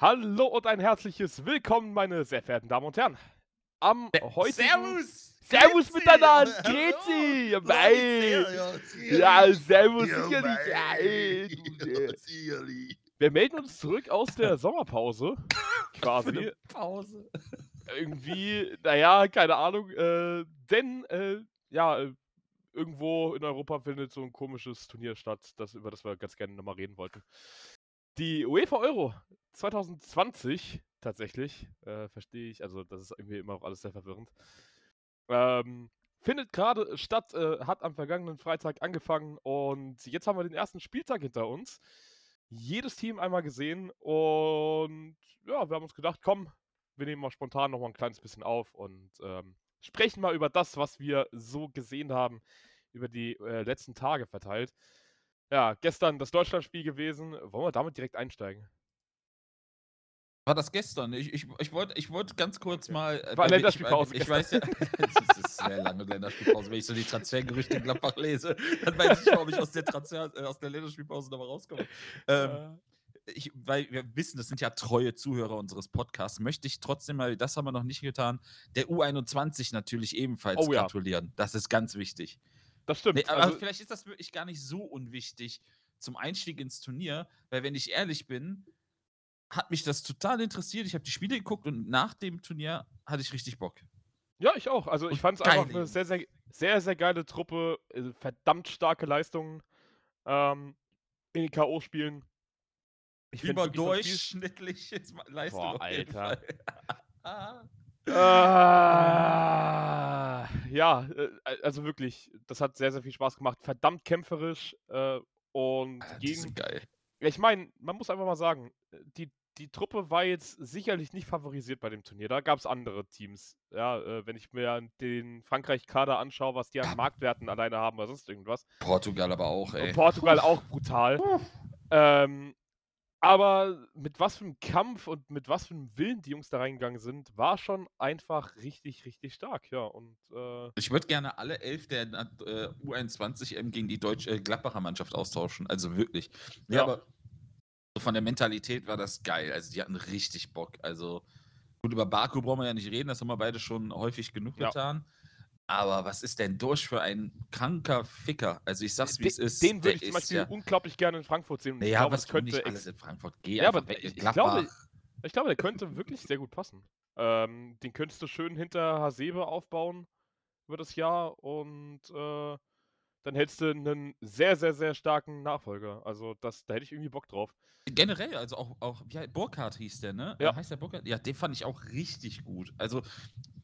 Hallo und ein herzliches Willkommen, meine sehr verehrten Damen und Herren. Am heutigen... Servus! Servus miteinander! Grüezi! Ja. Ja, servus, sicherlich. Ja, sicherlich. Wir melden uns zurück aus der Sommerpause. Quasi. Pause. Irgendwie, naja, keine Ahnung. Äh, denn, äh, ja, irgendwo in Europa findet so ein komisches Turnier statt, das, über das wir ganz gerne nochmal reden wollten. Die UEFA Euro 2020 tatsächlich, äh, verstehe ich, also das ist irgendwie immer auch alles sehr verwirrend. Ähm, findet gerade statt, äh, hat am vergangenen Freitag angefangen und jetzt haben wir den ersten Spieltag hinter uns. Jedes Team einmal gesehen und ja, wir haben uns gedacht, komm, wir nehmen mal spontan noch mal ein kleines bisschen auf und ähm, sprechen mal über das, was wir so gesehen haben, über die äh, letzten Tage verteilt. Ja, gestern das Deutschlandspiel gewesen. Wollen wir damit direkt einsteigen? War das gestern? Ich, ich, ich wollte ich wollt ganz kurz Okay. mal. äh, War weil Länderspielpause Ich, ich weiß ja. das ist sehr lange Länderspielpause. Wenn ich so die Transfergerüchte in Gladbach lese, dann weiß ich nicht, ob ich aus der, Transfer, äh, aus der Länderspielpause nochmal rauskomme. Ähm, ich, weil wir wissen, das sind ja treue Zuhörer unseres Podcasts, möchte ich trotzdem mal, das haben wir noch nicht getan, der U21 natürlich ebenfalls Oh ja. gratulieren. Das ist ganz wichtig. Das stimmt. Nee, aber also, vielleicht ist das wirklich gar nicht so unwichtig zum Einstieg ins Turnier, weil wenn ich ehrlich bin, hat mich das total interessiert. Ich habe die Spiele geguckt und nach dem Turnier hatte ich richtig Bock. ja, ich auch. Also ich fand es einfach eine sehr, sehr, sehr, sehr geile Truppe. äh, Verdammt starke Leistungen ähm, in den K.O.-Spielen. Überdurchschnittliches Leistung. Boah, auf jeden Alter. Ah. Ah, ja, äh, also wirklich, das hat sehr, sehr viel Spaß gemacht. Verdammt kämpferisch äh, und Ah, die gegen. sind geil. Ich meine, man muss einfach mal sagen, die, die Truppe war jetzt sicherlich nicht favorisiert bei dem Turnier. Da gab es andere Teams. Ja, äh, wenn ich mir den Frankreich-Kader anschaue, was die an Marktwerten alleine haben oder sonst irgendwas. Portugal aber auch, ey. Und Portugal auch brutal. Ähm, aber mit was für einem Kampf und mit was für einem Willen die Jungs da reingegangen sind, war schon einfach richtig, richtig stark. Ja, und äh, Ich würde gerne alle elf der äh, U21 M gegen die deutsche äh, Gladbacher Mannschaft austauschen. Also wirklich. Ja, Ja. aber so von der Mentalität war das geil. Also die hatten richtig Bock. Also gut, über Baku brauchen wir ja nicht reden, das haben wir beide schon häufig genug Ja. getan. Aber was ist denn durch für ein kranker Ficker? Also ich sag's, wie es ist. den würde ich zum Beispiel ja, unglaublich gerne in Frankfurt sehen. Ich Naja, was das könnte nicht alles in Frankfurt? Geh Ja, aber ich- ich glaube, Ich glaube, der könnte wirklich sehr gut passen. Ähm, den könntest du schön hinter Hasebe aufbauen über das Jahr und äh, dann hättest du einen sehr, sehr, sehr starken Nachfolger. Also das, da hätte ich irgendwie Bock drauf. Generell, also auch, auch wie heißt, Burkhardt hieß der, ne? Ja. Äh, Heißt der Burkhardt? Ja, den fand ich auch richtig gut. Also,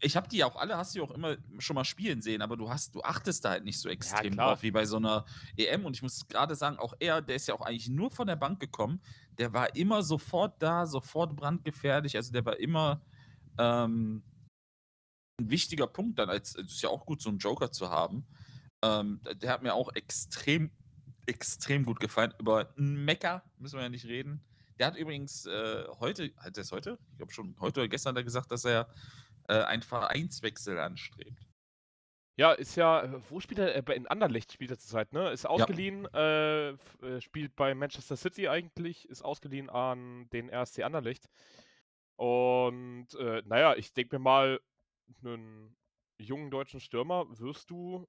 ich habe die auch alle, hast du ja auch immer schon mal spielen sehen, aber du hast, du achtest da halt nicht so extrem klar. drauf wie bei so einer EM. Und ich muss gerade sagen, auch er, der ist ja auch eigentlich nur von der Bank gekommen, der war immer sofort da, sofort brandgefährlich. Also der war immer ähm, ein wichtiger Punkt dann, als es ist ja auch gut, so einen Joker zu haben. Ähm, der- hat mir auch extrem, extrem gut gefallen. Über Mecker müssen wir ja nicht reden. Der hat übrigens äh, heute, hat er es heute? Ich glaube schon heute oder gestern hat er gesagt, dass er äh, einen Vereinswechsel anstrebt. Ja, ist ja, äh, wo spielt er? Äh, In Anderlecht spielt er zurzeit, ne? Ist ausgeliehen, äh, f- äh, spielt bei Manchester City eigentlich, ist ausgeliehen an den RSC Anderlecht. Und äh, naja, ich denke mir mal, einen jungen deutschen Stürmer wirst du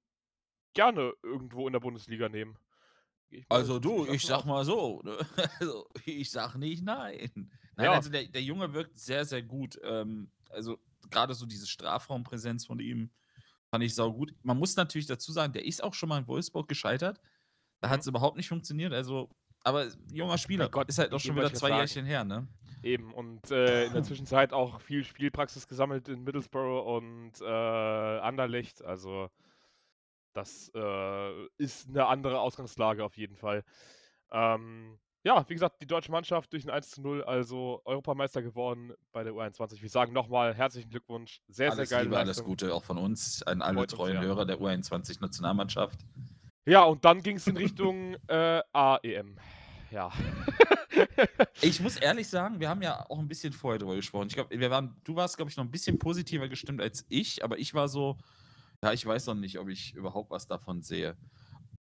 gerne irgendwo in der Bundesliga nehmen. Also du, ich sag mal so, ne? also, ich sag nicht nein. Nein, Ja. also der, der Junge wirkt sehr, sehr gut. Ähm, also gerade so diese Strafraumpräsenz von ihm fand ich sau gut. Man muss natürlich dazu sagen, der ist auch schon mal in Wolfsburg gescheitert. Da Mhm. hat es überhaupt nicht funktioniert. Also, aber junger Spieler, Gott, ist halt auch wie schon wieder zwei Jährchen her, ne? Eben, und äh, in der Zwischenzeit auch viel Spielpraxis gesammelt in Middlesbrough und äh, Anderlecht. Also, das äh, ist eine andere Ausgangslage auf jeden Fall. Ähm, ja, wie gesagt, die deutsche Mannschaft durch ein 1 zu 0, also Europameister geworden bei der U21. Wir sagen nochmal herzlichen Glückwunsch. Sehr, alles sehr Liebe, alles. Gute auch von uns an alle Freut uns treuen sehr. Hörer der U21-Nationalmannschaft. Ja, und dann ging es in Richtung äh, AEM. Ja. Ich muss ehrlich sagen, wir haben ja auch ein bisschen vorher drüber gesprochen. Ich glaube, wir waren, du warst, glaube ich, noch ein bisschen positiver gestimmt als ich, aber ich war so, ja, ich weiß noch nicht, ob ich überhaupt was davon sehe.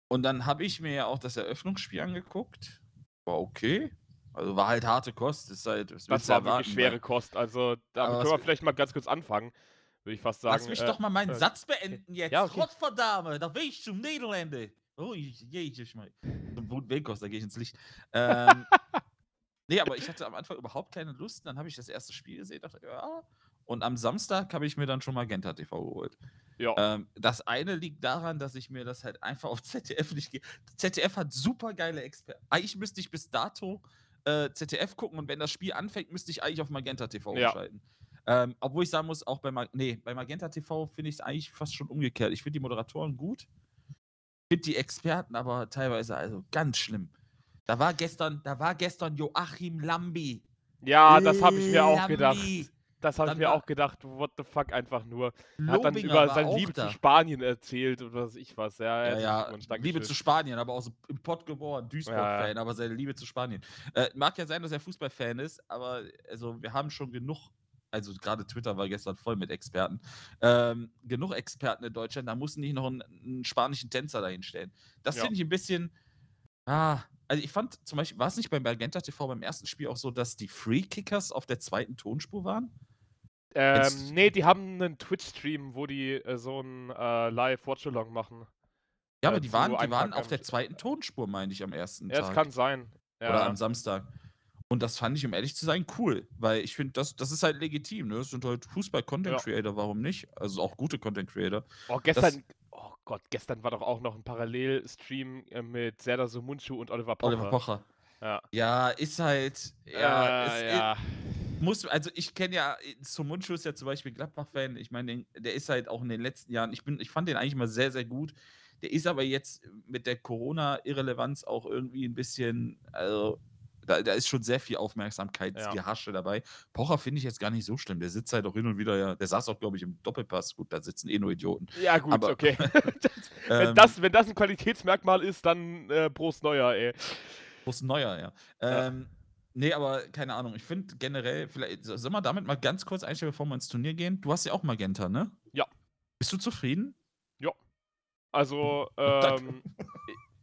Und dann habe ich mir ja auch das Eröffnungsspiel angeguckt. War okay. Also war halt harte Kost. Ist halt, das war wirklich erwarten, schwere Kost. Also da können wir vielleicht mal ganz kurz anfangen. Würde ich fast sagen. Lass mich äh, doch mal meinen äh, Satz beenden jetzt. Ja, okay. Gottverdammt, da will ich zum Niederlande. Oh, Jesus, mal. Zum Wut Wenkos, da gehe ich ins Licht. Ähm, nee, aber ich hatte am Anfang überhaupt keine Lust. Dann habe ich das erste Spiel gesehen, dachte, ja. Und am Samstag habe ich mir dann schon Magenta TV geholt. Ja. Ähm, das eine liegt daran, dass ich mir das halt einfach auf ZDF nicht gehe. ZDF hat super geile Experten. Eigentlich müsste ich bis dato äh, ZDF gucken und wenn das Spiel anfängt, müsste ich eigentlich auf Magenta TV ja. umschalten. Ähm, obwohl ich sagen muss, auch bei, Mag nee, bei Magenta TV finde ich es eigentlich fast schon umgekehrt. Ich finde die Moderatoren gut, finde die Experten aber teilweise also ganz schlimm. Da war gestern, da war gestern Joachim Lambi. Ja, das habe ich mir auch Lambi. Das habe ich mir auch gedacht, what the fuck, einfach nur. Er hat dann über seine Liebe da. zu Spanien erzählt oder was ich was. Ja, ja, ja Liebe zu Spanien, aber auch so im Pott geboren, Duisburg-Fan, ja. aber seine Liebe zu Spanien. Äh, mag ja sein, dass er Fußballfan ist, aber also wir haben schon genug also gerade Twitter war gestern voll mit Experten, ähm, genug Experten in Deutschland, da mussten nicht noch einen, einen spanischen Tänzer dahinstellen. Das ja. finde ich ein bisschen, ah, also ich fand zum Beispiel, war es nicht beim Magenta TV beim ersten Spiel auch so, dass die Free Kickers auf der zweiten Tonspur waren? Ähm, nee, die haben einen Twitch-Stream, wo die äh, so ein äh, Live-Watch-Along machen. Ja, aber äh, die waren, die waren auf der zweiten Tonspur, meine ich, am ersten ja, Tag. Ja, es kann sein. Ja. Oder am Samstag. Und das fand ich, um ehrlich zu sein, cool, weil ich finde, das, das ist halt legitim. Ne? Das sind halt Fußball-Content-Creator, ja. warum nicht? Also auch gute Content-Creator. Oh, gestern, das, oh Gott, gestern war doch auch noch ein Parallelstream äh, mit Serdar Sumunchu und Oliver Pocher. Oliver Pocher. Ja. ja, ist halt. Ja, äh, ist, ja. Muss, also ich kenne ja, Sumunchu ist ja zum Beispiel Gladbach-Fan. Ich meine, der ist halt auch in den letzten Jahren, ich, bin, ich fand den eigentlich mal sehr, sehr gut. Der ist aber jetzt mit der Corona-Irrelevanz auch irgendwie ein bisschen, also da, da, ist schon sehr viel Aufmerksamkeitsgehasche ja. dabei. Pocher finde ich jetzt gar nicht so schlimm. Der sitzt halt auch hin und wieder, ja, der saß auch, glaube ich, im Doppelpass. Gut, da sitzen eh nur Idioten. Ja, gut, Aber, okay. wenn, ähm, das, wenn das ein Qualitätsmerkmal ist, dann äh, Prost Neuer, ey. Prost Neuer, ja. Ähm, ja. Nee, aber keine Ahnung. Ich finde generell, vielleicht, sollen wir damit mal ganz kurz einstellen, bevor wir ins Turnier gehen? Du hast ja auch Magenta, ne? Ja. Bist du zufrieden? Ja. Also, ähm,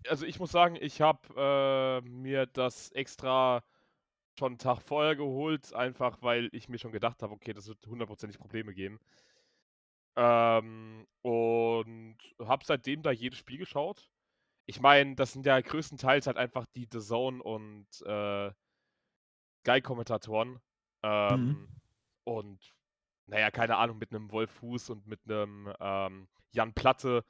also ich muss sagen, ich habe äh, mir das extra schon einen Tag vorher geholt, einfach weil ich mir schon gedacht habe, okay, das wird hundertprozentig Probleme geben. Ähm, und habe seitdem da jedes Spiel geschaut. Ich meine, das sind ja größtenteils halt einfach die The Zone und äh, Guy-Kommentatoren. Ähm, mhm. Und naja, keine Ahnung, mit einem Wolf Fuß und mit einem ähm, Jan Platte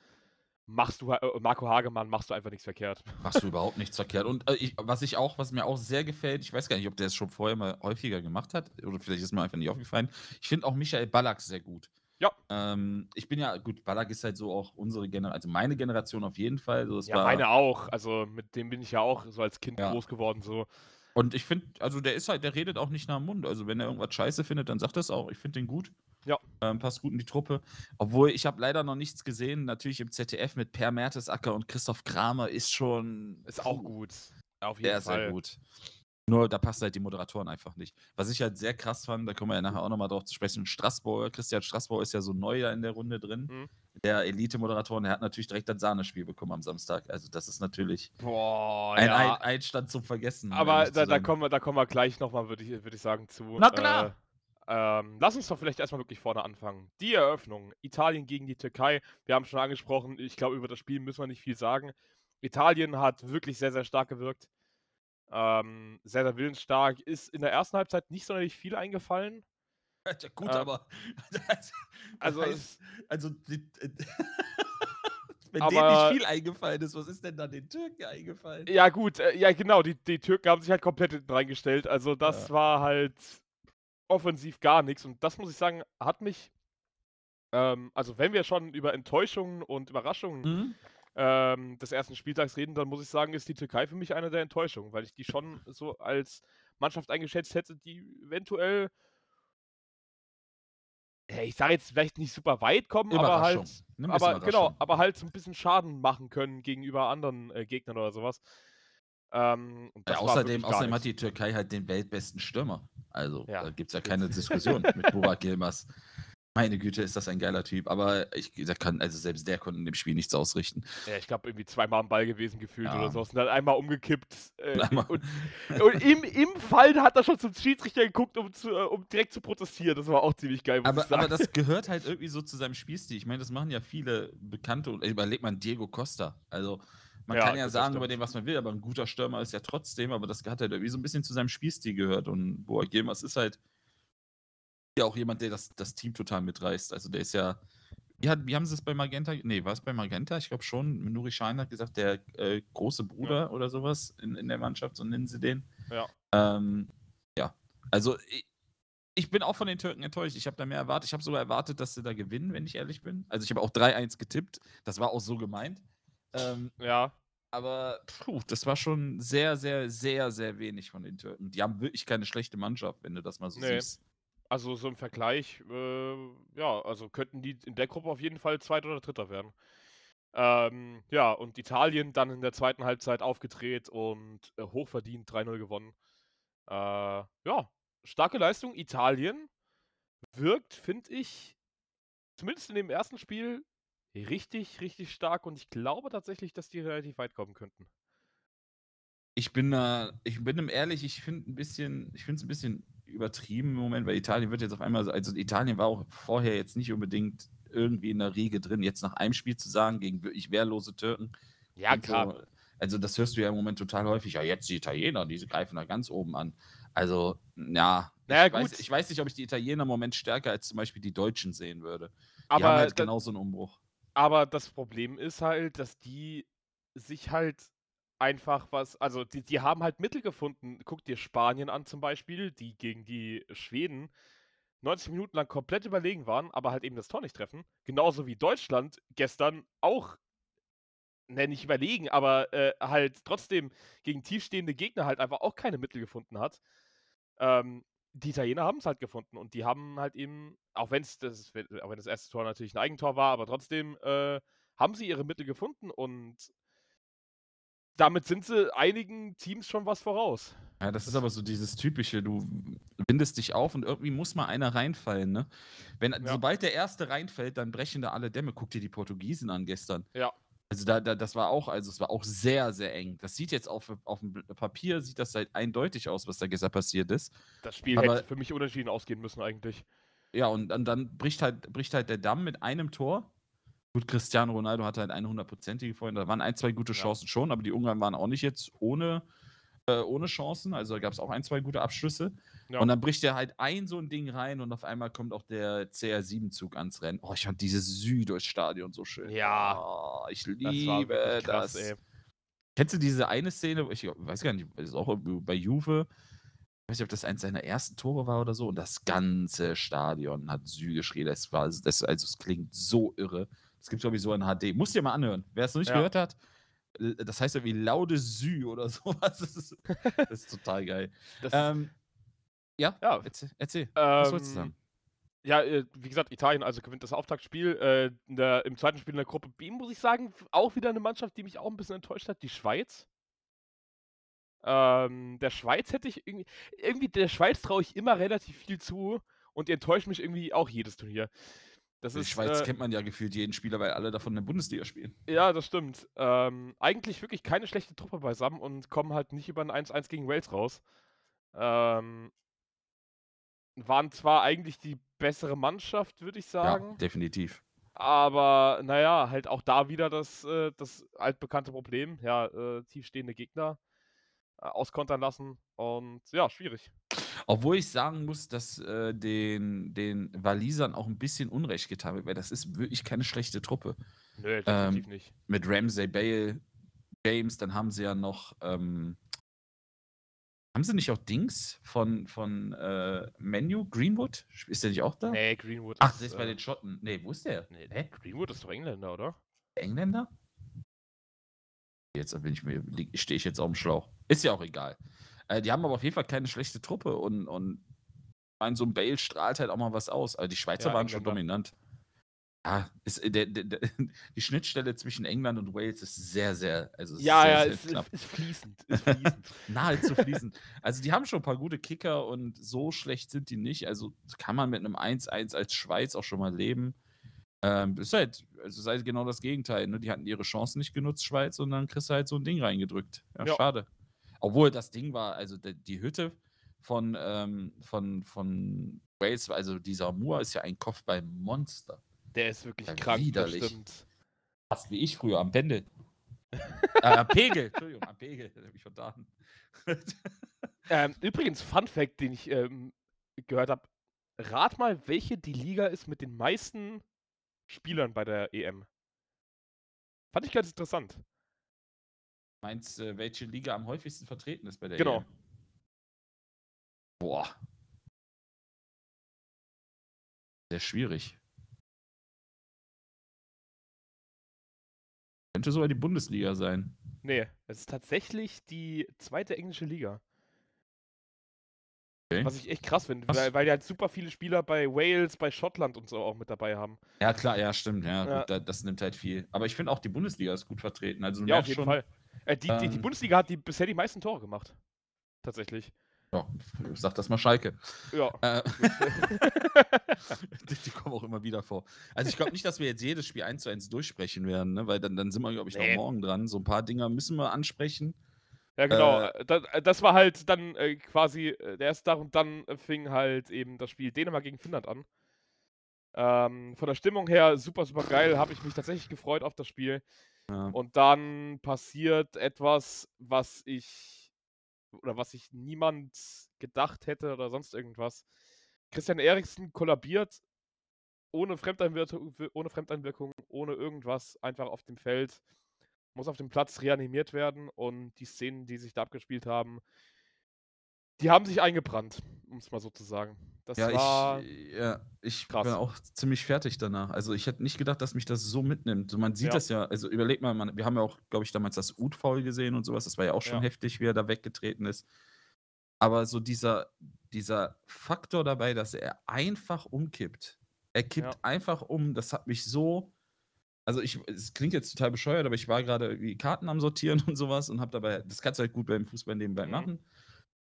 machst du, äh, Marco Hagemann, machst du einfach nichts verkehrt. Machst du überhaupt nichts verkehrt. Und äh, ich, was ich auch, was mir auch sehr gefällt, ich weiß gar nicht, ob der es schon vorher mal häufiger gemacht hat, oder vielleicht ist mir einfach nicht aufgefallen. Ich finde auch Michael Ballack sehr gut. Ja. Ähm, ich bin ja, gut, Ballack ist halt so auch unsere Generation, also meine Generation auf jeden Fall. So, ja, meine auch. Also mit dem bin ich ja auch so als Kind ja. groß geworden. So. Und ich finde, also der ist halt, der redet auch nicht nach dem Mund. Also wenn er irgendwas scheiße findet, dann sagt er es auch. Ich finde den gut. Ja. Ähm, passt gut in die Truppe. Obwohl, ich habe leider noch nichts gesehen. Natürlich im ZDF mit Per Mertesacker und Christoph Kramer ist schon. Ist auch gut. Auf jeden sehr, Fall. Sehr gut. Nur da passt halt die Moderatoren einfach nicht. Was ich halt sehr krass fand, da kommen wir ja nachher auch nochmal drauf zu sprechen, Straßburger, Christian Straßburger ist ja so neu da in der Runde drin. Mhm. Der Elite-Moderator, der hat natürlich direkt das Sahnespiel bekommen am Samstag. Also das ist natürlich Boah, ein, ja. ein Einstand zum Vergessen. Aber da, da, kommen wir, da kommen wir gleich nochmal, würde ich, würd ich sagen, zu. Na klar! Äh, ähm, lass uns doch vielleicht erstmal wirklich vorne anfangen. Die Eröffnung. Italien gegen die Türkei. Wir haben schon angesprochen, ich glaube, über das Spiel müssen wir nicht viel sagen. Italien hat wirklich sehr, sehr stark gewirkt. Ähm, sehr, sehr willensstark. Ist in der ersten Halbzeit nicht sonderlich viel eingefallen. Ja, gut, ähm, aber. also, heißt, also. Die, wenn aber, denen nicht viel eingefallen ist, was ist denn dann den Türken eingefallen? Ja, gut, äh, ja, genau. Die, die Türken haben sich halt komplett reingestellt. Also, das ja. war halt offensiv gar nichts. Und das muss ich sagen, hat mich, ähm, also wenn wir schon über Enttäuschungen und Überraschungen mhm. Ähm, des ersten Spieltags reden, dann muss ich sagen, ist die Türkei für mich eine der Enttäuschungen, weil ich die schon so als Mannschaft eingeschätzt hätte, die eventuell, ich sage jetzt vielleicht nicht super weit kommen, aber halt, aber genau, aber halt so ein bisschen Schaden machen können gegenüber anderen äh, Gegnern oder sowas. Ähm, ja, außerdem, außerdem hat die Türkei halt den weltbesten Stürmer. Also ja. da gibt es ja keine Diskussion mit Burak Yilmaz. Meine Güte, ist das ein geiler Typ. Aber ich, der kann, also selbst der konnte in dem Spiel nichts ausrichten. Ja, ich glaube, irgendwie zweimal am Ball gewesen gefühlt Ja. oder so. Und dann einmal umgekippt. Äh, Einmal- Und, und im, im Fall hat er schon zum Schiedsrichter geguckt, um, zu, äh, um direkt zu protestieren. Das war auch ziemlich geil, muss Aber, ich sagen. aber das gehört halt irgendwie so zu seinem Spielstil. Ich meine, das machen ja viele Bekannte. Und überlegt man Diego Costa. Also, man Ja, kann ja sagen über den, was man will, aber ein guter Stürmer ist ja trotzdem. Aber das hat halt irgendwie so ein bisschen zu seinem Spielstil gehört. Und Boa Yilmaz ist halt ja auch jemand, der das, das Team total mitreißt. Also, der ist ja. Wie, hat, wie haben sie es bei Magenta? Nee, war es bei Magenta? Ich glaube schon. Nuri Schein hat gesagt, der äh, große Bruder oder sowas in, in der Mannschaft, so nennen sie den. Ja. Ähm, ja. Also, ich, ich bin auch von den Türken enttäuscht. Ich habe da mehr erwartet. Ich habe sogar erwartet, dass sie da gewinnen, wenn ich ehrlich bin. Also, ich habe auch 3-1 getippt. Das war auch so gemeint. Ähm, ja, aber puh, das war schon sehr, sehr, sehr, sehr wenig von den Türken. Die haben wirklich keine schlechte Mannschaft, wenn du das mal so Nee. siehst. Also so im Vergleich, äh, ja, also könnten die in der Gruppe auf jeden Fall Zweiter oder Dritter werden. Ähm, ja, und Italien dann in der zweiten Halbzeit aufgedreht und äh, hochverdient 3-0 gewonnen. Äh, ja, starke Leistung. Italien wirkt, finde ich, zumindest in dem ersten Spiel richtig, richtig stark und ich glaube tatsächlich, dass die relativ weit kommen könnten. Ich bin da, ich bin ihm ehrlich, ich finde ein bisschen, ich finde es ein bisschen übertrieben im Moment, weil Italien wird jetzt auf einmal, so- also Italien war auch vorher jetzt nicht unbedingt irgendwie in der Riege drin, jetzt nach einem Spiel zu sagen, gegen wirklich wehrlose Türken. Ja, und So, also das hörst du ja im Moment total häufig. Ja, jetzt die Italiener, die greifen da ganz oben an. Also, ja, Naja, ich, weiß, gut. ich weiß nicht, ob ich die Italiener im Moment stärker als zum Beispiel die Deutschen sehen würde. Die aber haben halt genauso einen Umbruch. Aber das Problem ist halt, dass die sich halt einfach was, also die, die haben halt Mittel gefunden. Guck dir Spanien an zum Beispiel, die gegen die Schweden 90 Minuten lang komplett überlegen waren, aber halt eben das Tor nicht treffen. Genauso wie Deutschland gestern auch, ne, nicht überlegen, aber äh, halt trotzdem gegen tiefstehende Gegner halt einfach auch keine Mittel gefunden hat. Ähm, die Italiener haben es halt gefunden und die haben halt eben, auch wenn es das, auch wenn das erste Tor natürlich ein Eigentor war, aber trotzdem äh, haben sie ihre Mittel gefunden und damit sind sie einigen Teams schon was voraus. Ja, das ist aber so dieses typische, du windest dich auf und irgendwie muss mal einer reinfallen, ne? Wenn, Ja. Sobald der erste reinfällt, dann brechen da alle Dämme. Guck dir die Portugiesen an gestern. Ja. Also da, da, das war auch, also es war auch sehr, sehr eng. Das sieht jetzt auf, auf dem Papier, sieht das halt eindeutig aus, was da gestern passiert ist. Das Spiel Aber- hätte für mich unentschieden ausgehen müssen eigentlich. Ja, und dann, dann bricht, halt, bricht halt der Damm mit einem Tor. Gut, Cristiano Ronaldo hatte halt eine hundertprozentige vorhin. Da waren ein, zwei gute Ja. Chancen schon, aber die Ungarn waren auch nicht jetzt ohne, äh, ohne Chancen. Also da gab es auch ein, zwei gute Abschlüsse. Ja. Und dann bricht er halt ein so ein Ding rein und auf einmal kommt auch der CR7-Zug ans Rennen. Oh, ich fand dieses Südostadion so schön. Ja. Oh, ich Das liebe wirklich krass, das. Kennst du diese eine Szene, ich weiß gar nicht, das ist auch bei Juve, ich weiß nicht, ob das eins seiner ersten Tore war oder so, und das ganze Stadion hat Sü geschrien. Das war, das, also es klingt so irre. Es gibt sowieso ein HD. Musst dir mal anhören. Wer es noch nicht Ja. gehört hat, das heißt ja wie Laude Sü oder sowas. Das ist, das ist total geil. Das, Ähm, ja, Ja. erzähl. erzähl. Was wolltest du ähm, sagen? Ja, äh, wie gesagt, Italien also gewinnt das Auftaktspiel. Äh, in der, Im zweiten Spiel in der Gruppe B, muss ich sagen, auch wieder eine Mannschaft, die mich auch ein bisschen enttäuscht hat, die Schweiz. Ähm, der Schweiz hätte ich irgendwie, irgendwie der Schweiz traue ich immer relativ viel zu und die enttäuscht mich irgendwie auch jedes Turnier. Das Die ist, Schweiz äh, kennt man ja gefühlt jeden Spieler, weil alle davon in der Bundesliga spielen. ja, das stimmt. Ähm, eigentlich wirklich keine schlechte Truppe beisammen und kommen halt nicht über ein 1-1 gegen Wales raus. Ähm, waren zwar eigentlich die bessere Mannschaft, würde ich sagen. Ja, definitiv. Aber naja, halt auch da wieder das, äh, das altbekannte Problem. Ja, äh, tiefstehende Gegner äh, auskontern lassen. Und ja, schwierig. Obwohl ich sagen muss, dass äh, den, den Walisern auch ein bisschen Unrecht getan wird, weil das ist wirklich keine schlechte Truppe. Nö, definitiv nicht. Mit Ramsey, Bale, James, dann haben sie ja noch. Ähm, haben sie nicht auch Dings von, von äh, Menu? Greenwood? Ist der nicht auch da? Nee, Greenwood Ach, der ist bei äh, den Schotten. Nee, wo ist der? nee, Hä? Greenwood ist doch Engländer, oder? Engländer? Jetzt bin ich mir, stehe ich jetzt auf dem Schlauch. Ist ja auch egal. Äh, die haben aber auf jeden Fall keine schlechte Truppe und, und ich meine, so ein Bale strahlt halt auch mal was aus. Also die Schweizer Ja, waren schon dominant. Ja, ist, äh, der, der, der, die Schnittstelle zwischen England und Wales ist sehr, sehr, also Ja, sehr, ja, sehr ist, knapp. ist fließend. Ist fließend. Nahezu fließend. Also, die haben schon ein paar gute Kicker und so schlecht sind die nicht. Also, kann man mit einem 1-1 als Schweiz auch schon mal leben. Ähm, ist halt, also sei genau das Gegenteil. Ne? Die hatten ihre Chancen nicht genutzt, Schweiz, und dann kriegst du halt so ein Ding reingedrückt. Ja, Ja. schade. Obwohl das Ding war, also die, die Hütte von, ähm, von, von Wales, also dieser Moor ist ja ein Kopfballmonster. Der ist wirklich Ja, krank, widerlich. das stimmt. Fast wie ich früher am Pendel. äh, am Pegel, Entschuldigung, am Pegel, da hab ich vertan. Ähm, übrigens, Fun Fact, den ich ähm, gehört habe. Rat mal, welche die Liga ist mit den meisten Spielern bei der EM. Fand ich ganz interessant. Meinst du, welche Liga am häufigsten vertreten ist bei der Genau. EM? Boah. Sehr schwierig. Könnte sogar die Bundesliga sein. Nee, es ist tatsächlich die zweite englische Liga. Okay. Was ich echt krass finde, weil, weil die halt super viele Spieler bei Wales, bei Schottland und so auch mit dabei haben. Ja, klar, ja, stimmt. Ja, Ja. Gut, da, das nimmt halt viel. Aber ich finde auch die Bundesliga ist gut vertreten. Also, Ja, auf jeden schon, Fall. Äh, die, die, die ähm, Bundesliga hat die, bisher die meisten Tore gemacht. Tatsächlich. Ja, sag das mal Schalke. Ja. Äh, die, die kommen auch immer wieder vor. Also ich glaube nicht, dass wir jetzt jedes Spiel 1 zu 1 durchsprechen werden, ne? weil dann, dann sind wir, glaube ich, Nee. noch morgen dran. So ein paar Dinger müssen wir ansprechen. Ja, genau. Äh, das, das war halt dann äh, quasi äh, der erste Tag und dann fing halt eben das Spiel Dänemark gegen Finnland an. Ähm, von der Stimmung her super, super geil. Habe ich mich tatsächlich gefreut auf das Spiel. Ja. Und dann passiert etwas, was ich oder was sich niemand gedacht hätte oder sonst irgendwas. Christian Eriksen kollabiert ohne Fremdeinwirkung, ohne Fremdeinwirkung, ohne irgendwas, einfach auf dem Feld, muss auf dem Platz reanimiert werden und die Szenen, die sich da abgespielt haben, die haben sich eingebrannt, um es mal so zu sagen. Das Ja, war ich, ja, ich krass. bin auch ziemlich fertig danach. Also ich hätte nicht gedacht, dass mich das so mitnimmt. So, man sieht Ja. das ja, also überleg mal, man, wir haben ja auch, glaube ich, damals das Ut-Foul gesehen und sowas. Das war ja auch schon Ja. heftig, wie er da weggetreten ist. Aber so dieser, dieser Faktor dabei, dass er einfach umkippt. Er kippt einfach um. Das hat mich so. Also ich, es klingt jetzt total bescheuert, aber ich war gerade Karten am Sortieren und sowas und habe dabei, das kannst du halt gut beim Fußball nebenbei Mhm. machen.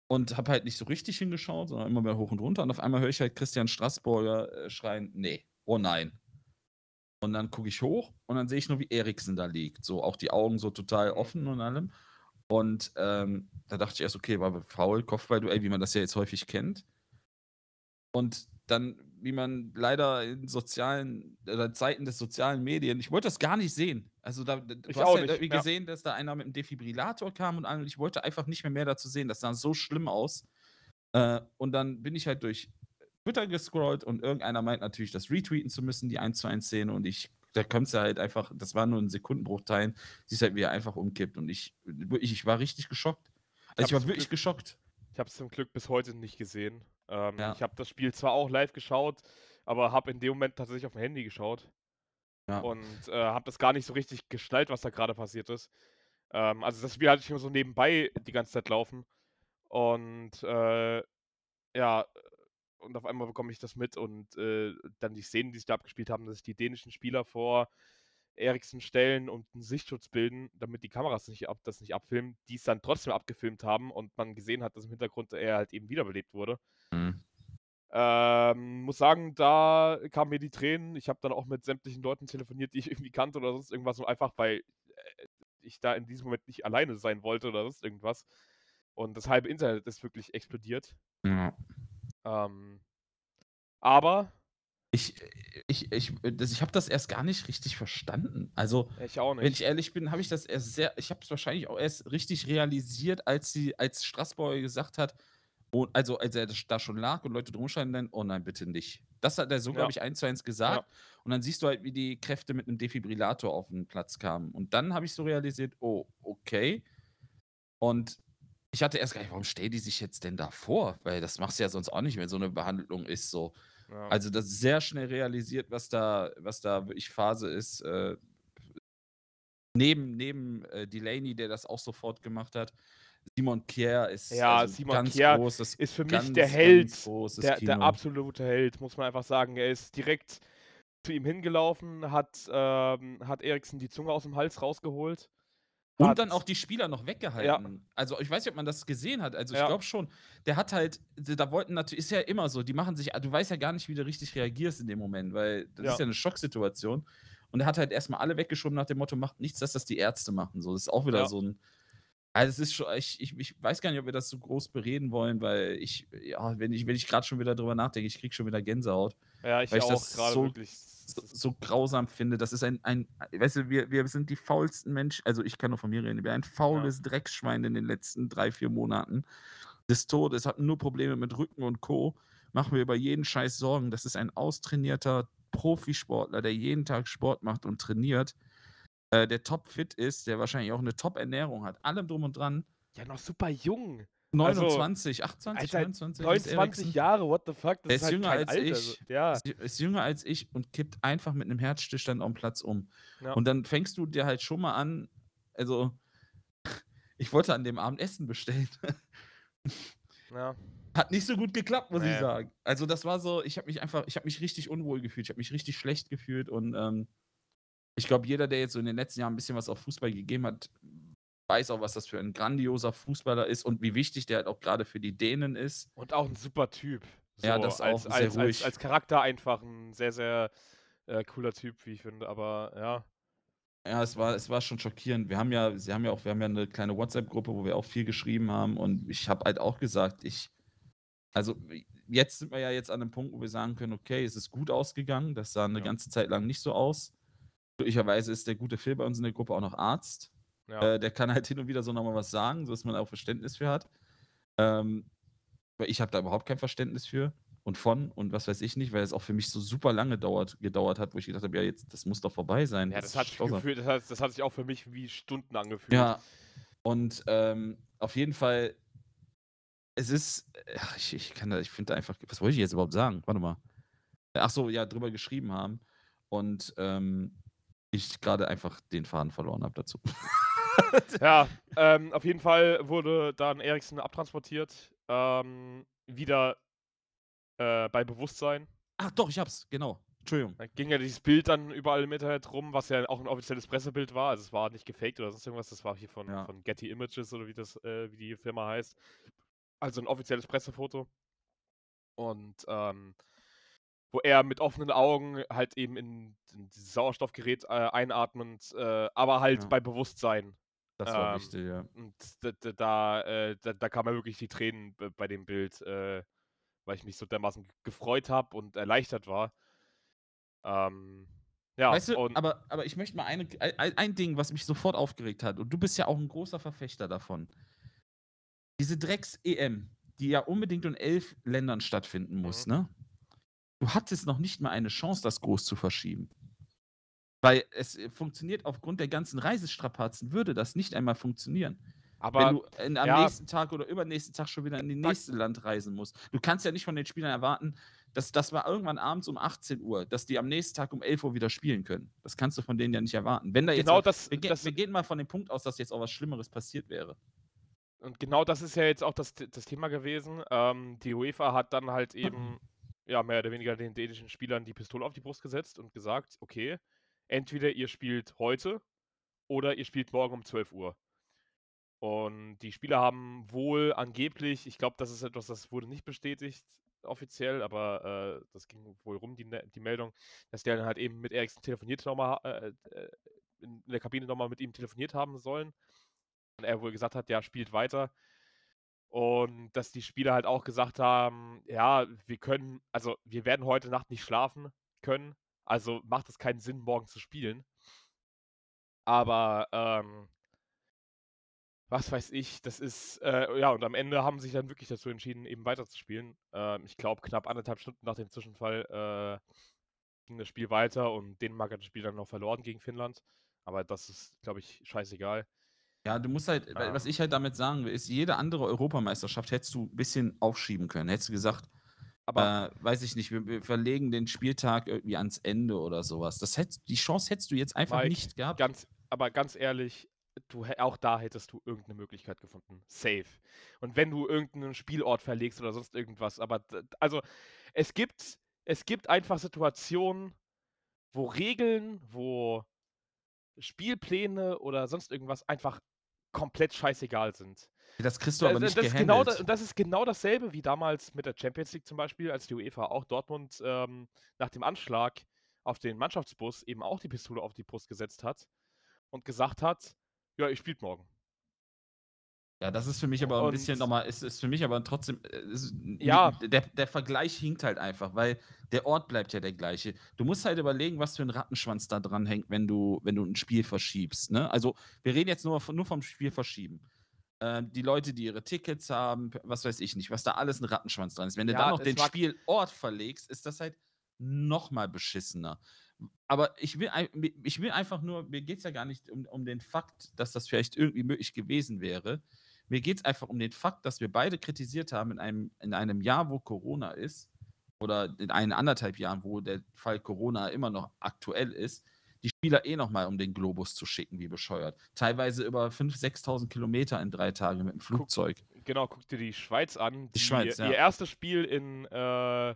Und habe halt nicht so richtig hingeschaut, sondern immer mehr hoch und runter. Und auf einmal höre ich halt Christian Straßburger äh, schreien, nee, oh nein. Und dann gucke ich hoch und dann sehe ich nur, wie Eriksen da liegt. So auch die Augen so total offen und allem. Und ähm, da dachte ich erst, okay, war faul, Kopfballduell, wie man das ja jetzt häufig kennt. Und dann, wie man leider in sozialen, oder Zeiten des sozialen Medien, ich wollte das gar nicht sehen. Also da, du Ich hast ja nicht, irgendwie ja. gesehen, dass da einer mit einem Defibrillator kam und Ich wollte einfach nicht mehr mehr dazu sehen. Das sah so schlimm aus. Äh, und dann bin ich halt durch Twitter gescrollt und irgendeiner meint natürlich, das retweeten zu müssen, die 1 zu 1 Szene. Und ich, da kommt ja halt einfach, das war nur ein Sekundenbruchteil, siehst halt, wie er einfach umkippt. Und ich, wirklich, ich war richtig geschockt. Also ich war hab's wirklich Glück- geschockt. Ich habe es zum Glück bis heute nicht gesehen. Ähm, Ja. Ich habe das Spiel zwar auch live geschaut, aber habe in dem Moment tatsächlich auf dem Handy geschaut Ja. und äh, habe das gar nicht so richtig geschnallt, was da gerade passiert ist. Ähm, also das Spiel hatte ich nur so nebenbei die ganze Zeit laufen und äh, ja, und auf einmal bekomme ich das mit und äh, dann die Szenen, die sich da abgespielt haben, dass sich die dänischen Spieler vor Eriksen stellen und einen Sichtschutz bilden, damit die Kameras nicht ab, das nicht abfilmen, die es dann trotzdem abgefilmt haben und man gesehen hat, dass im Hintergrund er halt eben wiederbelebt wurde. Mhm. Ähm, muss sagen, da kamen mir die Tränen. Ich habe dann auch mit sämtlichen Leuten telefoniert, die ich irgendwie kannte oder sonst irgendwas, und einfach weil äh, ich da in diesem Moment nicht alleine sein wollte oder sonst irgendwas. Und das halbe Internet ist wirklich explodiert. Ja. Ähm, aber Ich, ich, ich, das, ich habe das erst gar nicht richtig verstanden. Also, ich auch wenn ich ehrlich bin, habe ich das erst sehr, ich habe es wahrscheinlich auch erst richtig realisiert, als sie, als Straßburger gesagt hat, oh, also als er da schon lag und Leute drum standen, dann, oh nein, bitte nicht. Das hat er so, Ja. glaube ich, eins zu eins gesagt. Und dann siehst du halt, wie die Kräfte mit einem Defibrillator auf den Platz kamen. Und dann habe ich so realisiert, oh, okay. Und ich hatte erst gar nicht, warum stellen die sich jetzt denn da vor? Weil das machst du ja sonst auch nicht, wenn so eine Behandlung ist. So. Ja. Also das ist sehr schnell realisiert, was da, was da wirklich Phase ist. Äh, neben neben äh, Delaney, der das auch sofort gemacht hat. Simon Kier ist Ja, also Simon ganz Kjær großes, ist für mich ganz, der ganz Held, der, der absolute Held, muss man einfach sagen. Er ist direkt zu ihm hingelaufen, hat, ähm, hat Eriksen die Zunge aus dem Hals rausgeholt. Und Hat- dann auch die Spieler noch weggehalten. Also ich weiß nicht, ob man das gesehen hat. Also ich Ja. glaube schon. Der hat halt, da wollten natürlich, ist ja immer so, die machen sich, du weißt ja gar nicht, wie du richtig reagierst in dem Moment, weil das Ja. ist ja eine Schocksituation. Und er hat halt erstmal alle weggeschoben nach dem Motto, macht nichts, dass das die Ärzte machen. So, das ist auch wieder Ja. so ein. Also es ist schon, ich, ich, ich weiß gar nicht, ob wir das so groß bereden wollen, weil ich, ja, wenn ich, wenn ich gerade schon wieder drüber nachdenke, ich krieg schon wieder Gänsehaut Ja, ich Weil ich auch das gerade so- wirklich. so, so grausam finde. Das ist ein, ein weißt du, wir, wir sind die faulsten Menschen, also ich kann nur von mir reden, wir ein faules Drecksschwein in den letzten drei, vier Monaten des Todes, hatten nur Probleme mit Rücken und Co. Machen wir über jeden Scheiß Sorgen. Das ist ein austrainierter Profisportler, der jeden Tag Sport macht und trainiert, äh, der topfit ist, der wahrscheinlich auch eine Top-Ernährung hat, allem drum und dran. Ja, noch super jung. Also, 29, 28, Alter, 29, ist 29 Eriksen. Jahre, what the fuck? Das Er ist, ist halt jünger kein als Alter. ich. so. Ja, ist, ist jünger als ich und kippt einfach mit einem Herzstillstand am Platz um. Ja. Und dann fängst du dir halt schon mal an, also ich wollte an dem Abend Essen bestellen. ja. Hat nicht so gut geklappt, muss ich Nee. sagen. Also das war so, ich habe mich einfach, ich habe mich richtig unwohl gefühlt, ich habe mich richtig schlecht gefühlt und ähm, ich glaube, jeder, der jetzt so in den letzten Jahren ein bisschen was auf Fußball gegeben hat, weiß auch, was das für ein grandioser Fußballer ist und wie wichtig der halt auch gerade für die Dänen ist. Und auch ein super Typ. Ja, das als, auch, sehr als, als, ruhig. als Charakter einfach ein sehr, sehr äh, cooler Typ, wie ich finde. Aber ja. Ja, es war, es war schon schockierend. Wir haben ja, sie haben ja auch, wir haben ja eine kleine WhatsApp-Gruppe, wo wir auch viel geschrieben haben und ich habe halt auch gesagt, ich, also jetzt sind wir ja jetzt an einem Punkt, wo wir sagen können, okay, es ist gut ausgegangen. Das sah eine Ja. ganze Zeit lang nicht so aus. Glücklicherweise ist der gute Phil bei uns in der Gruppe auch noch Arzt. ja. Äh, der kann halt hin und wieder so nochmal was sagen, sodass man auch Verständnis für hat. Ähm, aber ich habe da überhaupt kein Verständnis für und von und was weiß ich nicht, weil es auch für mich so super lange dauert, gedauert hat, wo ich gedacht habe, ja, jetzt, das muss doch vorbei sein. ja, Das das hat, sich gefühlt, das, hat, das hat sich auch für mich wie Stunden angefühlt. Ja, und ähm, auf jeden Fall, es ist, ach, ich, ich kann da, ich finde einfach, was wollte ich jetzt überhaupt sagen? Warte mal. Ach so, ja, drüber geschrieben haben und ähm, ich gerade einfach den Faden verloren habe dazu. Ja, ähm, auf jeden Fall wurde dann Eriksen abtransportiert. Ähm, wieder äh, bei Bewusstsein. Ach doch, ich hab's, genau. Entschuldigung. Da ging ja dieses Bild dann überall im Internet rum, was ja auch ein offizielles Pressebild war. Also es war nicht gefaked oder sonst irgendwas, das war hier von, Ja. von Getty Images oder wie das, äh, wie die Firma heißt. Also ein offizielles Pressefoto. Und ähm, wo er mit offenen Augen halt eben in, in dieses Sauerstoffgerät äh, einatmend, äh, aber halt Ja. bei Bewusstsein. Das war Ähm, wichtig, ja. Und da, da, äh, da, da kamen wirklich die Tränen bei dem Bild, äh, weil ich mich so dermaßen gefreut habe und erleichtert war. Ähm, ja, Weißt du, aber, aber ich möchte mal eine, ein, ein Ding, was mich sofort aufgeregt hat, und du bist ja auch ein großer Verfechter davon. Diese Drecks-EM, die ja unbedingt in elf Ländern stattfinden muss, Mhm. ne? Du hattest noch nicht mal eine Chance, das groß zu verschieben. Weil es äh, funktioniert aufgrund der ganzen Reisestrapazen, würde das nicht einmal funktionieren. aber wenn du in, am ja. nächsten Tag oder übernächsten Tag schon wieder in das Da- nächste Land reisen musst. Du kannst ja nicht von den Spielern erwarten, dass das war irgendwann abends um 18 Uhr, dass die am nächsten Tag um 11 Uhr wieder spielen können. Das kannst du von denen ja nicht erwarten. Wenn da jetzt genau was- das, wir, das wir gehen mal von dem Punkt aus, dass jetzt auch was Schlimmeres passiert wäre. und genau das ist ja jetzt auch das, das Thema gewesen. Ähm, die UEFA hat dann halt eben ja mehr oder weniger den dänischen Spielern die Pistole auf die Brust gesetzt und gesagt, okay, entweder ihr spielt heute oder ihr spielt morgen um 12 Uhr. Und die Spieler haben wohl angeblich, ich glaube, das ist etwas, das wurde nicht bestätigt offiziell, aber äh, das ging wohl rum, die, Ne- die Meldung, dass die dann halt eben mit Eriksen telefoniert nochmal, äh, äh, in der Kabine nochmal mit ihm telefoniert haben sollen. Und er wohl gesagt hat, ja, spielt weiter. Und dass die Spieler halt auch gesagt haben, ja, wir können, also wir werden heute Nacht nicht schlafen können, also macht es keinen Sinn, morgen zu spielen. Aber, ähm, was weiß ich, das ist, äh, ja, und am Ende haben sich dann wirklich dazu entschieden, eben weiterzuspielen. Ähm, ich glaube, knapp anderthalb Stunden nach dem Zwischenfall äh, ging das Spiel weiter und Dänemark hat das Spiel dann noch verloren gegen Finnland. Aber das ist, glaube ich, scheißegal. Ja, du musst halt, weil- was ich halt damit sagen will, ist, jede andere Europameisterschaft hättest du ein bisschen aufschieben können. Hättest du gesagt, Aber äh, weiß ich nicht, wir, wir verlegen den Spieltag irgendwie ans Ende oder sowas. Das hätt, die Chance hättest du jetzt einfach Mike, nicht gehabt. ganz, aber ganz ehrlich, du, auch da hättest du irgendeine Möglichkeit gefunden. Safe. Und wenn du irgendeinen Spielort verlegst oder sonst irgendwas, aber also es gibt, es gibt einfach Situationen, wo Regeln, wo Spielpläne oder sonst irgendwas einfach komplett scheißegal sind. Das kriegst du aber Das, nicht das, ist genau, gehandelt. da- das ist genau dasselbe wie damals mit der Champions League zum Beispiel, als die UEFA auch Dortmund ähm, nach dem Anschlag auf den Mannschaftsbus eben auch die Pistole auf die Brust gesetzt hat und gesagt hat, ja, ihr spielt morgen. Ja, das ist für mich aber ein bisschen Und- nochmal, ist, ist für mich aber trotzdem, äh, ist, Ja. der, der Vergleich hinkt halt einfach, weil der Ort bleibt ja der gleiche. Du musst halt überlegen, was für ein Rattenschwanz da dran hängt, wenn du, wenn du ein Spiel verschiebst. Ne? Also, wir reden jetzt nur, von, nur vom Spiel verschieben. Ähm, die Leute, die ihre Tickets haben, was weiß ich nicht, was da alles ein Rattenschwanz dran ist. Wenn du Ja, dann noch den Spielort verlegst, ist das halt nochmal beschissener. Aber ich will, ich will einfach nur, mir geht es ja gar nicht um, um den Fakt, dass das vielleicht irgendwie möglich gewesen wäre. Mir geht es einfach um den Fakt, dass wir beide kritisiert haben in einem, in einem Jahr, wo Corona ist, oder in einen anderthalb Jahren, wo der Fall Corona immer noch aktuell ist, die Spieler eh nochmal um den Globus zu schicken, wie bescheuert. Teilweise über 5.000, 6.000 Kilometer in drei Tagen mit dem Flugzeug. Genau, guck dir die Schweiz an, die, Schweiz, ja. ihr erstes Spiel in äh,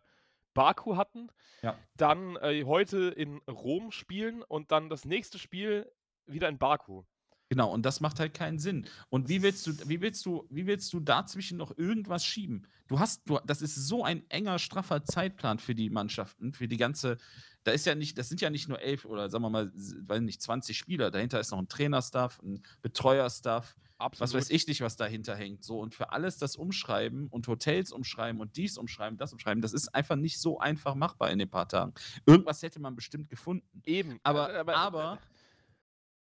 Baku hatten, Ja. dann äh, heute in Rom spielen und dann das nächste Spiel wieder in Baku. Genau, und das macht halt keinen Sinn. Und wie willst du, wie willst du, wie willst du dazwischen noch irgendwas schieben? Du hast, du, das ist so ein enger, straffer Zeitplan für die Mannschaften, für die ganze. Da ist ja nicht, das sind ja nicht nur elf oder sagen wir mal, weiß nicht, 20 Spieler. Dahinter ist noch ein Trainerstaff, ein Betreuerstaff, was weiß ich nicht, was dahinter hängt. So, und für alles das Umschreiben und Hotels umschreiben und dies umschreiben, das umschreiben, das ist einfach nicht so einfach machbar in den paar Tagen. Irgendwas hätte man bestimmt gefunden. Eben. Aber, äh, aber,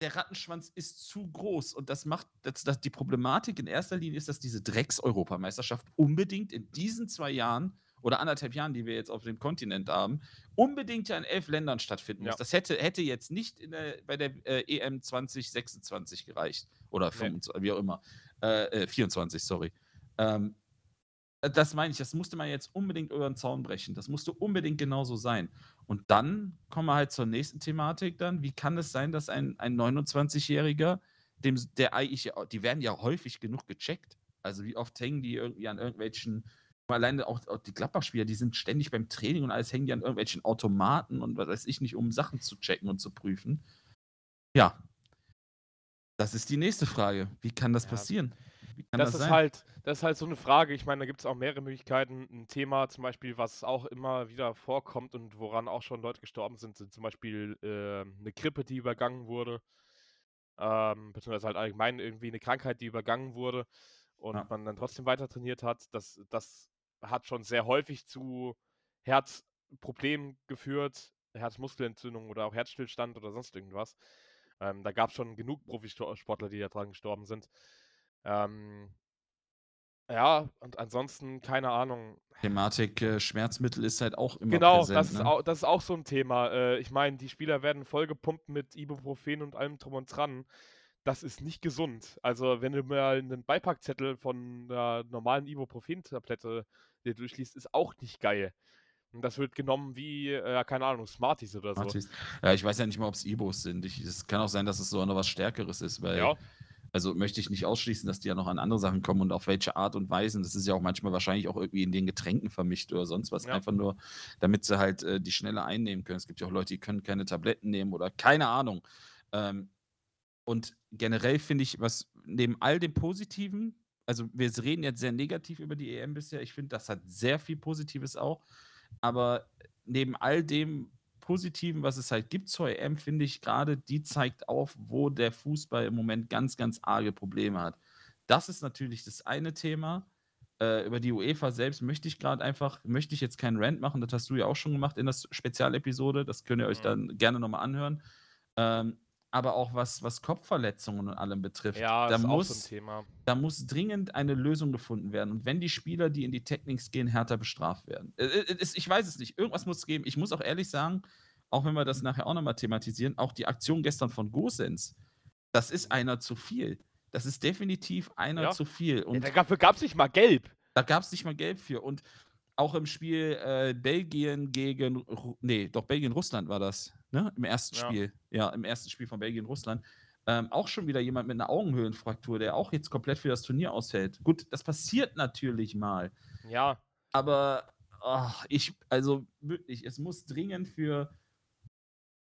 der Rattenschwanz ist zu groß und das macht, das, das, die Problematik in erster Linie ist, dass diese Drecks-Europameisterschaft unbedingt in diesen zwei Jahren oder anderthalb Jahren, die wir jetzt auf dem Kontinent haben, unbedingt ja in elf Ländern stattfinden muss. Ja. Das hätte, hätte jetzt nicht der, bei der äh, EM 2026 gereicht oder Nee. 25, wie auch immer. Äh, äh, 24, sorry. Ähm, äh, das meine ich, das musste man jetzt unbedingt über den Zaun brechen. Das musste unbedingt genauso sein. Und dann kommen wir halt zur nächsten Thematik dann. Wie kann es sein, dass ein, ein 29-Jähriger, dem, der eigentlich, die werden ja häufig genug gecheckt. Also wie oft hängen die irgendwie an irgendwelchen, alleine auch, auch die Gladbach-Spieler, die sind ständig beim Training und alles hängen die an irgendwelchen Automaten und was weiß ich nicht, um Sachen zu checken und zu prüfen. Ja. Das ist die nächste Frage. Wie kann das Ja, passieren? Wie kann das, das, ist sein? halt, das ist halt so eine Frage. Ich meine, da gibt es auch mehrere Möglichkeiten. Ein Thema zum Beispiel, was auch immer wieder vorkommt und woran auch schon Leute gestorben sind, sind zum Beispiel äh, eine Grippe, die übergangen wurde. Ähm, beziehungsweise halt allgemein irgendwie eine Krankheit, die übergangen wurde und Ja. man dann trotzdem weiter trainiert hat. Das, das hat schon sehr häufig zu Herzproblemen geführt, Herzmuskelentzündung oder auch Herzstillstand oder sonst irgendwas. Ähm, da gab es schon genug Profisportler, die daran gestorben sind. Ähm, ja, und ansonsten, keine Ahnung. Thematik äh, Schmerzmittel ist halt auch immer Genau, präsent. das, ist ne? auch, das ist auch so ein Thema. Äh, ich meine, die Spieler werden vollgepumpt mit Ibuprofen und allem drum und dran. Das ist nicht gesund. Also, wenn du mal einen Beipackzettel von einer normalen Ibuprofen-Tablette dir durchliest, ist auch nicht geil. Und das wird genommen wie, äh, keine Ahnung, Smarties oder so. Smarties. Ja, ich weiß ja nicht mal, ob es Ibos sind. Ich, es kann auch sein, dass es so noch was Stärkeres ist, weil, Ja, also möchte ich nicht ausschließen, dass die ja noch an andere Sachen kommen und auf welche Art und Weise. Das ist ja auch manchmal wahrscheinlich auch irgendwie in den Getränken vermischt oder sonst was. Ja. Einfach nur, damit sie halt äh, die schneller einnehmen können. Es gibt ja auch Leute, die können keine Tabletten nehmen oder keine Ahnung. Ähm, und generell finde ich, was neben all dem Positiven, also wir reden jetzt sehr negativ über die EM bisher, ich finde, das hat sehr viel Positives auch. Aber neben all dem Positiven, was es halt gibt zur EM, finde ich gerade, die zeigt auf, wo der Fußball im Moment ganz, ganz arge Probleme hat. Das ist natürlich das eine Thema. Äh, über die UEFA selbst möchte ich gerade einfach, möchte ich jetzt keinen Rant machen, das hast du ja auch schon gemacht in der Spezialepisode, das könnt ihr euch Mhm. dann gerne nochmal anhören. Ähm, aber auch was, was Kopfverletzungen und allem betrifft, ja, da ist auch muss, so ein Thema. da muss dringend eine Lösung gefunden werden. Und wenn die Spieler, die in die Techniks gehen, härter bestraft werden. Äh, äh, Ich weiß es nicht. Irgendwas muss es geben. Ich muss auch ehrlich sagen, auch wenn wir das nachher auch nochmal thematisieren, auch die Aktion gestern von Gosens, das ist einer zu viel. Das ist definitiv einer Ja. zu viel. Ja, Und da dafür gab es nicht mal gelb. da gab es nicht mal Gelb für. Und auch im Spiel äh, Belgien gegen, nee, doch Belgien-Russland war das, ne? Im ersten Ja. Spiel. Ja, im ersten Spiel von Belgien-Russland. Ähm, auch schon wieder jemand mit einer Augenhöhlenfraktur, der auch jetzt komplett für das Turnier ausfällt. Gut, das passiert natürlich mal. Ja, Aber ach, ich, also wirklich, es muss dringend für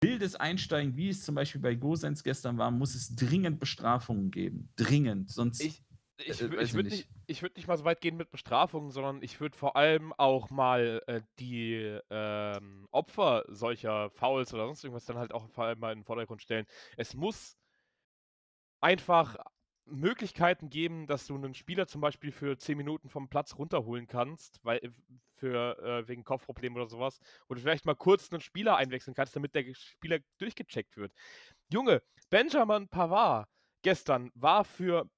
wildes Einsteigen, wie es zum Beispiel bei Gosens gestern war, muss es dringend Bestrafungen geben. Dringend. Sonst. Ich, ich, Äh, weiß ich würde ich nicht, ich würd nicht mal so weit gehen mit Bestrafungen, sondern ich würde vor allem auch mal äh, die ähm, Opfer solcher Fouls oder sonst irgendwas dann halt auch vor allem mal in den Vordergrund stellen. Es muss einfach Möglichkeiten geben, dass du einen Spieler zum Beispiel für 10 Minuten vom Platz runterholen kannst, weil äh, für äh, wegen Kopfproblemen oder sowas, oder vielleicht mal kurz einen Spieler einwechseln kannst, damit der Spieler durchgecheckt wird. Junge, Benjamin Pavard gestern war für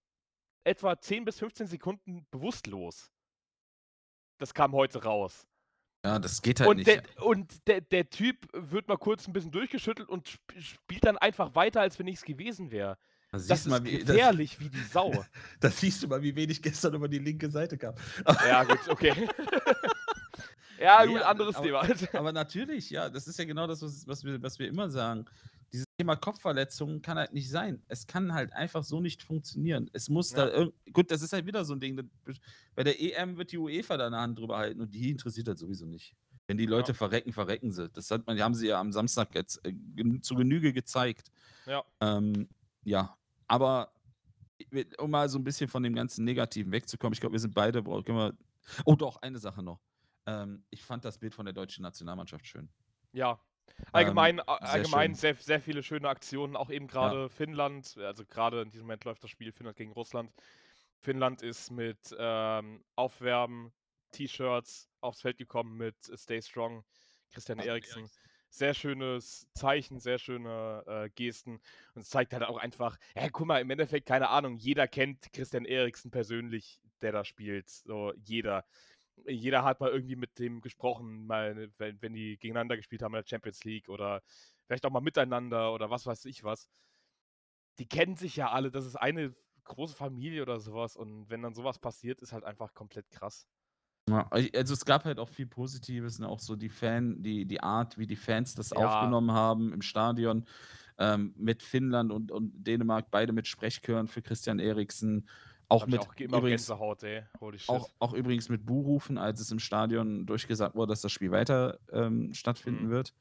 etwa 10 bis 15 Sekunden bewusstlos. Das kam heute raus. Ja, das geht halt Und, nicht. der, und der, der Typ wird mal kurz ein bisschen durchgeschüttelt und sp spielt dann einfach weiter, als wenn nichts gewesen wäre. Da Das ist mal, wie, das, gefährlich wie die Sau. da siehst du mal, wie wenig gestern über die linke Seite kam. ja, gut, okay. ja, Nee, gut, anderes aber- Thema. Aber natürlich, ja, das ist ja genau das, was, was, wir, was wir immer sagen. Dieses Thema Kopfverletzungen kann halt nicht sein. Es kann halt einfach so nicht funktionieren. Es muss da Ja. irgend. Gut, das ist halt wieder so ein Ding. Bei der EM wird die UEFA da eine Hand drüber halten und die interessiert halt sowieso nicht. Wenn die Leute Ja. verrecken, verrecken sie. Das hat man, haben sie ja am Samstag jetzt äh, zu Genüge gezeigt. Ja. Ähm, ja, aber um mal so ein bisschen von dem ganzen Negativen wegzukommen, ich glaube, wir sind beide, können wir. Oh, doch, eine Sache noch. Ähm, ich fand das Bild von der deutschen Nationalmannschaft schön. Ja. Allgemein, sehr allgemein schön. sehr, sehr viele schöne Aktionen, auch eben gerade Finnland, also gerade in diesem Moment läuft das Spiel Finnland gegen Russland. Finnland ist mit ähm, Aufwärmen, T-Shirts aufs Feld gekommen mit Stay Strong, Christian Eriksen. Sehr schönes Zeichen, sehr schöne äh, Gesten. Und es zeigt halt auch einfach, ja, guck mal, im Endeffekt, keine Ahnung, jeder kennt Christian Eriksen persönlich, der da spielt. So, jeder jeder hat mal irgendwie mit dem gesprochen, mal, wenn, wenn die gegeneinander gespielt haben in der Champions League oder vielleicht auch mal miteinander oder was weiß ich was. Die kennen sich ja alle, das ist eine große Familie oder sowas und wenn dann sowas passiert, ist halt einfach komplett krass. Ja, also es gab halt auch viel Positives, ne? auch so die Fan, die, die Art, wie die Fans das Ja. aufgenommen haben im Stadion ähm, mit Finnland und, und Dänemark, beide mit Sprechchören für Christian Eriksen. Auch mit auch übrigens, Gänsehaut, ey. Auch, auch übrigens mit Buhrufen, als es im Stadion durchgesagt wurde, dass das Spiel weiter ähm, stattfinden Mhm. wird.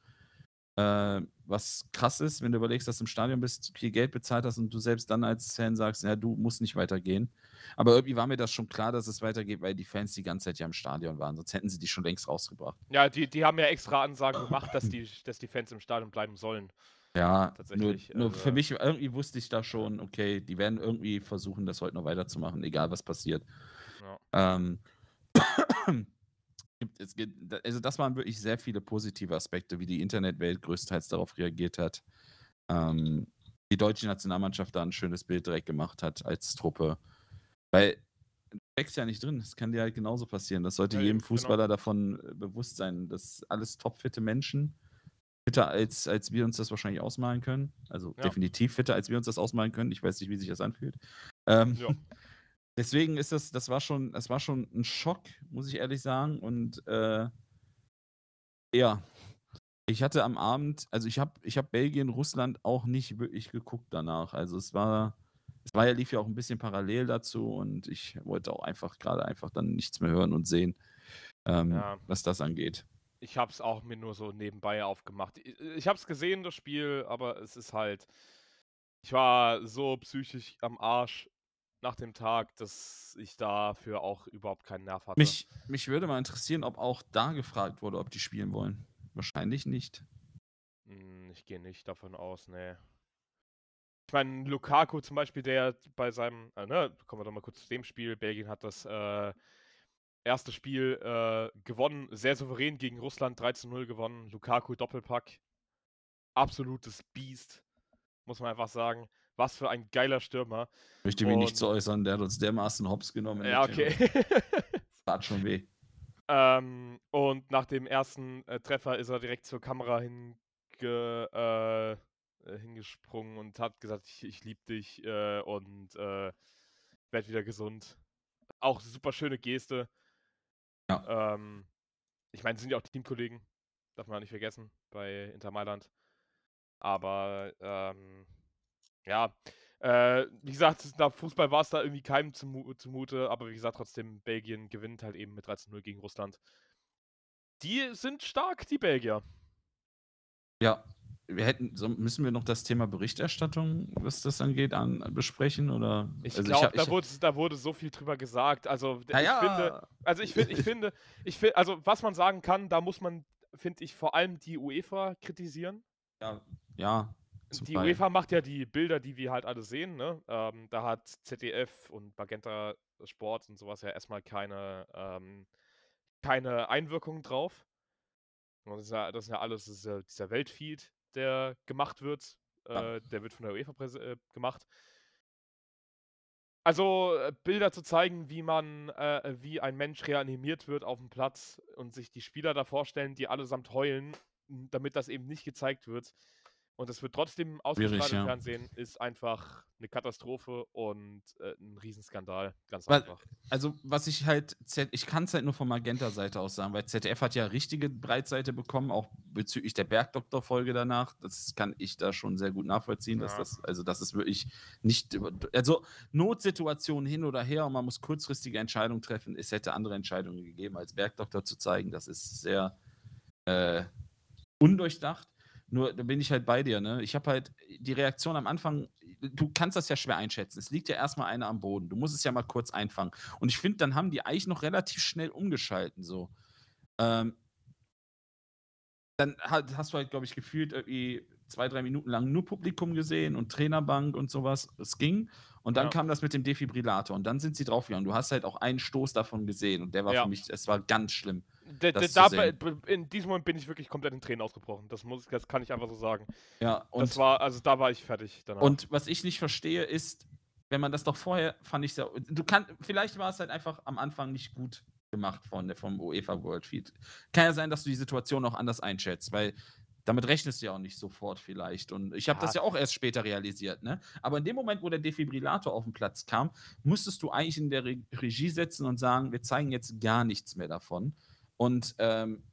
Äh, was krass ist, wenn du überlegst, dass du im Stadion bist, viel Geld bezahlt hast und du selbst dann als Fan sagst, ja, du musst nicht weitergehen. Aber irgendwie war mir das schon klar, dass es weitergeht, weil die Fans die ganze Zeit ja im Stadion waren, sonst hätten sie die schon längst rausgebracht. Ja, die, die haben ja extra Ansagen gemacht, dass die, dass die Fans im Stadion bleiben sollen. Ja, nur, nur also- für mich, irgendwie wusste ich da schon, okay, die werden irgendwie versuchen, das heute noch weiterzumachen, egal was passiert. Ja. Ähm, es gibt, also das waren wirklich sehr viele positive Aspekte, wie die Internetwelt größtenteils darauf reagiert hat. Ähm, die deutsche Nationalmannschaft da ein schönes Bild direkt gemacht hat als Truppe. Weil du steckst ja nicht drin, es kann dir halt genauso passieren. Das sollte Ja, jedem genau. Fußballer davon äh, bewusst sein, dass alles topfitte Menschen, fitter als, als wir uns das wahrscheinlich ausmalen können. Also Ja. definitiv fitter, als wir uns das ausmalen können. Ich weiß nicht, wie sich das anfühlt. Ähm, Ja. Deswegen ist das, das war schon, das war schon ein Schock, muss ich ehrlich sagen. Und äh, ja, ich hatte am Abend, also ich habe ich hab Belgien, Russland auch nicht wirklich geguckt danach. Also es war, es war ja, lief ja auch ein bisschen parallel dazu und ich wollte auch einfach gerade einfach dann nichts mehr hören und sehen, ähm, Ja. was das angeht. Ich habe es auch mir nur so nebenbei aufgemacht. Ich, ich habe es gesehen, das Spiel, aber es ist halt. Ich war so psychisch am Arsch nach dem Tag, dass ich dafür auch überhaupt keinen Nerv hatte. Mich, mich würde mal interessieren, ob auch da gefragt wurde, ob die spielen wollen. Wahrscheinlich nicht. Hm, Ich gehe nicht davon aus, nee. Ich meine, Lukaku zum Beispiel, der bei seinem, äh, ne, kommen wir doch mal kurz zu dem Spiel. Belgien hat das äh, erste Spiel äh, gewonnen, sehr souverän gegen Russland, 13-0 gewonnen. Lukaku Doppelpack. Absolutes Biest, muss man einfach sagen. Was für ein geiler Stürmer. Möchte mich nicht Und- zu äußern, der hat uns dermaßen hops genommen. Ja, okay. Tat schon weh. Ähm, und nach dem ersten äh, Treffer ist er direkt zur Kamera hinge, äh, hingesprungen und hat gesagt, ich, ich liebe dich äh, und äh, werd wieder gesund. Auch super schöne Geste. Ja. Ähm, ich meine, sind ja auch Teamkollegen, darf man nicht vergessen, bei Inter Mailand. Aber ähm, ja, äh, wie gesagt, nach Fußball war es da irgendwie keinem zumu zumute, aber wie gesagt, trotzdem, Belgien gewinnt halt eben mit 13-0 gegen Russland. Die sind stark, die Belgier. Ja, wir hätten, so müssen wir noch das Thema Berichterstattung, was das angeht, an, besprechen oder? Ich also glaube, da, wurde, da wurde so viel drüber gesagt. Also ich finde, also ich finde, ich finde, ich finde, also was man sagen kann, da muss man, finde ich, vor allem die UEFA kritisieren. ja, ja. Die Teil. UEFA macht ja die Bilder, die wir halt alle sehen. Ne? Ähm, da hat ZDF und Magenta Sport und sowas ja erstmal keine, ähm, keine Einwirkung drauf. Das ist ja, das ist ja alles, das ist ja dieser Weltfeed, der gemacht wird. Ja. Äh, der wird von der UEFA äh, gemacht. Also äh, Bilder zu zeigen, wie man, äh, wie ein Mensch reanimiert wird auf dem Platz und sich die Spieler da vorstellen, die allesamt heulen, damit das eben nicht gezeigt wird. Und es wird trotzdem ausgestrahlt im ja. Fernsehen, ist einfach eine Katastrophe und äh, ein Riesenskandal. Ganz Weil- einfach. Also, was ich halt, Z ich kann es halt nur von Magenta-Seite aus sagen, weil ZDF hat ja richtige Breitseite bekommen, auch bezüglich der Bergdoktor-Folge danach. Das kann ich da schon sehr gut nachvollziehen, dass Ja. das, also das ist wirklich nicht, also Notsituationen hin oder her und man muss kurzfristige Entscheidungen treffen. Es hätte andere Entscheidungen gegeben, als Bergdoktor zu zeigen. Das ist sehr äh, undurchdacht. Nur da bin ich halt bei dir, ne? Ich habe halt die Reaktion am Anfang, du kannst das ja schwer einschätzen. Es liegt ja erstmal einer am Boden. Du musst es ja mal kurz einfangen. Und ich finde, dann haben die eigentlich noch relativ schnell umgeschalten, so. Ähm, dann hast du halt, glaube ich, gefühlt irgendwie zwei, drei Minuten lang nur Publikum gesehen und Trainerbank und sowas. Es ging. Und dann Ja. kam das mit dem Defibrillator und dann sind sie draufgegangen. Du hast halt auch einen Stoß davon gesehen und der war Ja. für mich, es war ganz schlimm. Da, b- in diesem Moment bin ich wirklich komplett in Tränen ausgebrochen. Das, muss, das kann ich einfach so sagen. Ja, und das war, also da war ich fertig danach. Und was ich nicht verstehe, ist, wenn man das doch vorher, fand ich sehr. Du kannst, vielleicht war es halt einfach am Anfang nicht gut gemacht von der, vom UEFA World Feed. Kann ja sein, dass du die Situation auch anders einschätzt, weil damit rechnest du ja auch nicht sofort vielleicht. Und ich habe das ja Ja. auch erst später realisiert, ne? Aber in dem Moment, wo der Defibrillator auf den Platz kam, musstest du eigentlich in der Re Regie setzen und sagen, wir zeigen jetzt gar nichts mehr davon. Und ähm,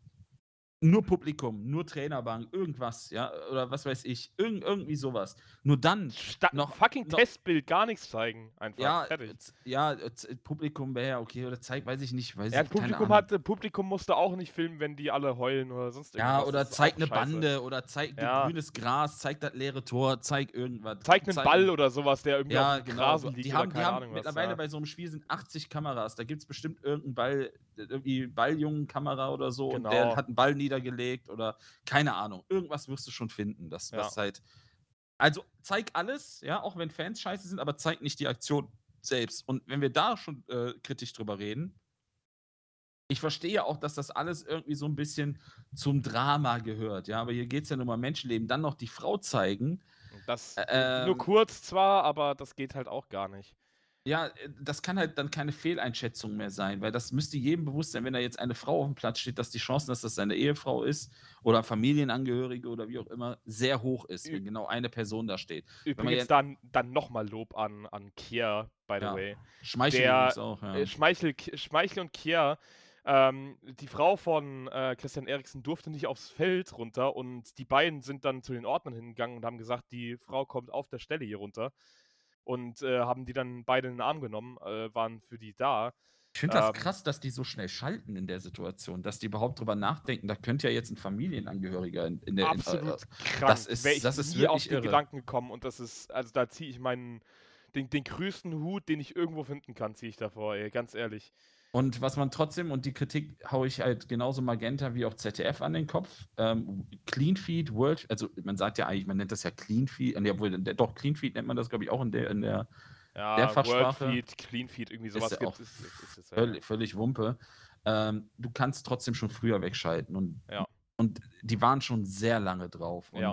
nur Publikum, nur Trainerbank, irgendwas, ja, oder was weiß ich, irgend, irgendwie sowas. Nur dann Sta noch- fucking noch- Testbild, gar nichts zeigen. Einfach. ja, fertig. ja, Publikum wäre ja okay, oder zeigt, weiß ich nicht, weiß Ja, ich, Publikum, Ahnung. hat, äh, Publikum musste auch nicht filmen, wenn die alle heulen oder sonst irgendwas. Ja, oder auch eine scheiße. Bande oder zeigt Ja. grünes Gras, zeigt das leere Tor, zeigt irgendwas. Zeigt einen zeigt- Ball oder sowas, der irgendwie Ja, auf dem genau. Rasen liegt Die oder haben, die keine haben Ahnung was. mittlerweile ja. bei so einem Spiel sind 80 Kameras. Da gibt es bestimmt irgendeinen Ball, irgendwie Balljungen-Kamera oder so und der Genau. hat einen Ball niedergelegt oder keine Ahnung. Irgendwas wirst du schon finden, das Ja. was halt. Also zeig alles, ja, auch wenn Fans scheiße sind, aber zeig nicht die Aktion selbst. Und wenn wir da schon äh, kritisch drüber reden, ich verstehe auch, dass das alles irgendwie so ein bisschen zum Drama gehört, ja, aber hier geht es ja nur mal um Menschenleben. Dann noch die Frau zeigen, Das ähm, nur kurz zwar, aber das geht halt auch gar nicht. Ja, äh, das kann halt dann keine Fehleinschätzung mehr sein, weil das müsste jedem bewusst sein, wenn da jetzt eine Frau auf dem Platz steht, dass die Chance, dass das seine Ehefrau ist oder Familienangehörige oder wie auch immer, sehr hoch ist, wenn Ü- genau eine Person da steht. Übrigens jetzt- dann, dann nochmal Lob an, an Kier, by the Ja. way. Schmeichel Der, auch, ja. Äh, Schmeichel, Schmeichel und Kier, ähm, die Frau von äh, Christian Eriksen durfte nicht aufs Feld runter und die beiden sind dann zu den Ordnern hingegangen und haben gesagt, die Frau kommt auf der Stelle hier runter. Und äh, haben die dann beide in den Arm genommen, äh, waren für die da. Ich finde das ähm, krass, dass die so schnell schalten in der Situation, dass die überhaupt drüber nachdenken, da könnte ja jetzt ein Familienangehöriger in, in der in, Absolut äh, krank. das ist- Wär ich das ist nie auf den irre. Gedanken gekommen und das ist, also da ziehe ich meinen, den, den größten Hut, den ich irgendwo finden kann, ziehe ich davor, ey, ganz ehrlich. Und was man trotzdem, und die Kritik haue ich halt genauso Magenta wie auch ZDF an den Kopf. Ähm, Clean Feed, World, also man sagt ja eigentlich, man nennt das ja Clean Feed, äh, obwohl, doch, Clean Feed nennt man das, glaube ich, auch in der, in der Ja, Der Fachsprache Worldfeed, Cleanfeed, irgendwie sowas ja gibt. Ist, ist es, ja. völlig, völlig Wumpe. Ähm, du kannst trotzdem schon früher wegschalten. Und, Ja. und die waren schon sehr lange drauf. Und Ja.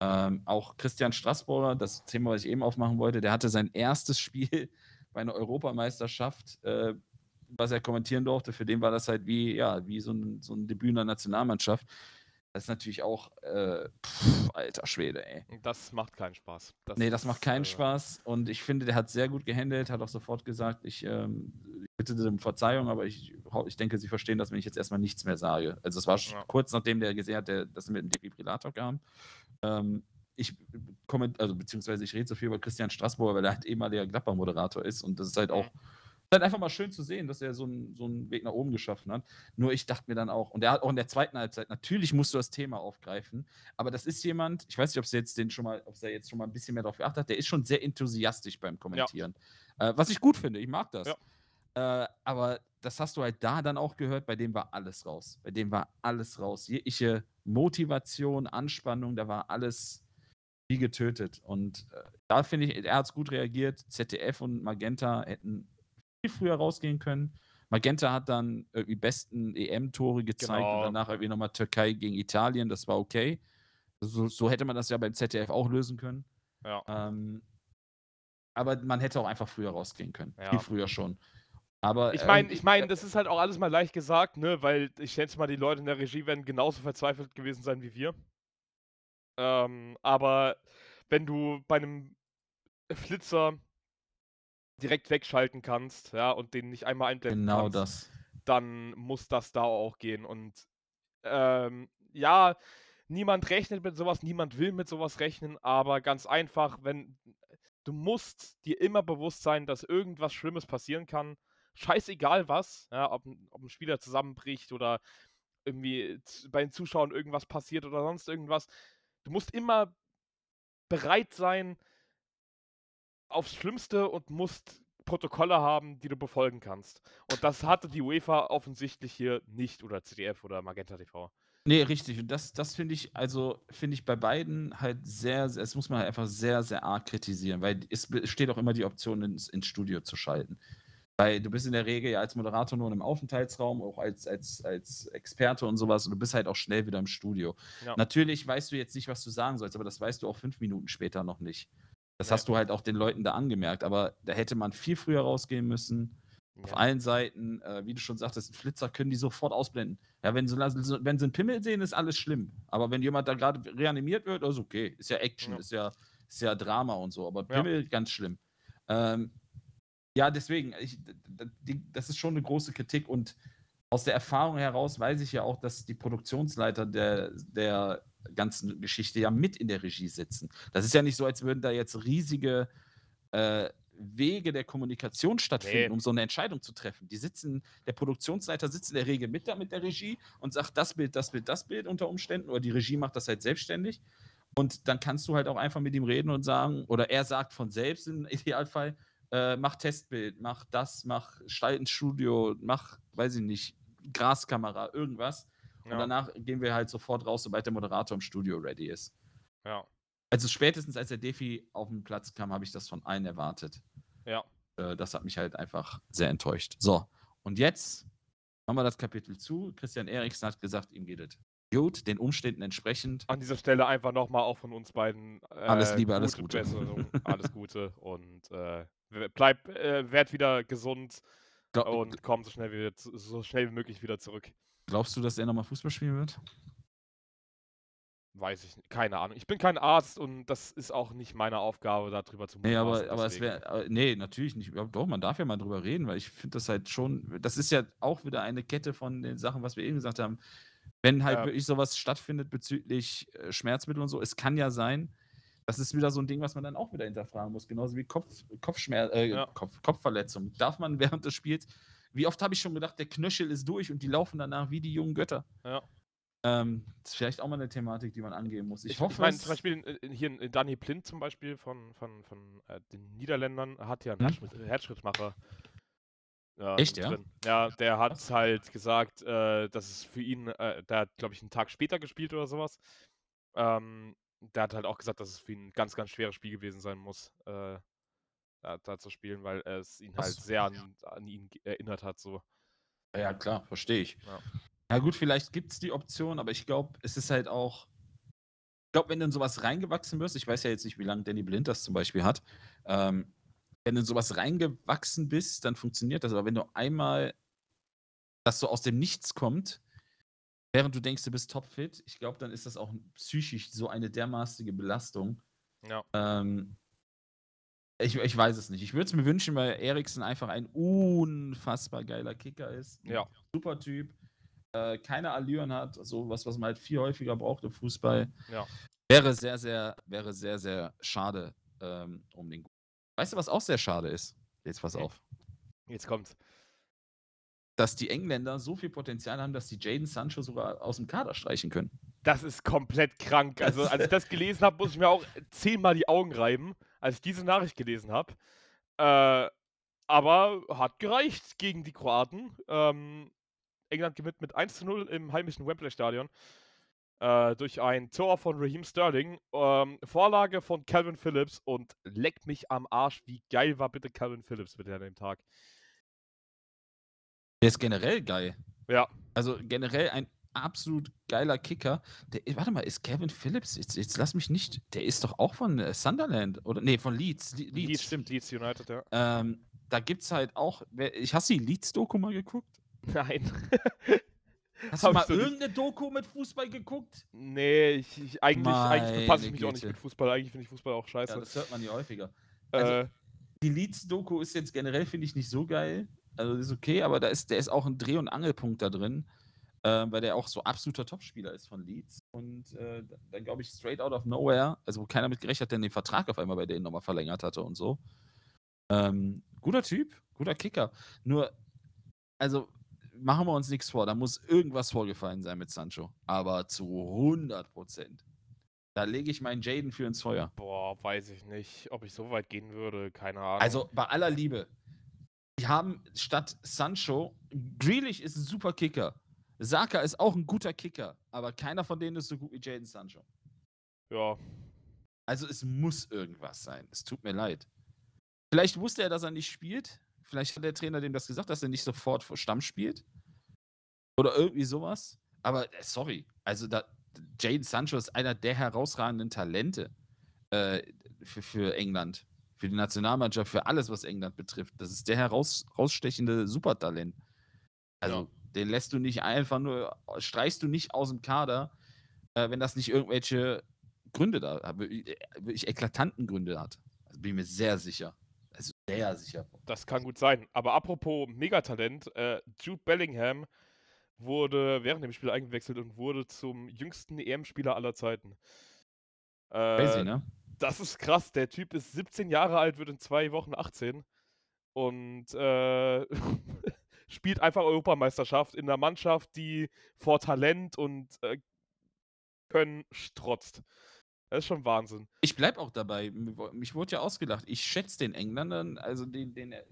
ähm, auch Christian Straßburger, das Thema, was ich eben aufmachen wollte, der hatte sein erstes Spiel bei einer Europameisterschaft, äh, was er kommentieren durfte. Für den war das halt wie, ja, wie so ein, so ein Debüt in der Nationalmannschaft. Das ist natürlich auch, äh, pff, alter Schwede, ey. Das macht keinen Spaß. Das Nee, das macht keinen äh, Spaß. Und ich finde, der hat sehr gut gehandelt, hat auch sofort gesagt, ich, ähm, bitte um Verzeihung, aber ich, ich denke, Sie verstehen das, wenn ich jetzt erstmal nichts mehr sage. Also es war Ja. kurz nachdem der gesehen hat, der, dass er mit dem Defibrillator kam. Ähm, ich komme, also beziehungsweise ich rede so viel über Christian Straßburger, weil er halt ehemaliger Gladbach-Moderator ist und das ist halt Mhm. Halt einfach mal schön zu sehen, dass er so einen, so einen Weg nach oben geschaffen hat. Nur ich dachte mir dann auch, und er hat auch in der zweiten Halbzeit, natürlich musst du das Thema aufgreifen, aber das ist jemand, ich weiß nicht, ob es jetzt den schon mal, ob er jetzt schon mal ein bisschen mehr darauf geachtet hat, der ist schon sehr enthusiastisch beim Kommentieren. Ja. Äh, was ich gut finde, ich mag das. Ja. Äh, aber das hast du halt da dann auch gehört, bei dem war alles raus. Bei dem war alles raus. Jegliche Motivation, Anspannung, da war alles wie getötet. Und äh, da finde ich, er hat es gut reagiert. ZDF und Magenta hätten früher rausgehen können. Magenta hat dann irgendwie besten EM-Tore gezeigt genau. und danach irgendwie nochmal Türkei gegen Italien. Das war okay. So, so, hätte man das ja beim ZDF auch lösen können. Ja. Ähm, aber man hätte auch einfach früher rausgehen können. Ja. Viel früher schon. Aber, ich meine, ähm, ich meine, das ist halt auch alles mal leicht gesagt, ne? Weil ich schätze mal, die Leute in der Regie werden genauso verzweifelt gewesen sein wie wir. Ähm, aber wenn du bei einem Flitzer direkt wegschalten kannst, ja, und den nicht einmal einblenden genau kannst, das. dann muss das da auch gehen. Und ähm, ja, niemand rechnet mit sowas, niemand will mit sowas rechnen, aber ganz einfach, wenn du musst dir immer bewusst sein, dass irgendwas Schlimmes passieren kann scheißegal was, ja, ob, ob ein Spieler zusammenbricht oder irgendwie bei den Zuschauern irgendwas passiert oder sonst irgendwas. Du musst immer bereit sein aufs Schlimmste und musst Protokolle haben, die du befolgen kannst. Und das hatte die UEFA offensichtlich hier nicht oder CDF oder Magenta TV. Nee, richtig. Und das, das finde ich, also finde ich bei beiden halt sehr, sehr, es muss man halt einfach sehr, sehr arg kritisieren, weil es steht auch immer die Option, ins, ins Studio zu schalten. Weil du bist in der Regel ja als Moderator nur im Aufenthaltsraum, auch als, als, als Experte und sowas, und du bist halt auch schnell wieder im Studio. Ja. Natürlich weißt du jetzt nicht, was du sagen sollst, aber das weißt du auch fünf Minuten später noch nicht. Das ja. hast du halt auch den Leuten da angemerkt, aber da hätte man viel früher rausgehen müssen. Ja. Auf allen Seiten, äh, wie du schon sagtest, Flitzer können die sofort ausblenden. Ja, wenn sie, wenn sie einen Pimmel sehen, ist alles schlimm. Aber wenn jemand da gerade reanimiert wird, ist okay. Ist ja Action, Ist, ja, ist ja Drama und so. Aber Pimmel, ganz schlimm. Ähm, ja, deswegen, ich, das ist schon eine große Kritik und aus der Erfahrung heraus weiß ich ja auch, dass die Produktionsleiter der, der ganzen Geschichte ja mit in der Regie sitzen. Das ist ja nicht so, als würden da jetzt riesige äh, Wege der Kommunikation stattfinden, nee. um so eine Entscheidung zu treffen. Die sitzen, der Produktionsleiter sitzt in der Regel mit da mit der Regie und sagt das Bild, das Bild, das Bild unter Umständen oder die Regie macht das halt selbstständig. Und dann kannst du halt auch einfach mit ihm reden und sagen, oder er sagt von selbst im Idealfall, äh, mach Testbild, mach das, mach Stall ins Studio, mach, weiß ich nicht, Graskamera, irgendwas. Ja. Und danach gehen wir halt sofort raus, sobald der Moderator im Studio ready ist. Ja. Also spätestens als der Defi auf den Platz kam, habe ich das von allen erwartet. Ja. Äh, das hat mich halt einfach sehr enttäuscht. So, und jetzt machen wir das Kapitel zu. Christian Eriksen hat gesagt, ihm geht es gut, den Umständen entsprechend. An dieser Stelle einfach nochmal auch von uns beiden. Äh, alles Liebe, alles Gute. Besserung, alles Gute und äh, bleib, äh, werd wieder gesund Glaub, und komm so schnell, wie, so schnell wie möglich wieder zurück. Glaubst du, dass er nochmal Fußball spielen wird? Weiß ich nicht. Keine Ahnung. Ich bin kein Arzt und das ist auch nicht meine Aufgabe, darüber zu Nee, aber, aber es wäre. Nee, natürlich nicht. Doch, man darf ja mal drüber reden, weil ich finde das halt schon. Das ist ja auch wieder eine Kette von den Sachen, was wir eben gesagt haben. Wenn halt ja. wirklich sowas stattfindet bezüglich äh, Schmerzmittel und so, es kann ja sein, das ist wieder so ein Ding, was man dann auch wieder hinterfragen muss. Genauso wie Kopf, Kopfschmerz, äh, ja. Kopf, Kopfverletzung. Darf man während des Spiels, wie oft habe ich schon gedacht, der Knöchel ist durch und die laufen danach wie die jungen Götter. Ja. Ähm, das ist vielleicht auch mal eine Thematik, die man angehen muss. Ich, ich hoffe. Ich meine, zum Beispiel in, hier in Danny Plint zum Beispiel von, von, von äh, den Niederländern hat ja einen hm? Herzschrittmacher. Ja, Echt, ja? Drin. Ja, der hat halt gesagt, äh, dass es für ihn, äh, der hat, glaube ich, einen Tag später gespielt oder sowas. Ähm, der hat halt auch gesagt, dass es für ihn ein ganz, ganz schweres Spiel gewesen sein muss, äh, da, da, zu spielen, weil es ihn halt sehr an, an, ihn erinnert hat. So. Ja, klar, verstehe ich. Ja. ja. gut, vielleicht gibt es die Option, aber ich glaube, es ist halt auch. Ich glaube, wenn du in sowas reingewachsen wirst, ich weiß ja jetzt nicht, wie lange Danny Blind das zum Beispiel hat, ähm, wenn du in sowas reingewachsen bist, dann funktioniert das. Aber wenn du einmal das so aus dem Nichts kommt, während du denkst, du bist topfit, ich glaube, dann ist das auch psychisch so eine dermaßige Belastung. Ja. Ähm, ich, ich weiß es nicht. Ich würde es mir wünschen, weil Eriksen einfach ein unfassbar geiler Kicker ist. Ja. Super Typ. Äh, keine Allüren hat, so was, was man halt viel häufiger braucht im Fußball. Ja. Wäre sehr, sehr, wäre sehr, sehr schade ähm, um den. Weißt du, was auch sehr schade ist? Jetzt pass auf. Jetzt kommt's. Dass die Engländer so viel Potenzial haben, dass sie Jaden Sancho sogar aus dem Kader streichen können. Das ist komplett krank. Also, als ich das gelesen habe, muss ich mir auch zehnmal die Augen reiben, als ich diese Nachricht gelesen habe. Äh, aber hat gereicht gegen die Kroaten. Ähm, England gewinnt mit 1 zu 0 im heimischen Wembley-Stadion. Äh, durch ein Tor von Raheem Sterling. Ähm, Vorlage von Calvin Phillips und leckt mich am Arsch. Wie geil war bitte Calvin Phillips bitte an dem Tag? Der ist generell geil. Ja. Also generell ein absolut geiler Kicker. Der, warte mal, ist Kevin Phillips, jetzt, jetzt lass mich nicht, der ist doch auch von äh, Sunderland, oder? Nee, von Leeds. Le- Leeds, Leeds, stimmt. Leeds United, ja. Ähm, da gibt es halt auch, ich hast du die Leeds-Doku mal geguckt? Nein. Hast du mal ich so nicht. irgendeine Doku mit Fußball geguckt? nee, ich, ich, eigentlich, eigentlich befasse ich Meine mich auch nicht Güte. mit Fußball. Eigentlich finde ich Fußball auch Ja, scheiße. das hört man ja häufiger. also- äh, Die Leeds-Doku ist jetzt generell, finde ich, nicht so geil. Also ist okay, aber da ist, der ist auch ein Dreh- und Angelpunkt da drin, äh, weil der auch so absoluter Topspieler ist von Leeds. Und äh, dann glaube ich, straight out of nowhere, also wo keiner mit gerechnet hat, der den Vertrag auf einmal bei denen nochmal verlängert hatte und so. Ähm, guter Typ, guter Kicker. Nur, also machen wir uns nichts vor, da muss irgendwas vorgefallen sein mit Sancho. Aber zu 100 Prozent. Da lege ich meinen Jaden für ins Feuer. boah, weiß ich nicht, ob ich so weit gehen würde. Keine Ahnung. Also bei aller Liebe. Die haben statt Sancho, Grealish ist ein super Kicker. Saka ist auch ein guter Kicker, aber keiner von denen ist so gut wie Jaden Sancho. ja. Also es muss irgendwas sein. Es tut mir leid. Vielleicht wusste er, dass er nicht spielt. Vielleicht hat der Trainer dem das gesagt, dass er nicht sofort vor Stamm spielt. Oder irgendwie sowas. Aber äh, sorry, also da, Jaden Sancho ist einer der herausragenden Talente äh, für, für England, für die Nationalmannschaft, für alles, was England betrifft. Das ist der heraus, herausstechende Supertalent. Also Ja. Den lässt du nicht einfach nur, streichst du nicht aus dem Kader, äh, wenn das nicht irgendwelche Gründe da, wirklich äh, wirklich eklatanten Gründe hat. Also bin ich mir sehr sicher. Also sehr sicher. Das kann gut sein. Aber apropos Megatalent, äh, Jude Bellingham wurde während dem Spiel eingewechselt und wurde zum jüngsten EM-Spieler aller Zeiten. Äh, Crazy, ne? Das ist krass. Der Typ ist 17 Jahre alt, wird in zwei Wochen 18 und äh, spielt einfach Europameisterschaft in einer Mannschaft, die vor Talent und äh, Können strotzt. Das ist schon Wahnsinn. Ich bleib auch dabei. Mich wurde ja ausgelacht. Ich schätze den Engländern, also den, den, äh,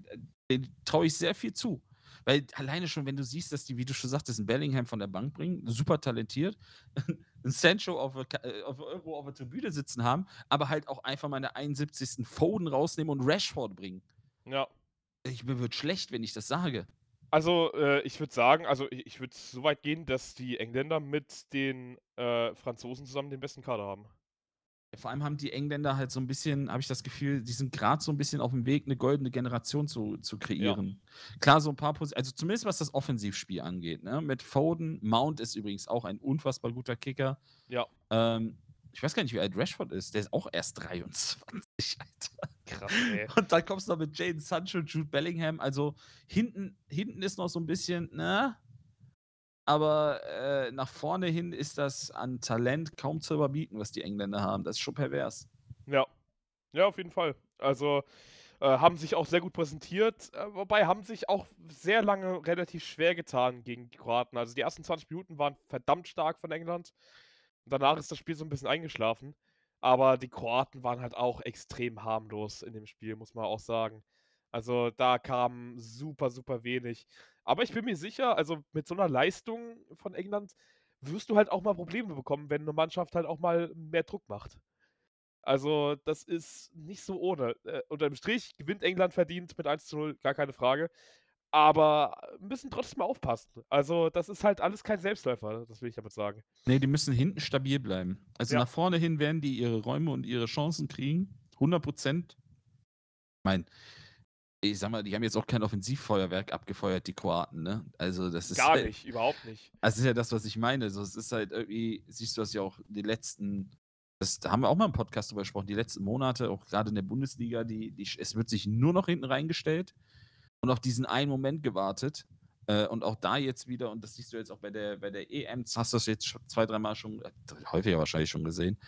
den traue ich sehr viel zu. Weil alleine schon, wenn du siehst, dass die, wie du schon sagtest, einen Bellingham von der Bank bringen, super talentiert, einen Sancho auf, äh, auf, irgendwo auf der Tribüne sitzen haben, aber halt auch einfach mal in der 71. Foden rausnehmen und Rashford bringen. Ja. Ich, mir wird schlecht, wenn ich das sage. Also, äh, ich würde sagen, also ich, ich würde so weit gehen, dass die Engländer mit den äh, Franzosen zusammen den besten Kader haben. Vor allem haben die Engländer halt so ein bisschen, habe ich das Gefühl, die sind gerade so ein bisschen auf dem Weg, eine goldene Generation zu, zu kreieren. Klar, so ein paar Positionen, also zumindest was das Offensivspiel angeht. Ne? Mit Foden, Mount ist übrigens auch ein unfassbar guter Kicker. Ja. Ähm, ich weiß gar nicht, wie alt Rashford ist. Der ist auch erst 23, Alter. Krass, ey. Und dann kommst du noch mit Jaden Sancho, Jude Bellingham. Also hinten, hinten ist noch so ein bisschen, ne? Aber äh, nach vorne hin ist das an Talent kaum zu überbieten, was die Engländer haben. Das ist schon pervers. Ja. Ja, auf jeden Fall. Also äh, haben sich auch sehr gut präsentiert, äh, wobei haben sich auch sehr lange relativ schwer getan gegen die Kroaten. Also die ersten 20 Minuten waren verdammt stark von England. Danach ist das Spiel so ein bisschen eingeschlafen. Aber die Kroaten waren halt auch extrem harmlos in dem Spiel, muss man auch sagen. Also da kam super, super wenig. Aber ich bin mir sicher, also mit so einer Leistung von England wirst du halt auch mal Probleme bekommen, wenn eine Mannschaft halt auch mal mehr Druck macht. Also, das ist nicht so ohne. Äh, unterm Strich gewinnt England verdient mit 1 zu 0, gar keine Frage. Aber müssen trotzdem aufpassen. Also, das ist halt alles kein Selbstläufer, das will ich damit sagen. Nee, die müssen hinten stabil bleiben. Also Ja. nach vorne hin werden die ihre Räume und ihre Chancen kriegen. 100 Prozent. Ich meine, ich sag mal, die haben jetzt auch kein Offensivfeuerwerk abgefeuert, die Kroaten, ne? Also, das ist. Gar halt, nicht, überhaupt nicht. Das ist ja das, was ich meine. So, es ist halt irgendwie, siehst du das ja auch die letzten, das, da haben wir auch mal im Podcast drüber gesprochen, die letzten Monate, auch gerade in der Bundesliga, die, die, es wird sich nur noch hinten reingestellt und auf diesen einen Moment gewartet. Äh, und auch da jetzt wieder, und das siehst du jetzt auch bei der, bei der EM, hast du das jetzt zwei, dreimal schon, äh, häufiger wahrscheinlich schon gesehen.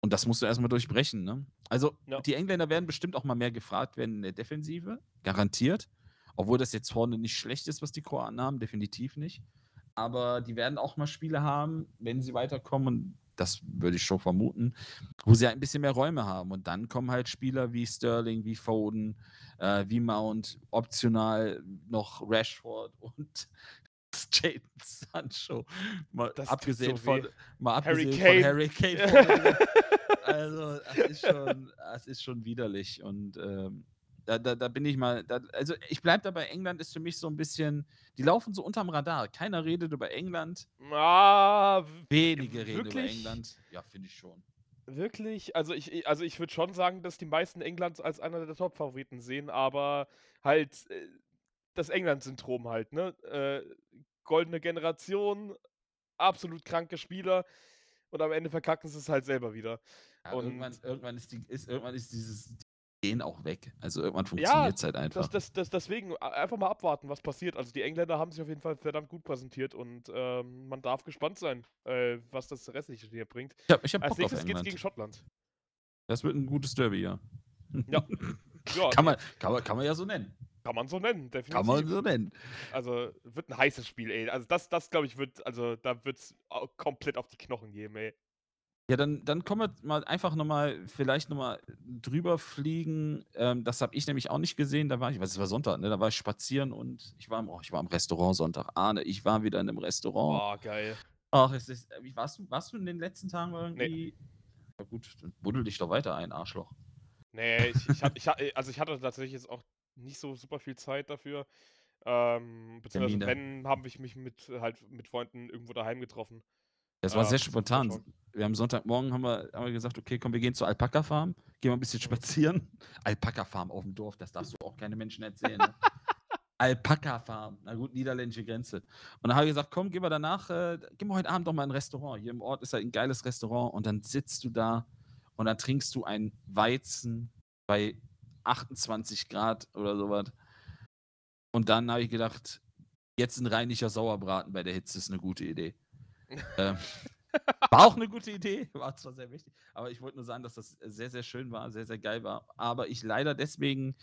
Und das musst du erstmal durchbrechen, ne? Also, Ja. die Engländer werden bestimmt auch mal mehr gefragt werden in der Defensive, garantiert. Obwohl das jetzt vorne nicht schlecht ist, was die Kroaten haben, definitiv nicht. Aber die werden auch mal Spiele haben, wenn sie weiterkommen. Das würde ich schon vermuten, wo sie ein bisschen mehr Räume haben. Und dann kommen halt Spieler wie Sterling, wie Foden, äh, wie Mount, optional noch Rashford und Jaden Sancho. Mal Das abgesehen, so von, mal Harry abgesehen Kane. von Harry Kane. also, das ist schon, das ist schon widerlich. Und ähm, da, da, da bin ich mal, da, also ich bleibe dabei, England ist für mich so ein bisschen, die laufen so unterm Radar. Keiner redet über England, Ah, wenige reden über? England. Ja, finde ich schon. wirklich? Also ich, also ich würde schon sagen, dass die meisten Englands als einer der Top-Favoriten sehen, aber halt äh, das England-Syndrom halt, ne? Äh, goldene Generation, absolut kranke Spieler und am Ende verkacken sie es halt selber wieder. Ja, irgendwann, irgendwann, ist die, ist, irgendwann ist dieses Gehen auch weg. Also irgendwann Ja, funktioniert es halt einfach. Das, das, das, deswegen a- einfach mal abwarten, was passiert. Also die Engländer haben sich auf jeden Fall verdammt gut präsentiert und ähm, man darf gespannt sein, äh, was das restliche hier bringt. ich habe ich hab Als Bock nächstes geht's England. gegen Schottland. Das wird ein gutes Derby, ja. Ja. Ja, kann, man, kann, man, kann man ja so nennen. kann man so nennen, definitiv. Kann man so nennen. Also wird ein heißes Spiel, ey. Also das, das glaube ich, wird, also da wird's au- komplett auf die Knochen gehen, ey. Ja, dann, dann kommen wir mal einfach nochmal, vielleicht nochmal drüber fliegen. Ähm, das habe ich nämlich auch nicht gesehen. Da war ich, was es war Sonntag, ne? Da war ich spazieren und ich war, im, oh, ich war im Restaurant Sonntag. Arne, ich war wieder in einem Restaurant. Boah, geil. Ach, es ist, wie warst du, warst du in den letzten Tagen irgendwie? Ja gut, dann buddel dich doch weiter ein, Arschloch. Nee, ich, ich, hat, ich, ha- also ich hatte tatsächlich jetzt auch nicht so super viel Zeit dafür. Ähm, beziehungsweise Termine. wenn, habe ich mich mit halt mit Freunden irgendwo daheim getroffen. Das war sehr spontan. Wir haben Sonntagmorgen haben wir, haben wir gesagt, okay, komm, wir gehen zur Alpaka-Farm, gehen mal ein bisschen spazieren. Alpaka-Farm auf dem Dorf, das darfst du auch keine Menschen erzählen. Ne? Alpaka-Farm, na gut, niederländische Grenze. Und dann habe ich gesagt, komm, gehen wir danach, äh, gehen wir heute Abend doch mal in ein Restaurant. Hier im Ort ist halt ein geiles Restaurant und dann sitzt du da und dann trinkst du ein Weizen bei 28 Grad oder sowas. Und dann habe ich gedacht, jetzt ein reinlicher Sauerbraten bei der Hitze ist eine gute Idee. Ähm, war auch eine gute Idee, war zwar sehr wichtig, aber ich wollte nur sagen, dass das sehr, sehr schön war, sehr, sehr geil war. Aber ich leider deswegen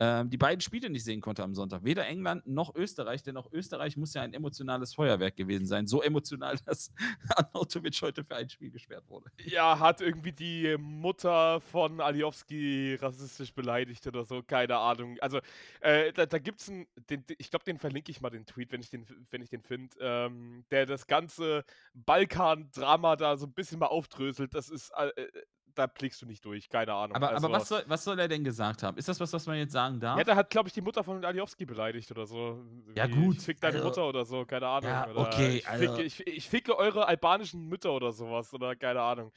ähm, die beiden Spiele nicht sehen konnte am Sonntag. Weder England noch Österreich, denn auch Österreich muss ja ein emotionales Feuerwerk gewesen sein. So emotional, dass Arnautovic heute für ein Spiel gesperrt wurde. Ja, hat irgendwie die Mutter von Aliowski rassistisch beleidigt oder so, keine Ahnung. Also, äh, da, da gibt's einen, den, den- ich glaube, den verlinke ich mal, den Tweet, wenn ich den, den finde, ähm, der das ganze Balkan-Drama da so ein bisschen mal aufdröselt. Das ist, äh, äh, da blickst du nicht durch, keine Ahnung. Aber, also, aber was, soll, was soll er denn gesagt haben? Ist das was, was man jetzt sagen darf? Ja, der hat, glaube ich, die Mutter von Aliowski beleidigt oder so. Ja, Wie, gut, Ich fick deine also- Mutter oder so, keine Ahnung. Ja, okay, ich, also- ficke, ich, ich ficke eure albanischen Mütter oder sowas oder keine Ahnung.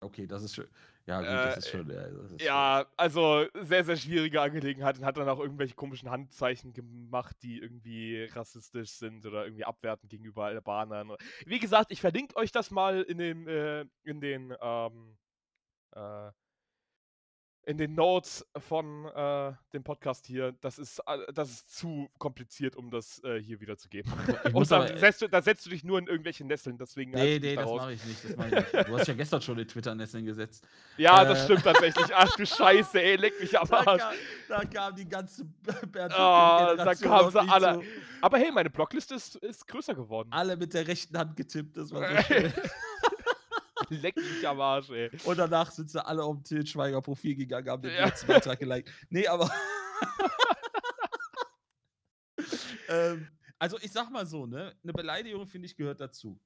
Okay, das ist schön. Ja, gut, das Äh, ist schon. Ja, ist Ja, also sehr, sehr schwierige Angelegenheit und hat dann auch irgendwelche komischen Handzeichen gemacht, die irgendwie rassistisch sind oder irgendwie abwertend gegenüber Albanern. Wie gesagt, ich verlinke euch das mal in den, äh, in den, ähm, äh, in den Notes von äh, dem Podcast hier. Das ist, äh, das ist zu kompliziert, um das äh, hier wiederzugeben. Und da, aber, äh, setzt du, da setzt du dich nur in irgendwelche Nesseln, deswegen Nee, nee, da das mache ich nicht. Das mach ich nicht. Du hast ja gestern schon in Twitter-Nesseln gesetzt. Ja, das Äh. stimmt tatsächlich. Ach du Scheiße, ey, leck mich am Da Arsch. kam, da kam die ganze Bernd Ah, da kamen sie alle. zu. Aber hey, meine Blockliste ist, ist größer geworden. Alle mit der rechten Hand getippt. Das war so schön. Leck mich am Arsch, ey. Und danach sind sie alle auf dem Til Schweiger Profil gegangen, haben den Ja. letzten Beitrag geliked. Nee, aber. ähm, also ich sag mal so, ne? Eine Beleidigung, finde ich, gehört dazu.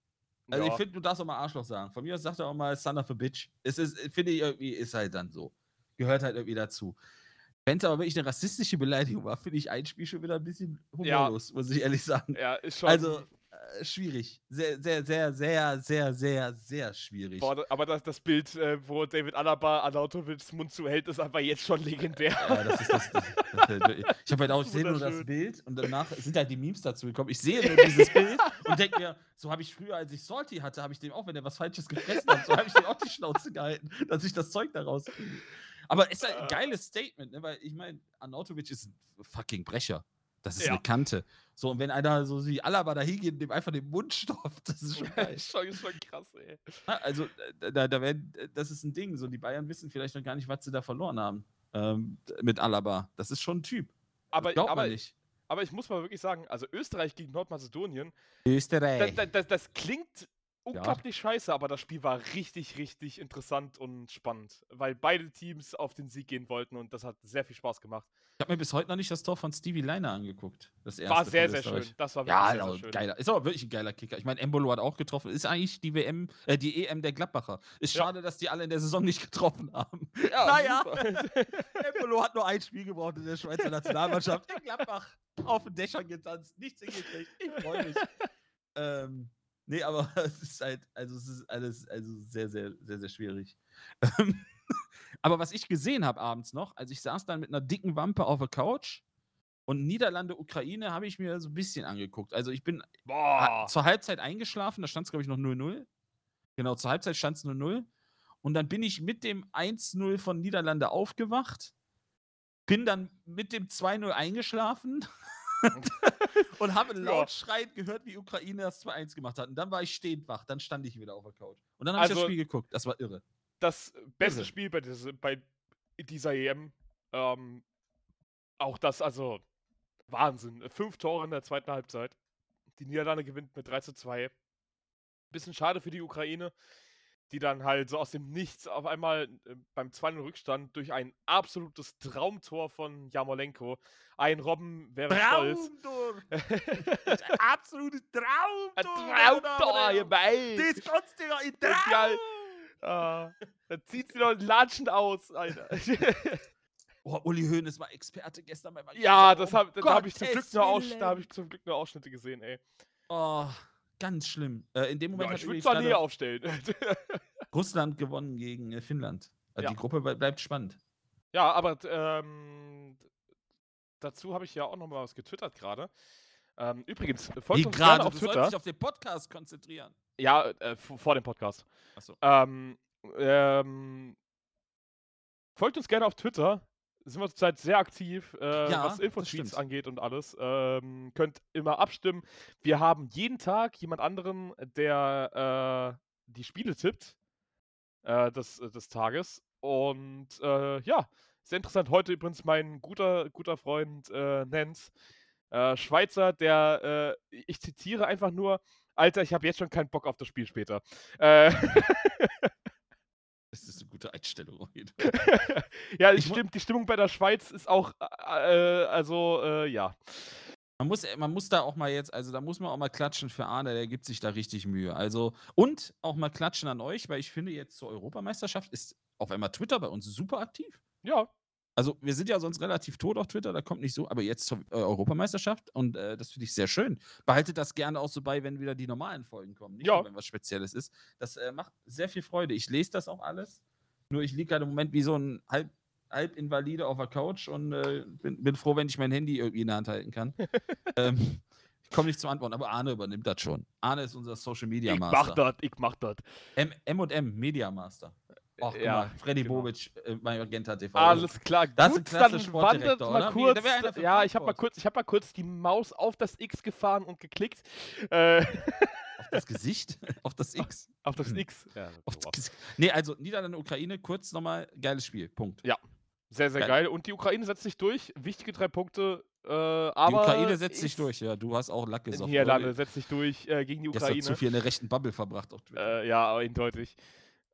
Also Ja. ich finde, du darfst auch mal Arschloch sagen. Von mir aus sagt er auch mal Son of a Bitch. Es ist, finde ich, irgendwie, ist halt dann so. Gehört halt irgendwie dazu. Wenn es aber wirklich eine rassistische Beleidigung war, finde ich ein Spiel schon wieder ein bisschen Ja. humorlos, muss ich ehrlich sagen. ja, ist schon. Also, schwierig. Sehr, sehr, sehr, sehr, sehr, sehr, sehr schwierig. Boah, aber das, das Bild, äh, wo David Alaba Arnautovics Mund zuhält, ist einfach jetzt schon legendär. Ja, das ist das. das, das ich habe halt auch, ich sehe nur das. Bild und danach sind halt die Memes dazu gekommen. Ich sehe nur dieses Bild und denke mir, so habe ich früher, als ich Salty hatte, habe ich dem auch, wenn er was Falsches gefressen hat, so habe ich dem auch die Schnauze gehalten, dass ich das Zeug da rauskriege. Aber ist halt ein Ah. geiles Statement, ne? weil ich meine, Arnautovic ist ein fucking Brecher. Das ist Ja. eine Kante. So, und wenn einer so wie Alaba da hingeht und dem einfach den Mund stopft, das ist schon geil. schon, ist schon krass, ey. Also, äh, da, da werden, das ist ein Ding. So, die Bayern wissen vielleicht noch gar nicht, was sie da verloren haben ähm, mit Alaba. Das ist schon ein Typ. Aber, Glaubt aber man nicht. aber ich muss mal wirklich sagen, also Österreich gegen Nordmazedonien, Österreich. das, das, das klingt unglaublich scheiße, aber das Spiel war richtig, richtig interessant und spannend, weil beide Teams auf den Sieg gehen wollten und das hat sehr viel Spaß gemacht. Ich habe mir bis heute noch nicht das Tor von Stevie Leiner angeguckt. Das erste War sehr, sehr schön. Das war wirklich Ja, sehr, sehr laut, schön. geiler. Ist aber wirklich ein geiler Kicker. Ich meine, Embolo hat auch getroffen. Ist eigentlich die WM, äh, die EM der Gladbacher. Ist Ja. schade, dass die alle in der Saison nicht getroffen haben. Ja, Naja. Embolo hat nur ein Spiel gebraucht in der Schweizer Nationalmannschaft. In Gladbach auf den Dächern getanzt, nichts hingekriegt. Ich freue mich. ähm, nee, aber es ist halt, also es ist alles also sehr, sehr, sehr, sehr schwierig. Ähm, aber was ich gesehen habe abends noch, also ich saß dann mit einer dicken Wampe auf der Couch und Niederlande, Ukraine habe ich mir so ein bisschen angeguckt. Also ich bin Boah. zur Halbzeit eingeschlafen, da stand es, glaube ich, noch 0-0. Genau, zur Halbzeit stand es 0-0. Und dann bin ich mit dem 1-0 von Niederlande aufgewacht, bin dann mit dem 2-0 eingeschlafen und habe laut schreiend gehört, wie Ukraine das 2-1 gemacht hat. Und dann war ich stehend wach, dann stand ich wieder auf der Couch. Und dann habe ich das Also- Spiel geguckt. Das war irre. das beste Irre. Spiel bei, diese, bei dieser EM. Ähm, auch das, also Wahnsinn. Fünf Tore in der zweiten Halbzeit. Die Niederlande gewinnt mit 3 zu 2. Bisschen schade für die Ukraine, die dann halt so aus dem Nichts auf einmal äh, beim 2 Rückstand durch ein absolutes Traumtor von Jamolenko. Ein Robben wäre stolz. Traumtor! Absolutes Ein Traumtor! Traumtor, ihr Bein! Das kannst du ja in Ja, Traum! Ah, da zieht sie noch Latschen aus, Alter. Oh, Uli Hoeneß war Experte gestern bei Ja, das hab, da, Um habe ich zum Glück nur da habe ich zum Glück nur Ausschnitte gesehen, ey. Oh, ganz schlimm. Äh, in dem Moment Ja, ich würde Sané aufstellen. Russland gewonnen gegen äh, Finnland. Also Ja. Die Gruppe ble- bleibt spannend. ja, aber ähm, dazu habe ich ja auch noch mal was getwittert gerade. Ähm, übrigens, folgt Wie uns gerade, gerne auf du Twitter. dich auf den Podcast konzentrieren. Ja, äh, vor dem Podcast. Achso. Ähm, ähm, folgt uns gerne auf Twitter. Sind wir zurzeit sehr aktiv, äh, Ja, was Infotweets angeht und alles. Ähm, könnt immer abstimmen. Wir haben jeden Tag jemand anderen, der äh, die Spiele tippt äh, des, des Tages. Und äh, ja, sehr interessant. Heute übrigens mein guter, guter Freund äh, Nens, äh, Schweizer, der, äh, ich zitiere einfach nur, Alter, ich habe jetzt schon keinen Bock auf das Spiel später. Äh, Das ist eine gute Einstellung. ja, Ich stimmt, die Stimmung bei der Schweiz ist auch, äh, also, äh, ja. Man muss, äh, man muss da auch mal jetzt, also da muss man auch mal klatschen für Arne, der gibt sich da richtig Mühe. Also, und auch mal klatschen an euch, weil ich finde, jetzt zur Europameisterschaft ist auf einmal Twitter bei uns super aktiv. Ja, Also, wir sind ja sonst relativ tot auf Twitter, da kommt nicht so, aber jetzt zur äh, Europameisterschaft und äh, das finde ich sehr schön. Behaltet das gerne auch so bei, wenn wieder die normalen Folgen kommen, nicht Ja. nur, wenn was Spezielles ist. Das äh, macht sehr viel Freude. Ich lese das auch alles. Nur ich liege gerade im Moment wie so ein halb, halb Invalide auf der Couch und äh, bin, bin froh, wenn ich mein Handy irgendwie in der Hand halten kann. ähm, ich komme nicht zum Antworten, aber Arne übernimmt das schon. Arne ist unser Social Media ich mach Master. das, ich mach das. M&M Media Master. Ach, guck Ja, mal, Freddy genau. Bobic, äh, Magenta TV. Alles klar. Das ist Gut, ein klasse dann wandert mal oder? Kurz. Für ja, ich habe mal kurz, ich habe mal kurz die Maus auf das X gefahren und geklickt. Äh, Auf das Gesicht? auf das X? auf das Hm. X. Ja, Auf das. Nee, also Niederlande, Ukraine, kurz nochmal, geiles Spiel. Punkt. Sehr, sehr Geil. geil. Und die Ukraine setzt sich durch. Wichtige drei Punkte. Äh, Die aber Ukraine setzt sich ist- durch, ja. Du hast auch Lack Die gesoffen. Niederlande setzt sich durch äh, gegen die Gestern zu Ukraine. viel in der rechten Bubble verbracht auf Twitter. Äh, ja, eindeutig.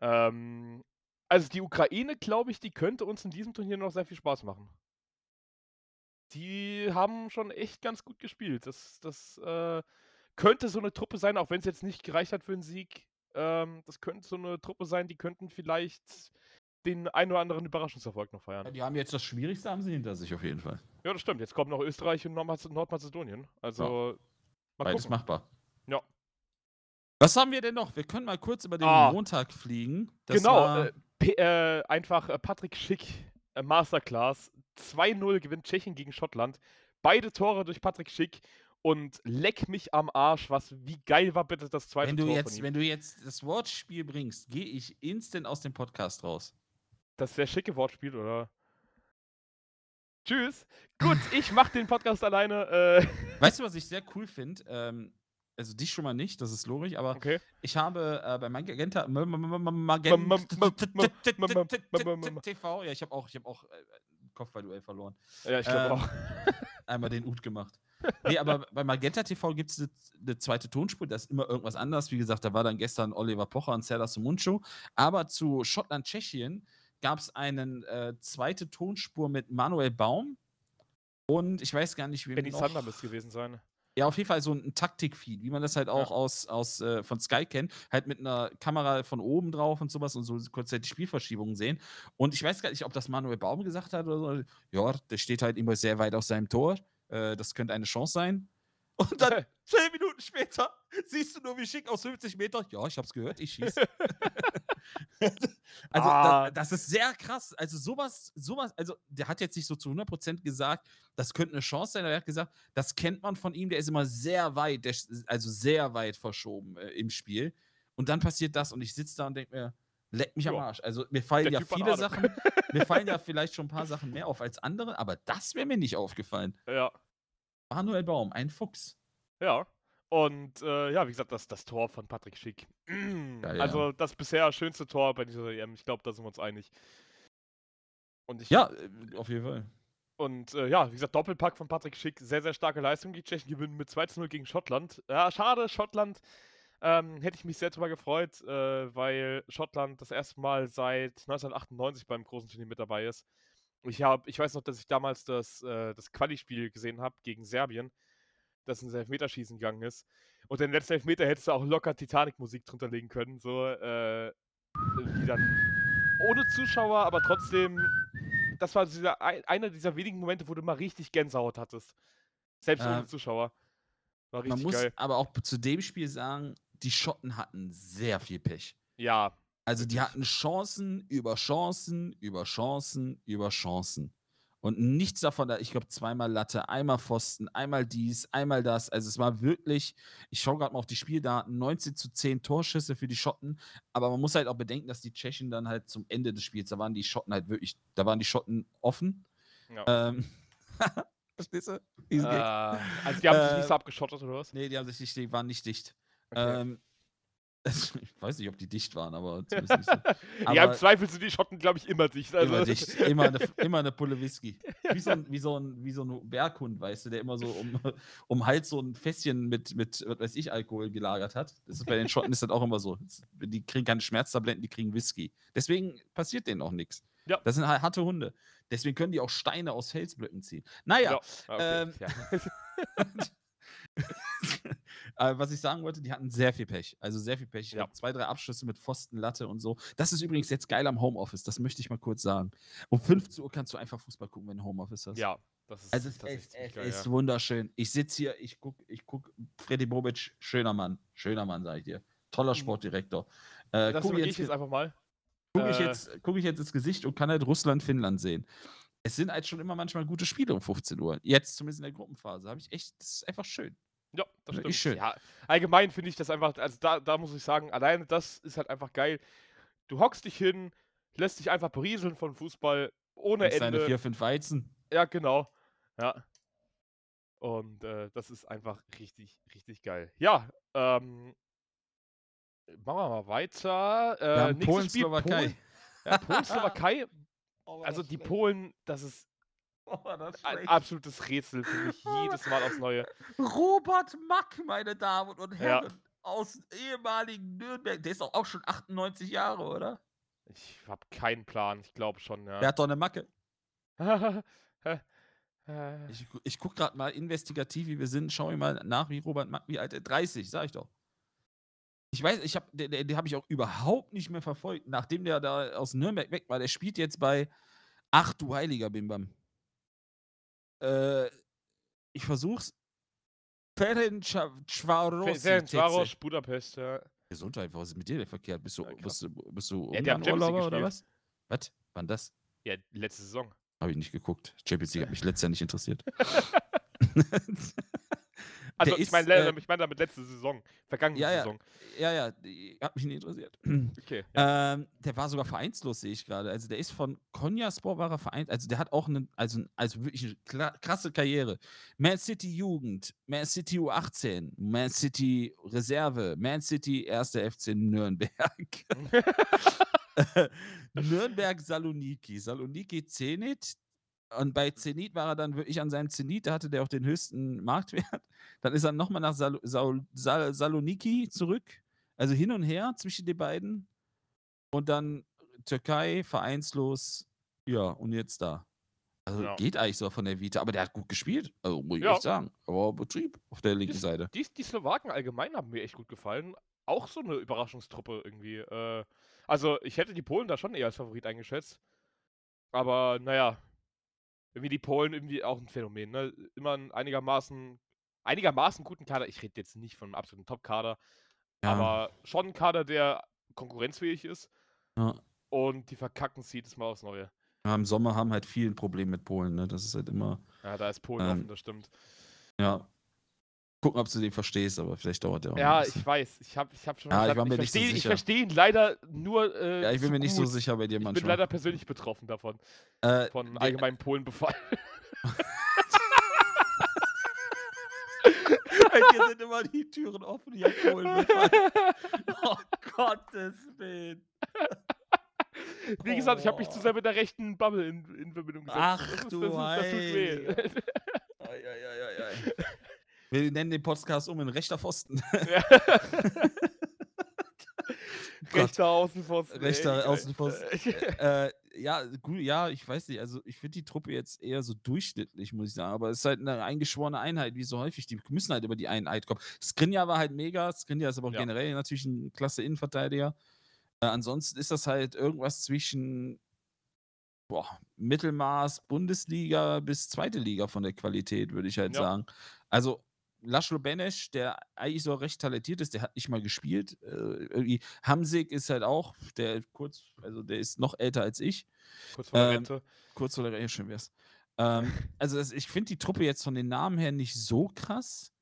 Ähm, also die Ukraine, glaube ich, die könnte uns in diesem Turnier noch sehr viel Spaß machen. Die haben schon echt ganz gut gespielt. Das, das äh, könnte so eine Truppe sein, auch wenn es jetzt nicht gereicht hat für einen Sieg. Ähm, das könnte so eine Truppe sein, die könnten vielleicht den ein oder anderen Überraschungserfolg noch feiern. die haben jetzt das Schwierigste, haben sie hinter sich auf jeden Fall. Ja, das stimmt. Jetzt kommen noch Österreich und Nordmaz- Nordmazedonien. Also, mal Beides gucken. machbar. Ja. Was haben wir denn noch? Wir können mal kurz über den Ah. Montag fliegen. Das genau, war- äh, P äh, einfach äh, Patrick Schick, äh, Masterclass. 2-0 gewinnt Tschechien gegen Schottland. Beide Tore durch Patrick Schick. Und leck mich am Arsch, was, wie geil war bitte das zweite wenn, du Tor von jetzt, ihm. wenn du jetzt das Wortspiel bringst, gehe ich instant aus dem Podcast raus. Das sehr schicke Wortspiel, oder? Tschüss. Gut, ich mach den Podcast alleine. Äh, Weißt du, was ich sehr cool finde? Ähm, also dich schon mal nicht, das ist logisch, aber okay. ich habe äh, bei Magenta Magenta TV, ja, ich habe auch, ich habe auch äh, Kopfballduell verloren. Ja, ich glaube Ähm, auch. Einmal den Ut gemacht. Nee, aber bei Magenta TV gibt es eine ne zweite Tonspur, da ist immer irgendwas anders. Wie gesagt, da war dann gestern Oliver Pocher und Serdar Sumuncu. Aber zu Schottland-Tschechien gab es eine äh, zweite Tonspur mit Manuel Baum und ich weiß gar nicht, wie Benny Sander müsste gewesen sein. Ja, auf jeden Fall so ein Taktikfeed, wie man das halt auch ja. aus, aus äh, von Sky kennt, halt mit einer Kamera von oben drauf und sowas und so kurzzeitig Spielverschiebungen sehen. Und ich weiß gar nicht, ob das Manuel Baum gesagt hat oder so. Ja, der steht halt immer sehr weit aus seinem Tor. Äh, das könnte eine Chance sein. Und dann zehn Minuten später siehst du nur, wie schick aus 50 Meter. Ja, ich hab's gehört, ich schieße. also, ah. das, das, ist sehr krass. Also, sowas, sowas, also, der hat jetzt nicht so zu 100% gesagt, das könnte eine Chance sein, aber er hat gesagt, das kennt man von ihm, der ist immer sehr weit, der, also sehr weit verschoben äh, im Spiel. Und dann passiert das und ich sitze da und denke mir, leck mich am Arsch. Also, mir fallen ja viele Sachen, mir fallen ja vielleicht schon ein paar Sachen mehr auf als andere, aber das wäre mir nicht aufgefallen. Ja. Manuel Baum, ein Fuchs. Ja. Und äh, ja, wie gesagt, das, das Tor von Patrick Schick. Ja, ja. Also das bisher schönste Tor bei dieser EM. Ich glaube, da sind wir uns einig. Und ich, ja, äh, auf jeden Fall. Und äh, ja, wie gesagt, Doppelpack von Patrick Schick. Sehr, sehr starke Leistung. Die Tschechen gewinnen mit 2 zu 0 gegen Schottland. Ja, schade, Schottland. Ähm, hätte ich mich sehr drüber gefreut, äh, weil Schottland das erste Mal seit 1998 beim großen Turnier mit dabei ist. Ich, hab, ich weiß noch, dass ich damals das, äh, das Quali-Spiel gesehen habe gegen Serbien das ins Elfmeterschießen gegangen ist. Und den letzten Elfmeter hättest du auch locker Titanic-Musik drunter legen können, so, äh, die dann ohne Zuschauer, aber trotzdem, das war dieser, einer dieser wenigen Momente, wo du mal richtig Gänsehaut hattest. Selbst äh, ohne Zuschauer. War richtig man muss geil. aber auch zu dem Spiel sagen, die Schotten hatten sehr viel Pech. Ja. Also die hatten Chancen über Chancen, über Chancen, über Chancen. Und nichts davon, ich glaube, zweimal Latte, einmal Pfosten, einmal dies, einmal das. Also es war wirklich, ich schaue gerade mal auf die Spieldaten, 19 zu 10 Torschüsse für die Schotten. Aber man muss halt auch bedenken, dass die Tschechen dann halt zum Ende des Spiels, da waren die Schotten halt wirklich, da waren die Schotten offen. Ja. Ähm, Verstehst du? Äh, also die haben sich nicht so abgeschottet oder was? Nee, die haben sich nicht, die waren nicht dicht. Okay. Ähm, Ich weiß nicht, ob die dicht waren, aber zumindest nicht so. Aber ja, im Zweifel sind die Schotten, glaube ich, immer dicht. Also. Immer dicht. Immer eine, immer eine Pulle Whisky. Wie so, ein, wie, so ein, wie so ein Berghund, weißt du, der immer so um, um Hals so ein Fässchen mit, mit, was weiß ich, Alkohol gelagert hat. Das ist, bei den Schotten ist das auch immer so. Die kriegen keine Schmerztabletten, die kriegen Whisky. Deswegen passiert denen auch nichts. Ja. Das sind harte Hunde. Deswegen können die auch Steine aus Felsblöcken ziehen. Naja. Ja, okay, ähm, ja. Aber was ich sagen wollte, die hatten sehr viel Pech. Also sehr viel Pech. Ich ja. zwei, drei Abschlüsse mit Pfosten, Latte und so. Das ist übrigens jetzt geil am Homeoffice. Das möchte ich mal kurz sagen. Um 15 Uhr kannst du einfach Fußball gucken, wenn du Homeoffice hast. Ja, das ist, also es ist, es geil, ist ja. wunderschön. Ich sitze hier, ich gucke ich guck Freddy Bobic, schöner Mann. Schöner Mann, sage ich dir. Toller mhm. Sportdirektor. Äh, das gucke ich jetzt, einfach mal. Gucke ich, äh. jetzt, guck ich jetzt ins Gesicht und kann halt Russland, Finnland sehen es sind halt schon immer manchmal gute Spiele um 15 Uhr. Jetzt zumindest in der Gruppenphase. Habe ich echt, das ist einfach schön. Ja, das stimmt. Ist schön. Ja, allgemein finde ich das einfach, also da, da muss ich sagen, alleine das ist halt einfach geil. Du hockst dich hin, lässt dich einfach berieseln von Fußball ohne Ende. Seine vier, fünf Weizen. Ja, genau. Ja. Und äh, das ist einfach richtig, richtig geil. Ja, ähm, machen wir mal weiter. Äh, Polen, Slowakei. Polen, ja, Polen, Slowakei. Oh, also die Polen, das ist Oh, Ein absolutes Rätsel für mich jedes Mal aufs Neue. Robert Mack, meine Damen und Herren, ja. aus ehemaligen Nürnberg. Der ist doch auch schon 98 Jahre, oder? Ich habe keinen Plan, ich glaube schon, ja. Der hat doch eine Macke. ich, ich gucke gerade mal investigativ, wie wir sind. Schau mir mal nach, wie Robert Mack, wie alt er 30, sag ich doch. Ich weiß, ich habe, den, den habe ich auch überhaupt nicht mehr verfolgt, nachdem der da aus Nürnberg weg war. Der spielt jetzt bei Ach du heiliger Bimbam. Äh, ich versuch's. Ferencvaros, Budapest, ja. Gesundheit, was ist mit dir verkehrt? Bist du, ja, bist du, bist du ja, Urlauber oder was? Was? Wann das? Ja, letzte Saison. Habe ich nicht geguckt. Champions League hat mich letztes Jahr nicht interessiert. Also ich meine äh, ich mein damit letzte Saison, vergangene ja, Saison. Ja, ja, hat mich nicht interessiert. Okay. Ja. Ähm, der war sogar vereinslos, sehe ich gerade. Also der ist von Konyaspor war er vereint, also der hat auch eine, also, also wirklich eine krasse Karriere. Man City Jugend, Man City U18, Man City Reserve, Man City 1. FC Nürnberg. Nürnberg Saloniki, Saloniki Zenit, Und bei Zenit war er dann wirklich an seinem Zenit, da hatte der auch den höchsten Marktwert. Dann ist er nochmal nach Sal Sal Sal Saloniki zurück. Also hin und her zwischen den beiden. Und dann Türkei, vereinslos. Ja, und jetzt da. Also Ja. geht eigentlich so von der Vita, aber der hat gut gespielt, also muss ich Ja. echt sagen. Aber Betrieb auf der linken Die, Seite. die, die Slowaken allgemein haben mir echt gut gefallen. Auch so eine Überraschungstruppe irgendwie. Äh, also, ich hätte die Polen da schon eher als Favorit eingeschätzt. Aber naja, irgendwie die Polen irgendwie auch ein Phänomen. Ne? Immer einen einigermaßen, einigermaßen guten Kader. Ich rede jetzt nicht von einem absoluten Top-Kader, Ja. aber schon ein Kader, der konkurrenzfähig ist. Ja. Und die verkacken es jedes Mal aufs Neue. Ja, Im Sommer haben halt viel ein Problem mit Polen, ne? Das ist halt immer, Ja, da ist Polen Ähm, offen, das stimmt. ja. Gucken, ob du den verstehst, aber vielleicht dauert der auch Ja, ich weiß. Ich habe ich hab schon Ja, ich so verstehe ich sicher. verstehe ihn leider nur. Äh, Ja, ich bin mir nicht so sicher bei dir Ich bin manchmal. leider persönlich betroffen davon, Äh, von allgemeinem Polenbefall. Bei dir sind immer die Türen offen, die Polen Oh Gottes Willen. Wie gesagt, ich habe mich zu Oh. sehr mit der rechten Bubble in, in Verbindung gesetzt. Ach das ist, du das, ist, das tut weh. Ei, ei, ei, ei, ei. Wir nennen den Podcast um in rechter Pfosten. Ja. Rechter Außenpfosten. ey, Rechter geil. Außenpfosten. äh, ja, gut, ja, ich weiß nicht. Also, ich finde die Truppe jetzt eher so durchschnittlich, muss ich sagen. Aber es ist halt eine eingeschworene Einheit, wie so häufig. Die müssen halt über die Einheit kommen. Skriniar war halt mega. Skriniar ist aber auch Ja. generell natürlich ein klasse Innenverteidiger. Äh, ansonsten ist das halt irgendwas zwischen boah, Mittelmaß, Bundesliga bis zweite Liga von der Qualität, würde ich halt Ja. sagen. Also Laszlo Benesch, der eigentlich so recht talentiert ist, der hat nicht mal gespielt. Äh, Hamsik ist halt auch, der kurz, also der ist noch älter als ich. Kurz vor der Ähm, Rente. Kurz vor der Rente, schön wär's. Ähm, also das, ich finde die Truppe jetzt von den Namen her nicht so krass,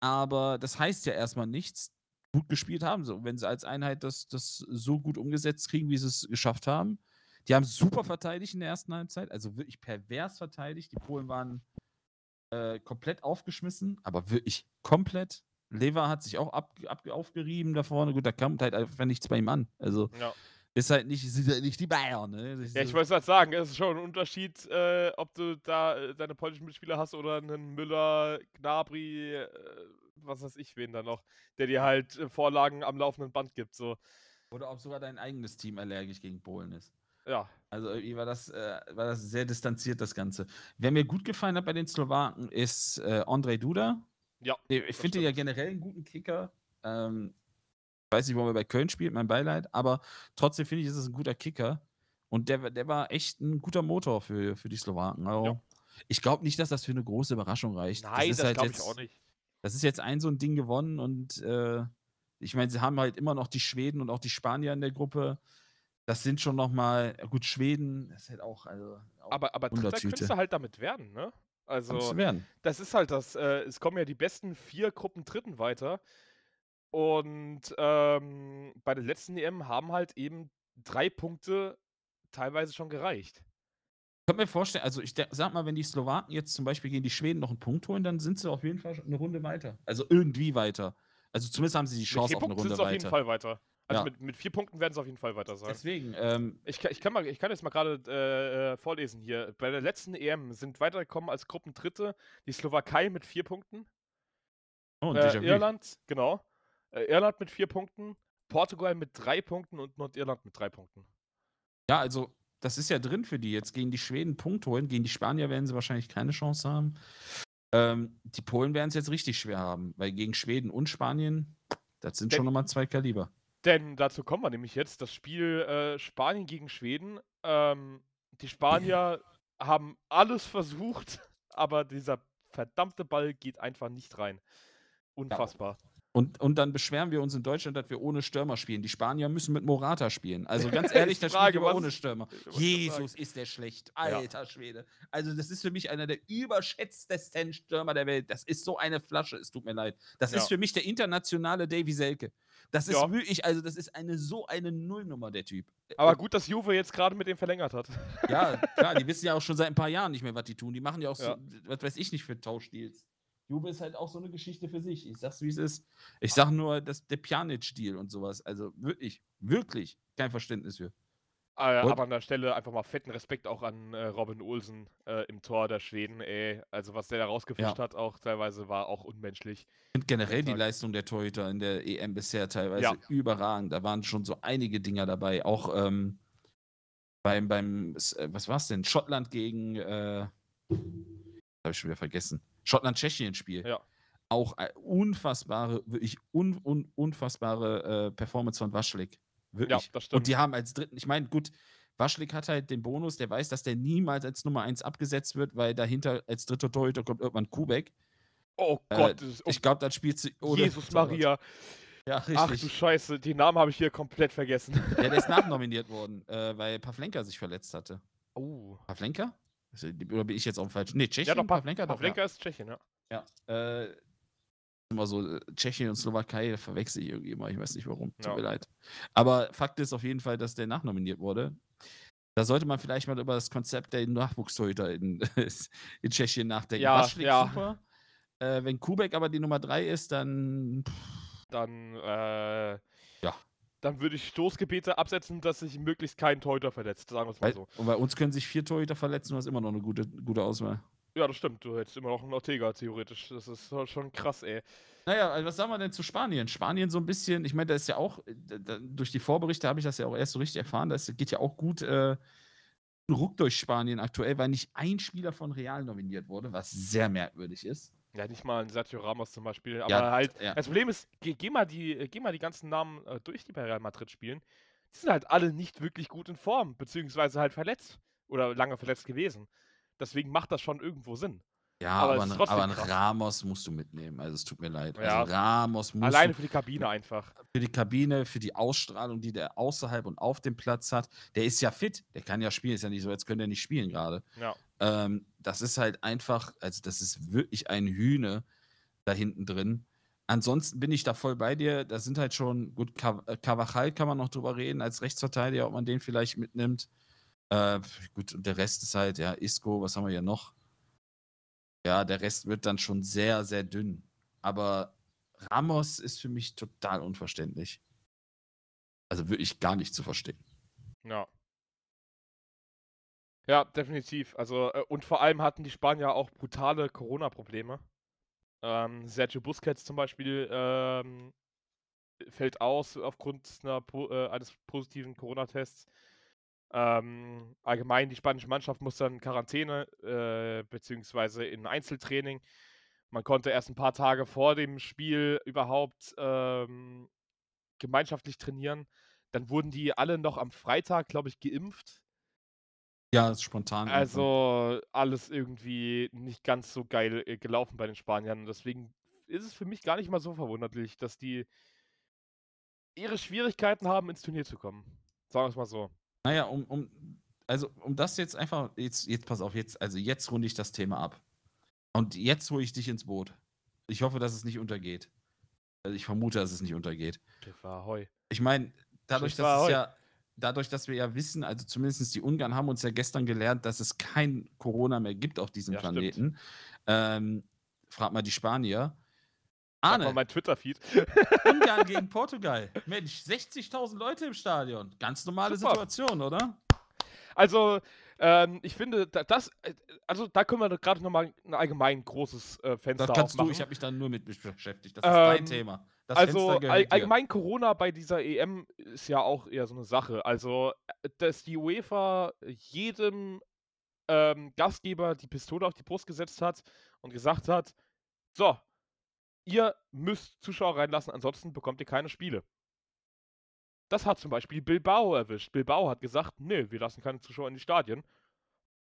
aber das heißt ja erstmal nichts. Gut gespielt haben sie. Und wenn sie als Einheit das, das so gut umgesetzt kriegen, wie sie es geschafft haben. Die haben super verteidigt in der ersten Halbzeit, also wirklich pervers verteidigt. Die Polen waren äh, komplett aufgeschmissen, aber wirklich komplett. Lever hat sich auch ab, ab, aufgerieben da vorne. Gut, da kam halt einfach nichts bei ihm an. Also Ja. ist halt nicht, sind halt nicht die Bayern. Ne? Ja, ich ist- wollte gerade sagen, es ist schon ein Unterschied, äh, ob du da äh, deine polnischen Mitspieler hast oder einen Müller, Gnabry, äh, was weiß ich, wen da noch, der dir halt äh, Vorlagen am laufenden Band gibt. So, Oder ob sogar dein eigenes Team allergisch gegen Polen ist. ja. Also irgendwie war das, äh, war das sehr distanziert, das Ganze. Wer mir gut gefallen hat bei den Slowaken, ist äh, Andrei Duda. Ja, Ich das finde ja generell einen guten Kicker. Ähm, ich weiß nicht, warum er bei Köln spielt, mein Beileid, aber trotzdem finde ich, ist es ein guter Kicker. Und der, der war echt ein guter Motor für, für die Slowaken. Also, Ja. Ich glaube nicht, dass das für eine große Überraschung reicht. Nein, das, ist halt glaube ich auch nicht. das ist jetzt ein so ein Ding gewonnen und äh, ich meine, sie haben halt immer noch die Schweden und auch die Spanier in der Gruppe. Das sind schon noch mal gut Schweden. Das ist halt auch also auch Aber, aber Dritter könntest du halt damit werden, ne? Also, werden. das ist halt das. Äh, es kommen ja die besten vier Gruppen Dritten weiter. Und ähm, bei der letzten EM haben halt eben drei Punkte teilweise schon gereicht. Ich könnte mir vorstellen, also ich sag mal, wenn die Slowaken jetzt zum Beispiel gegen die Schweden noch einen Punkt holen, dann sind sie auf jeden Fall eine Runde weiter. Also irgendwie weiter. Also zumindest haben sie die Chance auf eine Punkten sind Runde sie auf jeden weiter. Fall weiter. Also Ja. mit, mit vier Punkten werden sie auf jeden Fall weiter sein. Deswegen, ähm, Ich kann, ich, kann mal, ich kann jetzt mal gerade äh, äh, vorlesen hier. Bei der letzten EM sind weitergekommen als Gruppendritte die Slowakei mit vier Punkten, oh, äh. Irland, genau, äh, Irland mit vier Punkten, Portugal mit drei Punkten und Nordirland mit drei Punkten. Ja, also das ist ja drin für die jetzt. Gegen die Schweden Punkt holen. Gegen die Spanier werden sie wahrscheinlich keine Chance haben. Ähm, die Polen werden es jetzt richtig schwer haben, weil gegen Schweden und Spanien, das sind Denn- schon nochmal zwei Kaliber. Denn dazu kommen wir nämlich jetzt, das Spiel äh, Spanien gegen Schweden. Ähm, die Spanier haben alles versucht, aber dieser verdammte Ball geht einfach nicht rein. Unfassbar. Und, und dann beschweren wir uns in Deutschland, dass wir ohne Stürmer spielen. Die Spanier müssen mit Morata spielen. Also ganz ehrlich, Ich das frage, spielt ohne Stürmer. Jesus, ist der schlecht. Alter Schwede. Also, das ist für mich einer der überschätztesten Stürmer der Welt. Das ist so eine Flasche, es tut mir leid. Das Ja. ist für mich der internationale Davy Selke. Das ist Ja. wirklich, also das ist eine so eine Nullnummer, der Typ. Aber gut, dass Juve jetzt gerade mit dem verlängert hat. Ja, klar, die wissen ja auch schon seit ein paar Jahren nicht mehr, was die tun. Die machen ja auch so, Ja. was weiß ich nicht für Tauschdeals. Juve ist halt auch so eine Geschichte für sich. Ich sag's, wie es ist. Ich sag nur, dass der Pjanic-Deal und sowas. Also wirklich, wirklich kein Verständnis für. Äh, Und- aber an der Stelle einfach mal fetten Respekt auch an äh, Robin Olsen äh, im Tor der Schweden, ey. Also was der da rausgefischt Ja. hat, auch teilweise war auch unmenschlich. Ich finde generell die. Leistung der Torhüter in der EM bisher teilweise Ja. überragend. Da waren schon so einige Dinger dabei. Auch ähm, beim, beim, äh, was war es denn? Schottland gegen, äh, habe ich schon wieder vergessen. Schottland-Tschechien-Spiel. Ja. Auch äh, unfassbare, wirklich un, un, unfassbare äh, Performance von Waschlik. Ja, Wirklich. das stimmt. Und die haben als dritten, ich meine, gut, Waschlik hat halt den Bonus, der weiß, dass der niemals als Nummer 1 abgesetzt wird, weil dahinter als dritter Torhüter kommt irgendwann Kubek. oh Äh, Gott, das ist, oh, Ich glaube, dann spielt sie. Jesus Maria. Ja, Ach du richtig. Scheiße, die Namen habe ich hier komplett vergessen. Ja, der ist nachnominiert worden, äh, weil Pavlenka sich verletzt hatte. Oh. Pavlenka? Er- Oder bin ich jetzt auf dem falschen? Nee, Tschechien? Ja, doch, Pa- Pavlenka. Pavlenka ist Tschechien, ja. Ja. ja. Äh, immer so, äh, Tschechien und Slowakei verwechsel ich irgendwie immer. Ich weiß nicht warum. Tut Ja. mir leid. Aber Fakt ist auf jeden Fall, dass der nachnominiert wurde. Da sollte man vielleicht mal über das Konzept der Nachwuchstorhüter in, in Tschechien nachdenken. Ja, Waschlik ja. super. Äh, wenn Kubek aber die Nummer 3 ist, dann. Dann, äh, Ja. Dann würde ich Stoßgebete absetzen, dass sich möglichst kein Torhüter verletzt, sagen wir es mal so. Und bei uns können sich vier Torhüter verletzen, du hast immer noch eine gute, gute Auswahl. Ja, das stimmt. Du hättest immer noch einen Ortega, theoretisch. Das ist halt schon krass, ey. Naja, also was sagen wir denn zu Spanien? Spanien so ein bisschen, ich meine, da ist ja auch, da, da, durch die Vorberichte habe ich das ja auch erst so richtig erfahren, das geht ja auch gut äh, ein Ruck durch Spanien aktuell, weil nicht ein Spieler von Real nominiert wurde, was sehr merkwürdig ist. Ja, nicht mal ein Sergio Ramos zum Beispiel. Aber Ja, halt, ja. das Problem ist, geh, geh, mal die, äh, geh mal die ganzen Namen äh, durch, die bei Real Madrid spielen. Die sind halt alle nicht wirklich gut in Form, beziehungsweise halt verletzt. Oder lange verletzt gewesen. Deswegen macht das schon irgendwo Sinn. Ja, Aber aber, aber ein krass. Ramos musst du mitnehmen, also es tut mir leid. Ja. Also Ramos musst Alleine für die Kabine einfach. für die Kabine, für die Ausstrahlung, die der außerhalb und auf dem Platz hat. Der ist ja fit, der kann ja spielen, ist ja nicht so, als könnte er nicht spielen gerade. Ja. Ähm, das ist halt einfach, also das ist wirklich ein Hühne da hinten drin. Ansonsten bin ich da voll bei dir. Da sind halt schon, gut, äh, Carvajal kann man noch drüber reden, als Rechtsverteidiger, ob man den vielleicht mitnimmt. Äh, gut, und der Rest ist halt, ja, Isco, was haben wir hier noch? Ja, der Rest wird dann schon sehr, sehr dünn. Aber Ramos ist für mich total unverständlich. Also wirklich gar nicht zu verstehen. Ja. Ja, definitiv. Also, äh, und vor allem hatten die Spanier auch brutale Corona-Probleme. Ähm, Sergio Busquets zum Beispiel ähm, fällt aus aufgrund einer, äh, eines positiven Corona-Tests. Ähm, allgemein, die spanische Mannschaft muss dann Quarantäne äh, beziehungsweise in Einzeltraining. Man konnte erst ein paar Tage vor dem Spiel überhaupt ähm, gemeinschaftlich trainieren. Dann wurden die alle noch am Freitag, glaube ich, geimpft. Ja, ist spontan. Also alles irgendwie nicht ganz so geil äh, gelaufen bei den Spaniern. Und deswegen ist es für mich gar nicht mal so verwunderlich, dass die ihre Schwierigkeiten haben, ins Turnier zu kommen. Sagen wir es mal so. Naja, um, um, also um das jetzt einfach, jetzt, jetzt pass auf, jetzt, also jetzt runde ich das Thema ab. Und jetzt hole ich dich ins Boot. Ich hoffe, dass es nicht untergeht. Also ich vermute, dass es nicht untergeht. Schiff Ahoi. Ich meine, dadurch, Schiff dass es Ahoi. ja, dadurch, dass wir ja wissen, also zumindest die Ungarn haben uns ja gestern gelernt, dass es kein Corona mehr gibt auf diesem Ja. Planeten. Ähm, frag mal die Spanier. Sag mal Arne, mein Twitter-Feed. Ungarn gegen Portugal. Mensch, 60.000 Leute im Stadion. Ganz normale Super. Situation, oder? Also, ähm, ich finde, da- das, äh, also da können wir gerade nochmal ein allgemein großes äh, Fenster Das kannst aufmachen. du, ich habe mich dann nur mit beschäftigt. Das ist dein Ähm, Thema. Das also all, allgemein Corona bei dieser EM ist ja auch eher so eine Sache. Also, äh, dass die UEFA jedem ähm, Gastgeber die Pistole auf die Brust gesetzt hat und gesagt hat, so, ihr müsst Zuschauer reinlassen, ansonsten bekommt ihr keine Spiele. Das hat zum Beispiel Bilbao erwischt. Bilbao hat gesagt, nö, wir lassen keine Zuschauer in die Stadien.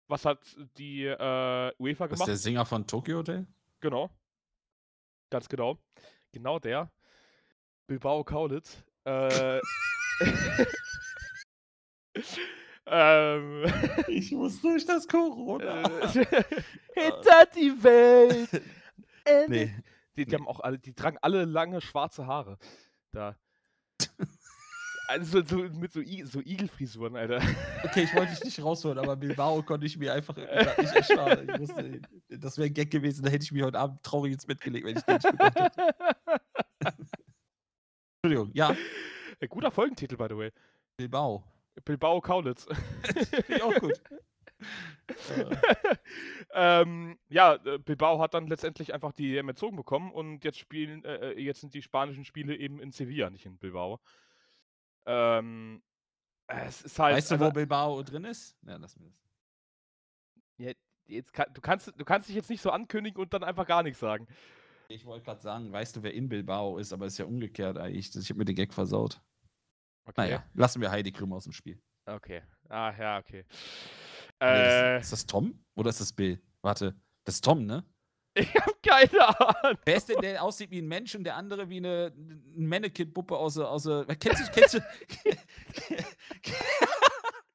Was hat die äh, UEFA Das ist gemacht? der Sänger von Tokyo Hotel? Genau. Ganz genau. Genau der. Bilbao Kaulitz. Äh, ähm, Ich muss durch das Corona. hinter die Welt. Nee. Die, die haben auch alle, die tragen alle lange schwarze Haare. Da. Also so, mit so, I so Igelfrisuren, Alter. Okay, ich wollte dich nicht rausholen, aber Bilbao konnte ich mir einfach nicht ersparen. Das wäre ein Gag gewesen, da hätte ich mir heute Abend traurig ins Bett gelegt, wenn ich den nicht gedacht hätte. Entschuldigung, ja, Guter Folgentitel, by the way. Bilbao. Bilbao Kaulitz. Finde ich auch gut. ähm, ja, äh, Bilbao hat dann letztendlich einfach die EM entzogen bekommen und jetzt spielen, äh, äh, jetzt sind die spanischen Spiele eben in Sevilla, nicht in Bilbao. Ähm, es ist halt. weißt du, wo Bilbao drin ist? Ja, lass mir das. ja, jetzt kann, du, kannst, du kannst dich jetzt nicht so ankündigen und dann einfach gar nichts sagen. Ich wollte gerade sagen, weißt du, wer in Bilbao ist, aber ist ja umgekehrt eigentlich. Ich habe mir den Gag versaut. Okay. Naja, lassen wir Heidi Klum aus dem Spiel. Okay. Ah, ja, okay. Nee, Äh, das, ist das Tom oder ist das Bill? Warte, das ist Tom, ne? ich hab keine Ahnung. Wer ist denn, der aussieht wie ein Mensch und der andere wie eine, eine Mannequin-Puppe aus der. Aus der kennst du, kennst du,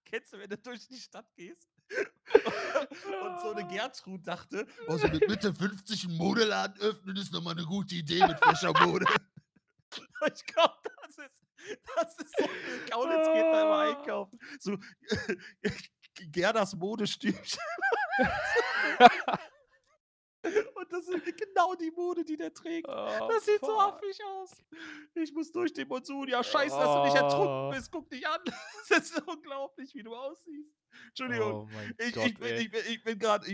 kennst du, wenn du durch die Stadt gehst und so eine Gertrud dachte, Also mit Mitte 50 einen Modeladen öffnen ist nochmal eine gute Idee mit frischer Mode. ich glaube, das ist, das ist so, Kaulitz geht da immer einkaufen. So, Gerdas Modestübchen. Und das ist genau die Mode, die der trägt. Oh, Das sieht so fuck. affig aus. Ich muss durch den Monsun. Ja, scheiße, dass du nicht ertrunken Oh. bist. Guck dich an. Das ist unglaublich, wie du aussiehst. Entschuldigung. Oh ich, Gott, ich bin, ich bin, ich bin gerade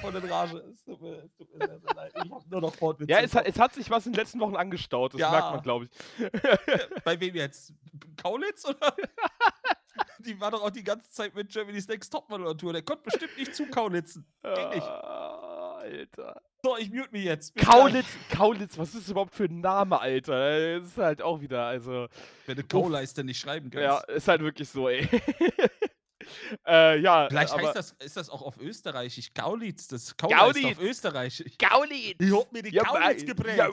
voll in Rage. Es tut mir, es tut mir sehr, sehr leid. Ich hab nur noch Wortwitze. Ja, es hat, es hat sich was in den letzten Wochen angestaut, das Ja. merkt man, glaube ich. Bei wem jetzt? Kaulitz oder? Die war doch auch die ganze Zeit mit Germany's Next Topmodel on Tour. Der konnte bestimmt nicht zu Kaulitzen. Ging nicht. Alter. So, ich mute mich jetzt. Kaulitz, Kaulitz, was ist das überhaupt für ein Name, Alter? Das ist halt auch wieder, also. Wenn du Kauleiste nicht schreiben kannst. Ja, ist halt wirklich so, ey. äh, ja, Vielleicht aber heißt das, ist das auch auf Österreichisch. Kaulitz, das ist Kauleiste Gaulitz. auf Österreichisch. Kaulitz! Ich hab mir die Ja, Kaulitz ja, äh, äh,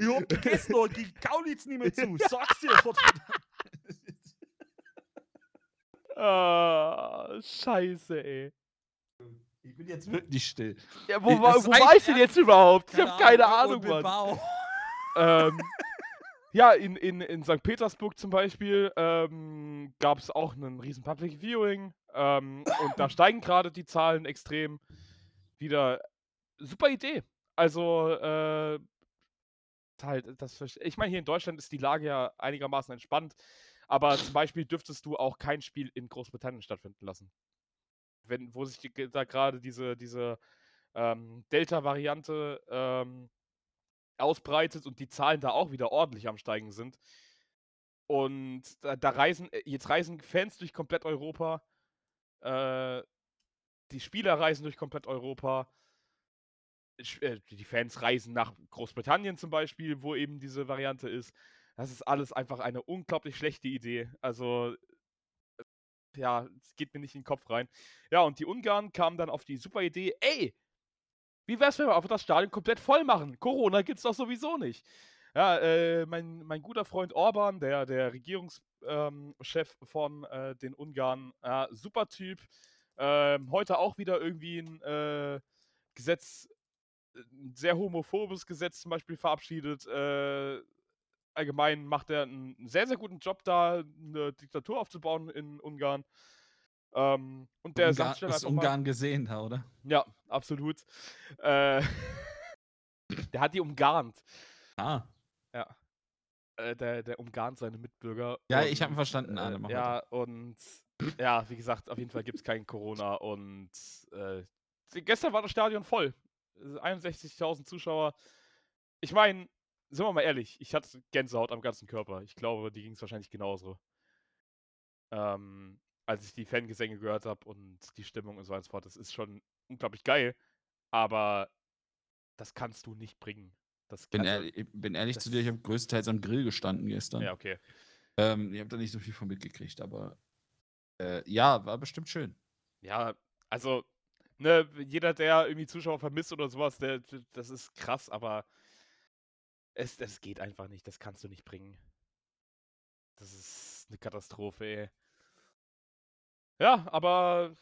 Ich hab gegessen und die Kaulitz nicht mehr zu. Sag's dir. Gott- Ah, scheiße, ey. Ich bin jetzt wirklich still. Ja, wo, Ey, war, wo war ich denn jetzt überhaupt? Ich hab keine in Ahnung, Mann. Ähm, ja, in, in, in St. Petersburg zum Beispiel ähm, gab es auch einen riesen Public Viewing ähm, und da steigen gerade die Zahlen extrem wieder. Super Idee. Also, äh, halt, das, ich meine, hier in Deutschland ist die Lage ja einigermaßen entspannt, aber zum Beispiel dürftest du auch kein Spiel in Großbritannien stattfinden lassen. Wenn, wo sich die, da gerade diese, diese ähm, Delta-Variante ähm, ausbreitet und die Zahlen da auch wieder ordentlich am Steigen sind. Und da, da reisen, äh, jetzt reisen Fans durch komplett Europa. Äh, die Spieler reisen durch komplett Europa. Äh, Die Fans reisen nach Großbritannien zum Beispiel, wo eben diese Variante ist. Das ist alles einfach eine unglaublich schlechte Idee. Also, ja, es geht mir nicht in den Kopf rein. Ja, und die Ungarn kamen dann auf die super Idee, ey, wie wär's, wenn wir einfach das Stadion komplett voll machen? Corona gibt's doch sowieso nicht. Ja, äh, mein, mein guter Freund Orban, der, der Regierungschef ähm, von äh, den Ungarn, ja, super Typ. Ähm, heute auch wieder irgendwie ein äh, Gesetz, ein sehr homophobes Gesetz zum Beispiel verabschiedet. Allgemein macht er einen sehr, sehr guten Job da, eine Diktatur aufzubauen in Ungarn. Ähm, und der Ungar sagt ist einfach mal, Ungarn gesehen, da, oder? ja, absolut. Äh, der hat die umgarnt. Ah. Äh, der, der umgarnt seine Mitbürger. Ja, ich hab ihn und, verstanden, mach Äh, ja, und ja, wie gesagt, auf jeden Fall gibt es kein Corona und äh, gestern war das Stadion voll. Äh, 61.000 Zuschauer. Ich meine, sind wir mal ehrlich, ich hatte Gänsehaut am ganzen Körper. Ich glaube, die ging es wahrscheinlich genauso. Ähm, als ich die Fangesänge gehört habe und die Stimmung und so weiter und so fort. Das ist schon unglaublich geil, aber das kannst du nicht bringen. Das Bin, ehrlich, bin ehrlich zu dir, ich habe größtenteils am Grill gestanden gestern. Ja, okay. Ähm, ich habe da nicht so viel von mitgekriegt, aber äh, ja, war bestimmt schön. Ja, also, ne, jeder, der irgendwie Zuschauer vermisst oder sowas, der, das ist krass, aber es, es geht einfach nicht. Das kannst du nicht bringen. Das ist eine Katastrophe, ey. Ja, aber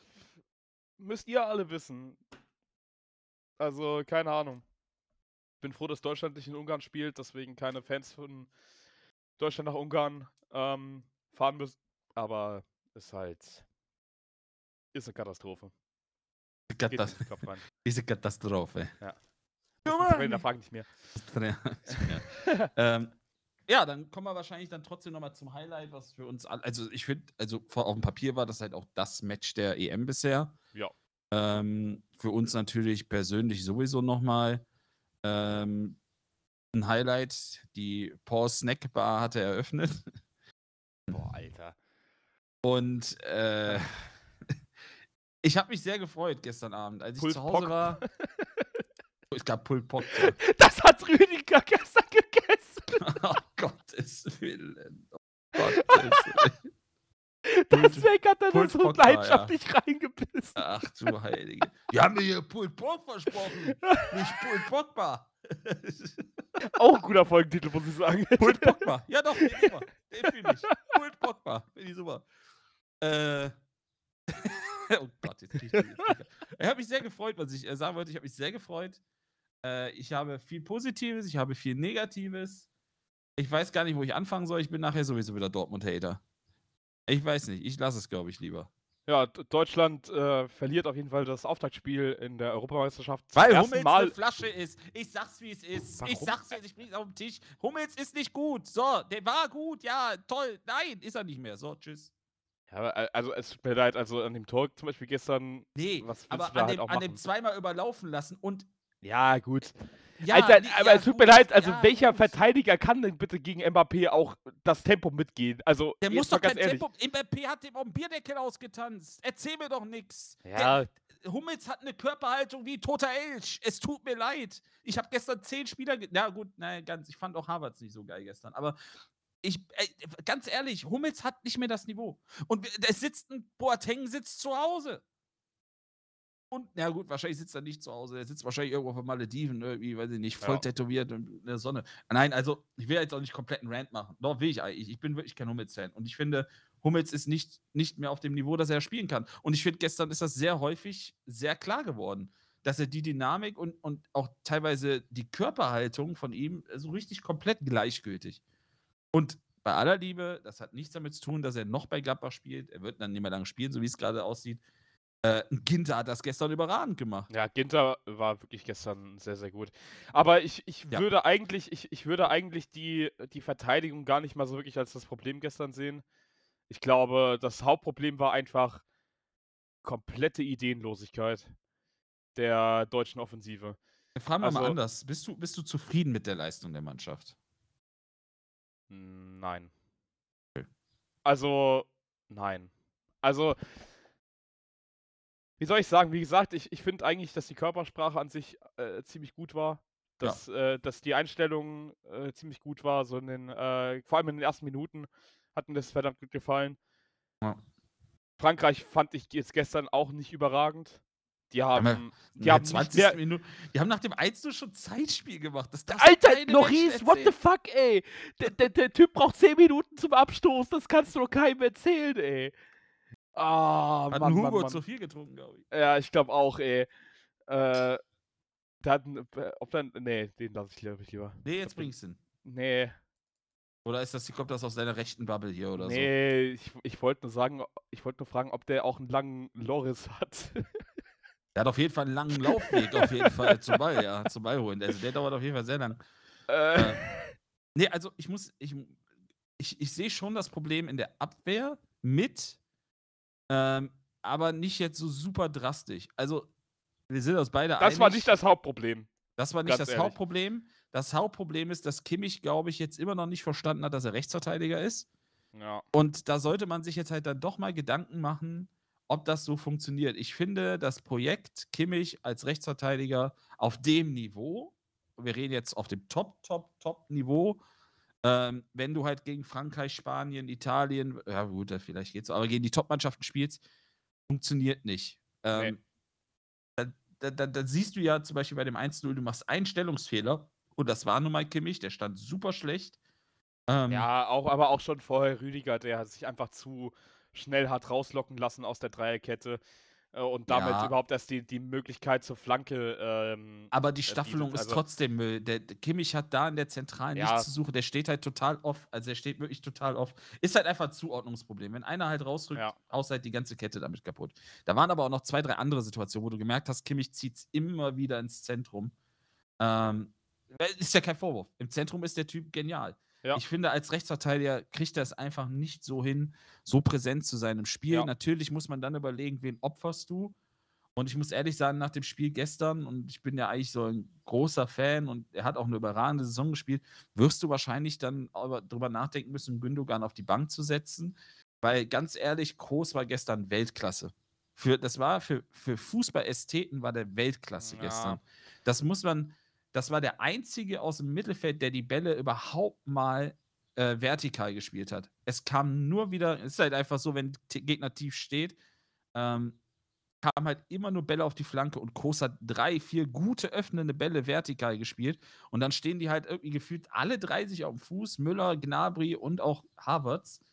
müsst ihr alle wissen. Also, keine Ahnung. Bin froh, dass Deutschland nicht in Ungarn spielt, deswegen keine Fans von Deutschland nach Ungarn ähm, fahren müssen. Aber ist halt. Ist eine Katastrophe. Geht nicht Katas in den Kopf rein. diese Katastrophe. Das frag nicht mehr. ähm, ja, dann kommen wir wahrscheinlich dann trotzdem nochmal zum Highlight, was für uns alle, also ich finde, also vor- auf dem Papier war das halt auch das Match der EM bisher. Ja. Ähm, für uns natürlich persönlich sowieso nochmal ähm, ein Highlight. Die Paul Snack Bar hatte eröffnet. Boah, Alter. Und äh, ich habe mich sehr gefreut gestern Abend, als ich Pulled zu Hause Pork. war. Es gab Pulled Pork. Das hat Rüdiger gestern gegessen. oh Gottes Willen. Oh Gottes Willen. Deswegen hat er das so war, ja. leidenschaftlich reingebissen. Ach du Heilige. Die haben mir hier Pulled Pork versprochen. Nicht Pulled Pork Bar. Auch ein guter Folgentitel, muss ich sagen. Pulled Pork Bar. Ja doch, den. Den fühle ich. Pulled Pork Bar. Finde ich super. Äh. oh Gott, jetzt krieg ich, jetzt krieg ich. Ich habe mich sehr gefreut, was ich äh, sagen wollte. Ich habe mich sehr gefreut. Äh, ich habe viel Positives, ich habe viel Negatives. Ich weiß gar nicht, wo ich anfangen soll. Ich bin nachher sowieso wieder Dortmund-Hater. Ich weiß nicht. Ich lasse es, glaube ich, lieber. Ja, Deutschland äh, verliert auf jeden Fall das Auftaktspiel in der Europameisterschaft. Weil Hummels Mal. eine Flasche ist. Ich sag's, wie es ist. Ich Warum? sag's jetzt, ich bring's auf den Tisch. Hummels ist nicht gut. So, der war gut, ja, toll. Nein, ist er nicht mehr. So, tschüss. Ja, äh, also es tut mir leid, also an dem Tor zum Beispiel gestern. Nee, Was aber an, halt dem, an dem zweimal überlaufen lassen und. Ja, gut. Ja, Alter, nee, aber ja, es tut mir gut, leid, also ja, welcher gut. Verteidiger kann denn bitte gegen Mbappé auch das Tempo mitgehen? Also, Der muss doch ganz kein ehrlich. Tempo. Mbappé hat dem auf dem Bierdeckel ausgetanzt. Erzähl mir doch nix. Ja, Der, Hummels hat eine Körperhaltung wie toter Elch. Es tut mir leid. Ich habe gestern zehn Spieler. ge- Ja, gut, nein, ganz. Ich fand auch Havertz nicht so geil gestern. Aber ich, äh, ganz ehrlich, Hummels hat nicht mehr das Niveau. Und es sitzt ein Boateng sitzt zu Hause. Und, na gut, wahrscheinlich sitzt er nicht zu Hause. Er sitzt wahrscheinlich irgendwo auf den Malediven, irgendwie, weiß ich nicht, voll Ja. tätowiert und in der Sonne. Nein, also, ich will jetzt auch nicht komplett einen Rant machen. Doch, will ich eigentlich. Ich bin wirklich kein Hummels-Fan. Und ich finde, Hummels ist nicht, nicht mehr auf dem Niveau, dass er spielen kann. Und ich finde, gestern ist das sehr häufig sehr klar geworden, dass er die Dynamik und, und auch teilweise die Körperhaltung von ihm so richtig komplett gleichgültig. Und bei aller Liebe, das hat nichts damit zu tun, dass er noch bei Gladbach spielt. Er wird dann nicht mehr lange spielen, so wie es gerade aussieht. Äh, Ginter hat das gestern überragend gemacht. Ja, Ginter war wirklich gestern sehr, sehr gut. Aber ich, ich Ja. würde eigentlich, ich, ich würde eigentlich die, die Verteidigung gar nicht mal so wirklich als das Problem gestern sehen. Ich glaube, das Hauptproblem war einfach komplette Ideenlosigkeit der deutschen Offensive. Fragen wir mal Also- anders. Bist du, bist du zufrieden mit der Leistung der Mannschaft? Nein. Okay. Also, nein. Also, wie soll ich sagen? Wie gesagt, ich, ich finde eigentlich, dass die Körpersprache an sich äh, ziemlich gut war. Ja. Dass, äh, dass die Einstellung äh, ziemlich gut war. So in den, äh, vor allem in den ersten Minuten hat mir das verdammt gut gefallen. Ja. Frankreich fand ich jetzt gestern auch nicht überragend. Die haben ja- haben. In Die haben nicht 20. mehr, Minute. Die haben nach dem 1 schon Zeitspiel gemacht. Das Alter, Loris, what the fuck, ey? Der, der, der Typ braucht 10 Minuten zum Abstoß, das kannst du doch keinem erzählen, ey. Ah, Hat Mann, ein Mann, Hugo Mann. zu viel getrunken, glaube ich. Ja, ich glaube auch, ey. Äh, der hat, einen- äh, ob dann, nee, den lasse ich, ich lieber. Nee, jetzt bringst du ihn. Nee, Oder ist das, kommt das aus deiner rechten Bubble hier oder so? nee, ich, ich wollte nur sagen, ich wollte nur fragen, ob der auch einen langen Loris hat. Der hat auf jeden Fall einen langen Laufweg, auf jeden Fall zum Ball, ja, zum Ball holen. Also der dauert auf jeden Fall sehr lang. äh, Nee, also ich muss, ich, ich, ich sehe schon das Problem in der Abwehr mit, ähm, aber nicht jetzt so super drastisch. Also, wir sind uns beide das war einig, nicht das Hauptproblem. das war nicht ganz das ehrlich. Hauptproblem. Das Hauptproblem ist, dass Kimmich, glaube ich, jetzt immer noch nicht verstanden hat, dass er Rechtsverteidiger ist. Ja. Und da sollte man sich jetzt halt dann doch mal Gedanken machen, ob das so funktioniert. Ich finde, das Projekt Kimmich als Rechtsverteidiger auf dem Niveau, wir reden jetzt auf dem Top, Top, Top-Niveau, ähm, wenn du halt gegen Frankreich, Spanien, Italien, ja gut, vielleicht geht's, aber gegen die Top-Mannschaften spielst, funktioniert nicht. Ähm, da, da, da, da siehst du ja zum Beispiel bei dem 1-0, du machst einen Stellungsfehler und das war nun mal Kimmich, der stand super schlecht. Ähm, Ja, auch, aber auch schon vorher Rüdiger, der hat sich einfach zu schnell hat rauslocken lassen aus der Dreierkette und damit Ja. überhaupt erst die, die Möglichkeit zur Flanke. Ähm, Aber die bietet. Staffelung ist Also- trotzdem Müll. Der, der Kimmich hat da in der Zentralen Ja. nichts zu suchen. Der steht halt total off. Also der steht wirklich total off. Ist halt einfach ein Zuordnungsproblem. Wenn einer halt rausrückt, Ja. außer halt die ganze Kette damit kaputt. Da waren aber auch noch zwei, drei andere Situationen, wo du gemerkt hast, Kimmich zieht es immer wieder ins Zentrum. Ähm, ist ja kein Vorwurf. Im Zentrum ist der Typ genial. Ja. Ich finde, als Rechtsverteidiger kriegt er es einfach nicht so hin, so präsent zu sein im Spiel. Ja. Natürlich muss man dann überlegen, wen opferst du. Und ich muss ehrlich sagen, nach dem Spiel gestern, und ich bin ja eigentlich so ein großer Fan und er hat auch eine überragende Saison gespielt, wirst du wahrscheinlich dann aber drüber nachdenken müssen, Gündogan auf die Bank zu setzen. Weil ganz ehrlich, Kroos war gestern Weltklasse. Für, das war für, für Fußballästheten war der Weltklasse Ja. gestern. Das muss man, das war der einzige aus dem Mittelfeld, der die Bälle überhaupt mal äh, vertikal gespielt hat. Es kam nur wieder, es ist halt einfach so, wenn Gegner tief steht, ähm, kamen halt immer nur Bälle auf die Flanke und Kroos hat drei, vier gute öffnende Bälle vertikal gespielt und dann stehen die halt irgendwie gefühlt alle drei sich auf dem Fuß, Müller, Gnabry und auch Havertz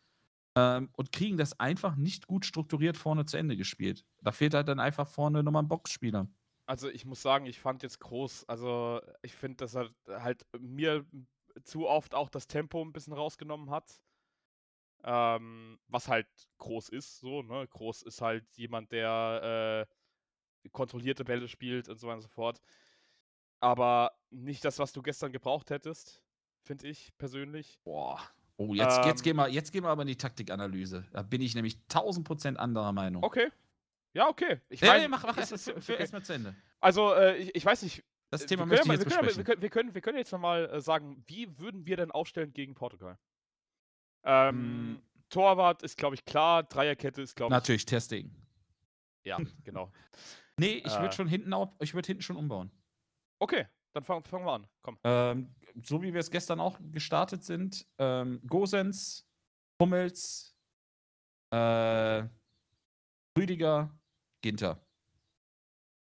ähm, und kriegen das einfach nicht gut strukturiert vorne zu Ende gespielt. Da fehlt halt dann einfach vorne nochmal ein Boxspieler. Also ich muss sagen, ich fand jetzt groß, also ich finde, dass er halt mir zu oft auch das Tempo ein bisschen rausgenommen hat. Ähm, was halt groß ist, so, ne? Groß ist halt jemand, der äh, kontrollierte Bälle spielt und so weiter und so fort. Aber nicht das, was du gestern gebraucht hättest, finde ich persönlich. Boah. Oh, jetzt, jetzt, Ähm. gehen wir, jetzt gehen wir aber in die Taktikanalyse. Da bin ich nämlich 1000 Prozent anderer Meinung. Okay. Ja, okay. Ich Nee, mein, nee, mach, mach erstmal okay. erstmal zu Ende. Also, äh, ich, ich weiß nicht. Das äh, Thema wir möchte ich können, jetzt ja mal- wir, können, besprechen. wir, können, wir, können, wir können jetzt nochmal äh, sagen, wie würden wir denn aufstellen gegen Portugal? Ähm, Mm. Torwart ist, glaube ich, klar. Dreierkette ist, glaube ich. Natürlich, Testing. Ja, genau. Nee, ich würde Äh. schon hinten auf, ich würde hinten schon umbauen. Okay, dann fangen fangen wir an. Komm. Ähm, so wie wir es gestern auch gestartet sind, ähm, Gosens, Hummels, äh, Rüdiger, Ginter.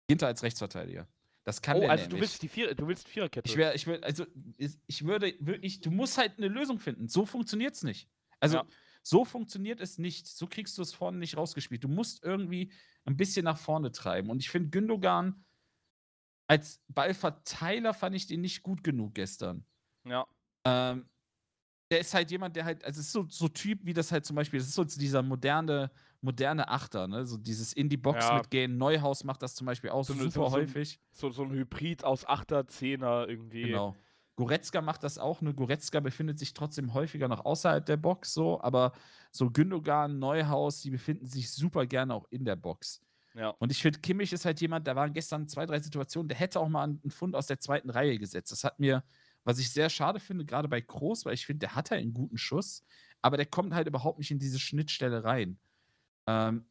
Ginter als Rechtsverteidiger. Das kann Oh, der also du nämlich. willst die Vier, du willst Viererkette. Ich wäre, ich will, also ich würde wirklich, du musst halt eine Lösung finden. So funktioniert es nicht. Also Ja. so funktioniert es nicht. So kriegst du es vorne nicht rausgespielt. Du musst irgendwie ein bisschen nach vorne treiben. Und ich finde Gündogan als Ballverteiler fand ich den nicht gut genug gestern. ja. Ähm, der ist halt jemand, der halt, also es ist so, so Typ, wie das halt zum Beispiel, das ist so dieser moderne, moderne Achter, ne? So dieses in die Box Ja. mitgehen. Neuhaus macht das zum Beispiel auch So super so- häufig. So, so ein Hybrid aus Achter, Zehner irgendwie. Genau. Goretzka macht das auch, nur Goretzka befindet sich trotzdem häufiger noch außerhalb der Box, so, aber so Gündogan, Neuhaus, die befinden sich super gerne auch in der Box. Ja. Und ich finde, Kimmich ist halt jemand, da waren gestern zwei, drei Situationen, der hätte auch mal einen Fund aus der zweiten Reihe gesetzt. Das hat mir, was ich sehr schade finde, gerade bei Kroos, weil ich finde, der hat halt einen guten Schuss, aber der kommt halt überhaupt nicht in diese Schnittstelle rein. Ähm,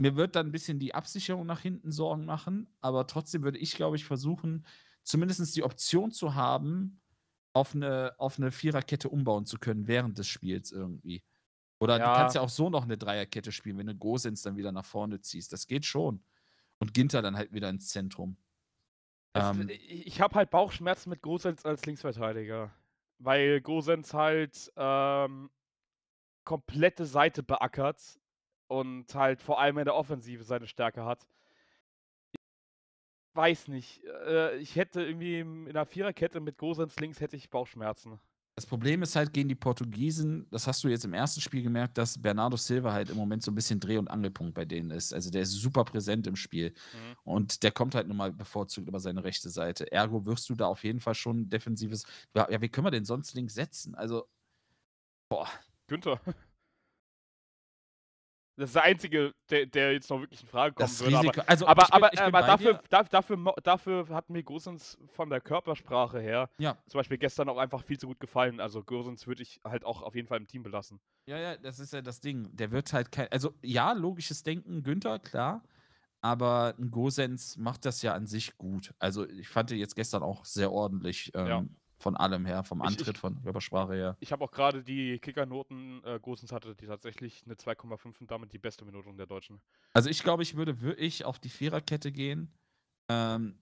mir wird dann ein bisschen die Absicherung nach hinten Sorgen machen, aber trotzdem würde ich, glaube ich, versuchen, zumindest die Option zu haben, auf eine, auf eine Viererkette umbauen zu können während des Spiels irgendwie. Oder du Ja. kannst ja auch so noch eine Dreierkette spielen, wenn du Gosens dann wieder nach vorne ziehst. Das geht schon. Und Ginter dann halt wieder ins Zentrum. Es, Ähm, ich ich habe halt Bauchschmerzen mit Gosens als Linksverteidiger. Weil Gosens halt ähm, komplette Seite beackert und halt vor allem in der Offensive seine Stärke hat. Ich weiß nicht. Äh, ich hätte irgendwie in einer Viererkette mit Gosens links hätte ich Bauchschmerzen. Das Problem ist halt gegen die Portugiesen, das hast du jetzt im ersten Spiel gemerkt, dass Bernardo Silva halt im Moment so ein bisschen Dreh- und Angelpunkt bei denen ist. Also der ist super präsent im Spiel. Mhm. Und der kommt halt nun mal bevorzugt über seine rechte Seite. Ergo wirst du da auf jeden Fall schon defensives. Ja, wie können wir den sonst links setzen? Also, Günther. Das ist der Einzige, der, der jetzt noch wirklich in Frage kommen das würde. Aber, Risiko. also, aber, bin- aber, bin aber dafür, dafür, dafür hat mir Gosens von der Körpersprache her Ja, zum Beispiel gestern auch einfach viel zu gut gefallen. Also Gosens würde ich halt auch auf jeden Fall im Team belassen. ja, ja, das ist ja das Ding. Der wird halt kein. Also, ja, logisches Denken, Günther, klar. Aber ein Gosens macht das ja an sich gut. Also, ich fand ihn jetzt gestern auch sehr ordentlich ähm, Ja. Von allem her, vom Ich- ich- Antritt, von Körpersprache her. Ich habe auch gerade die Kickernoten, äh, Gosens hatte die tatsächlich eine 2,5 und damit die beste Benotung der Deutschen. Also ich glaube, ich würde wirklich auf die Viererkette gehen. Ähm,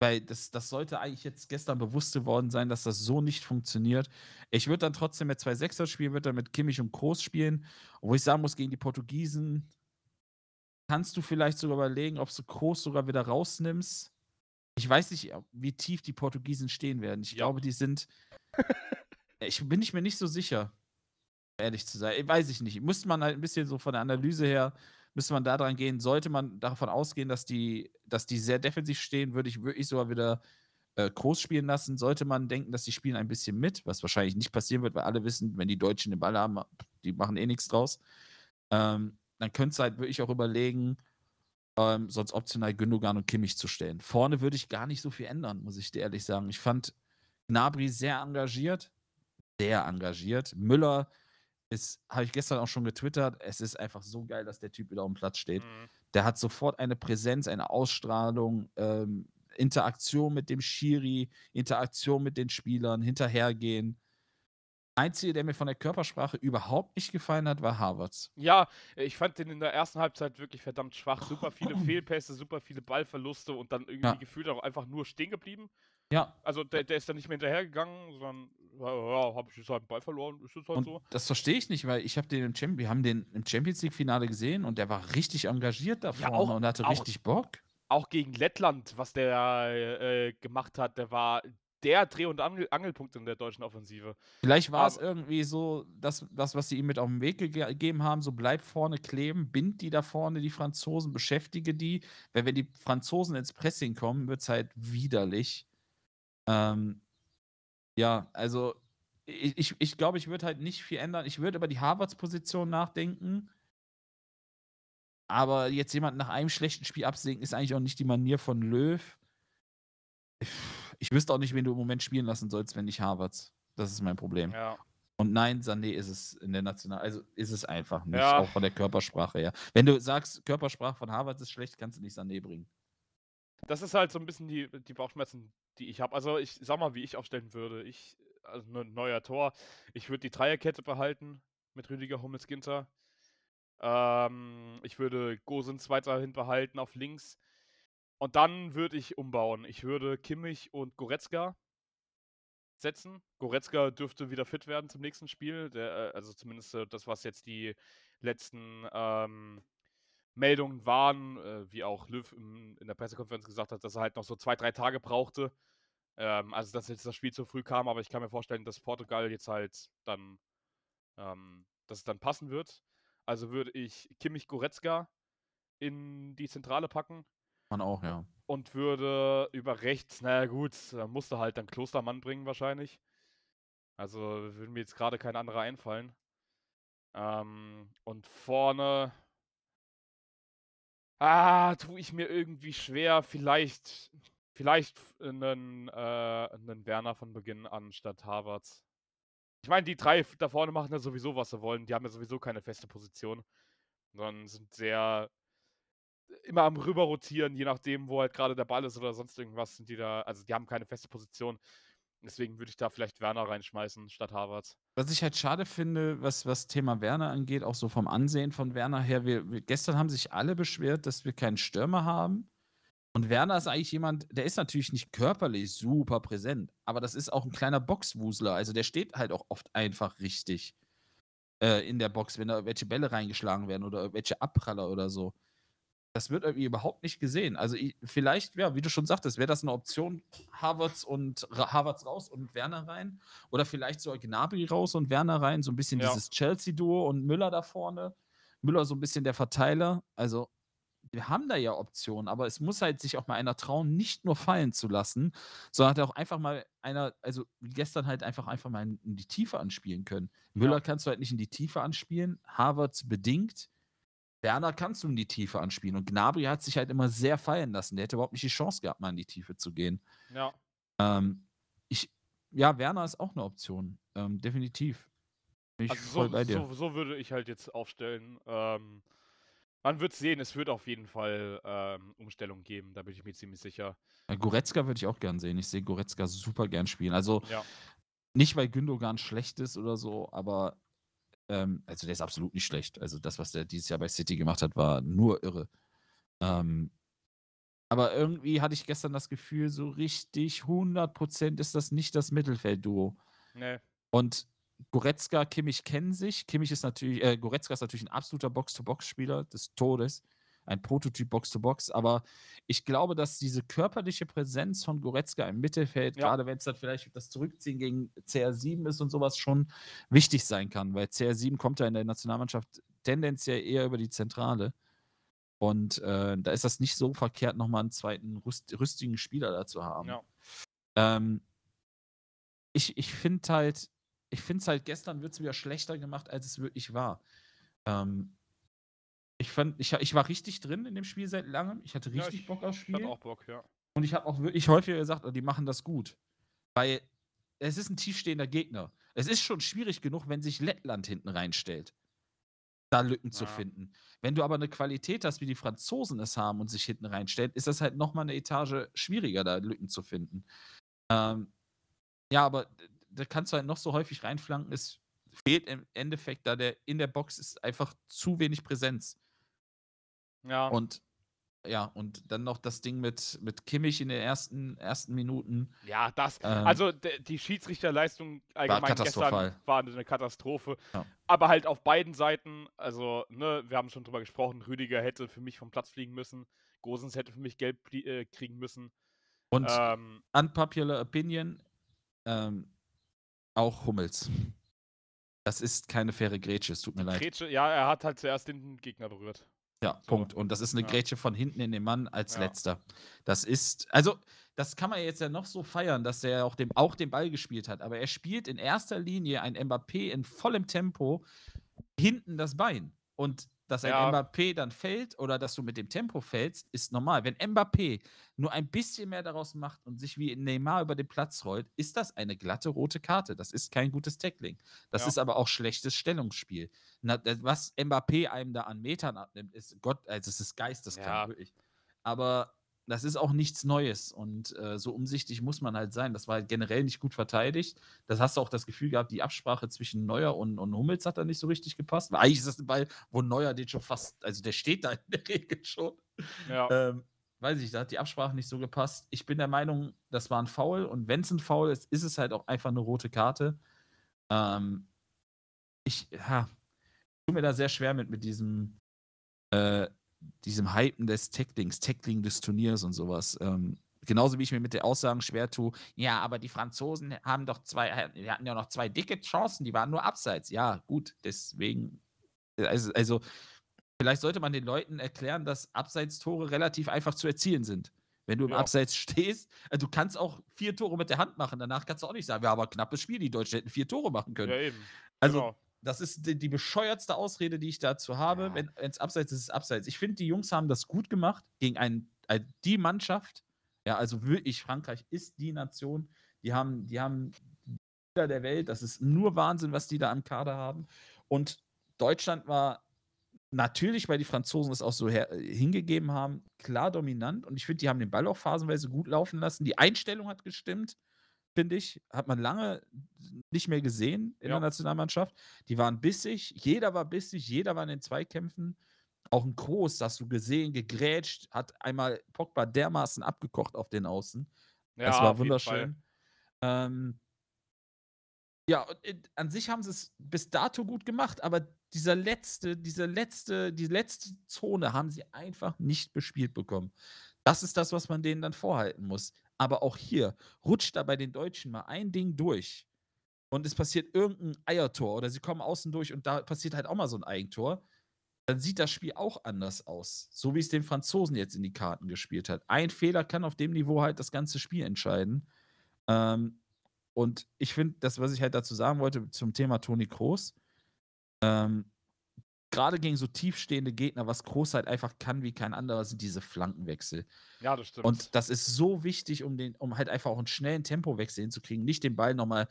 weil das, das sollte eigentlich jetzt gestern bewusst geworden sein, dass das so nicht funktioniert. Ich würde dann trotzdem mit zwei Sechser spielen, würde dann mit Kimmich und Kroos spielen. Wo ich sagen muss, gegen die Portugiesen kannst du vielleicht sogar überlegen, ob du Kroos sogar wieder rausnimmst. Ich weiß nicht, wie tief die Portugiesen stehen werden. Ich Ja. glaube, die sind. ich bin ich mir nicht so sicher, ehrlich zu sein. Weiß ich nicht. Müsste man halt ein bisschen so von der Analyse her müsste man da dran gehen. Sollte man davon ausgehen, dass die, dass die sehr defensiv stehen, würde ich wirklich sogar wieder äh, Groß spielen lassen, sollte man denken, dass die spielen ein bisschen mit, was wahrscheinlich nicht passieren wird, weil alle wissen, wenn die Deutschen den Ball haben, die machen eh nichts draus. Ähm, dann könntest du halt wirklich auch überlegen, ähm, sonst optional Gündogan und Kimmich zu stellen. Vorne würde ich gar nicht so viel ändern, muss ich dir ehrlich sagen. Ich fand Gnabry sehr engagiert, sehr engagiert. Müller ist, habe ich gestern auch schon getwittert, es ist einfach so geil, dass der Typ wieder auf dem Platz steht. Mhm. Der hat sofort eine Präsenz, eine Ausstrahlung, ähm, Interaktion mit dem Schiri, Interaktion mit den Spielern, hinterhergehen. Einzige, der mir von der Körpersprache überhaupt nicht gefallen hat, war Harvards. Ja, ich fand den in der ersten Halbzeit wirklich verdammt schwach. Super viele Fehlpässe, super viele Ballverluste und dann irgendwie Ja. gefühlt auch einfach nur stehen geblieben. Ja, Also der, der ist dann nicht mehr hinterhergegangen, sondern ja, ja habe ich jetzt halt einen Ball verloren, ist das halt und so. das verstehe ich nicht, weil ich habe den im Champions, wir haben den im Champions League Finale gesehen und der war richtig engagiert da vorne auch- und hatte auch- richtig Bock. Auch gegen Lettland, was der äh, gemacht hat, der war der Dreh- und Angel Angelpunkt in der deutschen Offensive. Vielleicht war es irgendwie so, das, das, was sie ihm mit auf den Weg gege- gegeben haben, so bleib vorne kleben, bind die da vorne, die Franzosen, beschäftige die. Weil wenn die Franzosen ins Pressing kommen, wird es halt widerlich. Ähm, ja, also ich, ich, ich glaube, ich würde halt nicht viel ändern. Ich würde über die Harvards-Position nachdenken. Aber jetzt jemand nach einem schlechten Spiel absinken, ist eigentlich auch nicht die Manier von Löw. Ich wüsste auch nicht, wen du im Moment spielen lassen sollst, wenn nicht Harvards. Das ist mein Problem. Ja. Und nein, Sané ist es in der National, also ist es einfach nicht, Ja. auch von der Körpersprache her. Wenn du sagst, Körpersprache von Harvard ist schlecht, kannst du nicht Sané bringen. Das ist halt so ein bisschen die, die Bauchschmerzen, die ich habe. Also ich sag mal, wie ich aufstellen würde. Ich, also ein neuer Tor. Ich würde die Dreierkette behalten mit Rüdiger Hummels Ginter. Ähm, ich würde Gosens weiterhin behalten auf links. Und dann würde ich umbauen. Ich würde Kimmich und Goretzka setzen. Goretzka dürfte wieder fit werden zum nächsten Spiel. Der, äh, also zumindest äh, das, was jetzt die letzten ähm, Meldungen waren, äh, wie auch Löw im, in der Pressekonferenz gesagt hat, dass er halt noch so zwei, drei Tage brauchte. Ähm, also, dass jetzt das Spiel zu früh kam, aber ich kann mir vorstellen, dass Portugal jetzt halt dann, ähm, dass es dann passen wird. Also würde ich Kimmich Goretzka in die Zentrale packen Man auch, ja. und würde über rechts, naja gut, da musste halt dann Klostermann bringen wahrscheinlich. Also würde mir jetzt gerade kein anderer einfallen. Ähm, und vorne. Ah, tue ich mir irgendwie schwer. Vielleicht, vielleicht einen, äh, einen Werner von Beginn an statt Harvards. Ich meine, die drei da vorne machen ja sowieso, was sie wollen. Die haben ja sowieso keine feste Position, sondern sind sehr immer am rüber rotieren, je nachdem, wo halt gerade der Ball ist oder sonst irgendwas, sind die da, also die haben keine feste Position. Deswegen würde ich da vielleicht Werner reinschmeißen statt Harvards. Was ich halt schade finde, was, was Thema Werner angeht, auch so vom Ansehen von Werner her, wir, wir, gestern haben sich alle beschwert, dass wir keinen Stürmer haben. Und Werner ist eigentlich jemand, der ist natürlich nicht körperlich super präsent, aber das ist auch ein kleiner Boxwusler. Also der steht halt auch oft einfach richtig äh, in der Box, wenn da irgendwelche Bälle reingeschlagen werden oder irgendwelche Abpraller oder so. Das wird irgendwie überhaupt nicht gesehen. Also ich, vielleicht, ja, wie du schon sagtest, wäre das eine Option, Havertz und Havertz raus und Werner rein. Oder vielleicht so Gnabry raus und Werner rein. So ein bisschen Ja. dieses Chelsea-Duo und Müller da vorne. Müller so ein bisschen der Verteiler. Also wir haben da ja Optionen, aber es muss halt sich auch mal einer trauen, nicht nur fallen zu lassen, sondern halt auch einfach mal einer, also wie gestern halt einfach einfach mal in, die Tiefe anspielen können. Müller kannst du halt nicht in die Tiefe anspielen, Havertz bedingt. Werner kannst du in die Tiefe anspielen. Und Gnabry hat sich halt immer sehr fallen lassen. Der hätte überhaupt nicht die Chance gehabt, mal in die Tiefe zu gehen. Ja. Ähm, ich, ja, Werner ist auch eine Option. Ähm, definitiv. Bin ich Also voll so, bei dir. so, so würde ich halt jetzt aufstellen. Ähm, man wird sehen, es wird auf jeden Fall ähm, Umstellung geben, da bin ich mir ziemlich sicher. Goretzka würde ich auch gern sehen. Ich sehe Goretzka super gern spielen. Also Ja. nicht, weil Gündogan schlecht ist oder so, aber ähm, also der ist absolut nicht schlecht. Also das, was der dieses Jahr bei City gemacht hat, war nur irre. Ähm, aber irgendwie hatte ich gestern das Gefühl, so richtig 100% ist das nicht das Mittelfeldduo. Nee. Und Goretzka, Kimmich kennen sich. Kimmich ist natürlich, äh, Goretzka ist natürlich ein absoluter Box-to-Box-Spieler des Todes. Ein Prototyp Box-to-Box. Aber ich glaube, dass diese körperliche Präsenz von Goretzka im Mittelfeld, Ja. gerade wenn es dann vielleicht das Zurückziehen gegen CR7 ist und sowas, schon wichtig sein kann. Weil CR7 kommt ja in der Nationalmannschaft tendenziell eher über die Zentrale. Und äh, da ist das nicht so verkehrt, nochmal einen zweiten rüst rüstigen Spieler da zu haben. Ja. Ähm, ich ich finde halt ich finde es halt, gestern wird es wieder schlechter gemacht, als es wirklich war. Ähm, ich fand, ich, ich war richtig drin in dem Spiel seit langem. Ich hatte Ja, richtig ich Bock aufs Ich Spiel. hab auch Bock, ja. Und ich habe auch wirklich häufiger gesagt, oh, die machen das gut. Weil es ist ein tiefstehender Gegner. Es ist schon schwierig genug, wenn sich Lettland hinten reinstellt, da Lücken zu Ja. finden. Wenn du aber eine Qualität hast, wie die Franzosen es haben und sich hinten reinstellen, ist das halt nochmal eine Etage schwieriger, da Lücken zu finden. Ähm, ja, aber da kannst du halt noch so häufig reinflanken. Es fehlt im Endeffekt, da der in der Box ist einfach zu wenig Präsenz. Ja, Und ja, und dann noch das Ding mit, mit Kimmich in den ersten, ersten Minuten. ja, das. Ähm, Also die Schiedsrichterleistung allgemein katastrophal. gestern war eine Katastrophe. Ja. Aber halt auf beiden Seiten, also, ne, wir haben schon drüber gesprochen, Rüdiger hätte für mich vom Platz fliegen müssen, Gosens hätte für mich gelb pli- äh, kriegen müssen. Und Ähm, unpopular opinion, ähm, auch Hummels. Das ist keine faire Grätsche, es tut mir leid. Kretsche, ja, er hat halt zuerst den Gegner berührt. Ja, So. Punkt. Und das ist eine Ja. Grätsche von hinten in den Mann als Ja. letzter. Das ist, also, das kann man jetzt ja noch so feiern, dass er auch, dem, auch den Ball gespielt hat. Aber er spielt in erster Linie ein Mbappé in vollem Tempo hinten das Bein. Und dass ein Ja. Mbappé dann fällt oder dass du mit dem Tempo fällst, ist normal. Wenn Mbappé nur ein bisschen mehr daraus macht und sich wie Neymar über den Platz rollt, ist das eine glatte rote Karte. Das ist kein gutes Tackling. Das Ja. ist aber auch schlechtes Stellungsspiel. Na, was Mbappé einem da an Metern abnimmt, ist Gott, also es ist geisteskrank, Ja. wirklich. Aber das ist auch nichts Neues und äh, so umsichtig muss man halt sein. Das war halt generell nicht gut verteidigt. Das hast du auch das Gefühl gehabt, die Absprache zwischen Neuer und, und Hummels hat da nicht so richtig gepasst. Weil eigentlich ist das ein Ball, wo Neuer den schon fast, also der steht da in der Regel schon. Ja. Ähm, weiß ich, da hat die Absprache nicht so gepasst. Ich bin der Meinung, das war ein Foul und wenn es ein Foul ist, ist es halt auch einfach eine rote Karte. Ähm, ich, ja, tue mir da sehr schwer mit, mit diesem, äh, diesem Hypen des Tacklings, Tackling des Turniers und sowas. Ähm, genauso wie ich mir mit der Aussagen schwer tue, ja, aber die Franzosen haben doch zwei, die hatten ja noch zwei dicke Chancen, die waren nur abseits. Ja, gut, deswegen, also, also vielleicht sollte man den Leuten erklären, dass Abseitstore relativ einfach zu erzielen sind. Wenn du im Ja. Abseits stehst, äh, du kannst auch vier Tore mit der Hand machen. Danach kannst du auch nicht sagen, ja, aber knappes Spiel, die Deutschen hätten vier Tore machen können. ja, eben. also, genau. Das ist die, die bescheuertste Ausrede, die ich dazu habe. Ja. Wenn es abseits ist, ist es abseits. Ich finde, die Jungs haben das gut gemacht gegen ein, ein, die Mannschaft. Ja, also wirklich, Frankreich ist die Nation. Die haben, die haben Spieler der Welt. Das ist nur Wahnsinn, was die da am Kader haben. Und Deutschland war natürlich, weil die Franzosen es auch so her, hingegeben haben, klar dominant. Und ich finde, die haben den Ball auch phasenweise gut laufen lassen. Die Einstellung hat gestimmt, finde ich. Hat man lange nicht mehr gesehen in Ja. der Nationalmannschaft. Die waren bissig, jeder war bissig, jeder war in den Zweikämpfen. Auch ein Groß, hast du gesehen, gegrätscht, hat einmal Pogba dermaßen abgekocht auf den Außen. Ja, das war wunderschön. Ähm, ja, in, an sich haben sie es bis dato gut gemacht, aber dieser letzte, diese letzte, die letzte Zone haben sie einfach nicht bespielt bekommen. Das ist das, was man denen dann vorhalten muss. Aber auch hier rutscht da bei den Deutschen mal ein Ding durch und es passiert irgendein Eiertor oder sie kommen außen durch und da passiert halt auch mal so ein Eigentor. Dann sieht das Spiel auch anders aus. So wie es den Franzosen jetzt in die Karten gespielt hat. Ein Fehler kann auf dem Niveau halt das ganze Spiel entscheiden. Ähm, und ich finde, das, was ich halt dazu sagen wollte zum Thema Toni Kroos, ähm, gerade gegen so tiefstehende Gegner, was Kroos halt einfach kann wie kein anderer, sind diese Flankenwechsel. Ja, das stimmt. Und das ist so wichtig, um, den, um halt einfach auch einen schnellen Tempowechsel hinzukriegen. Nicht den Ball nochmal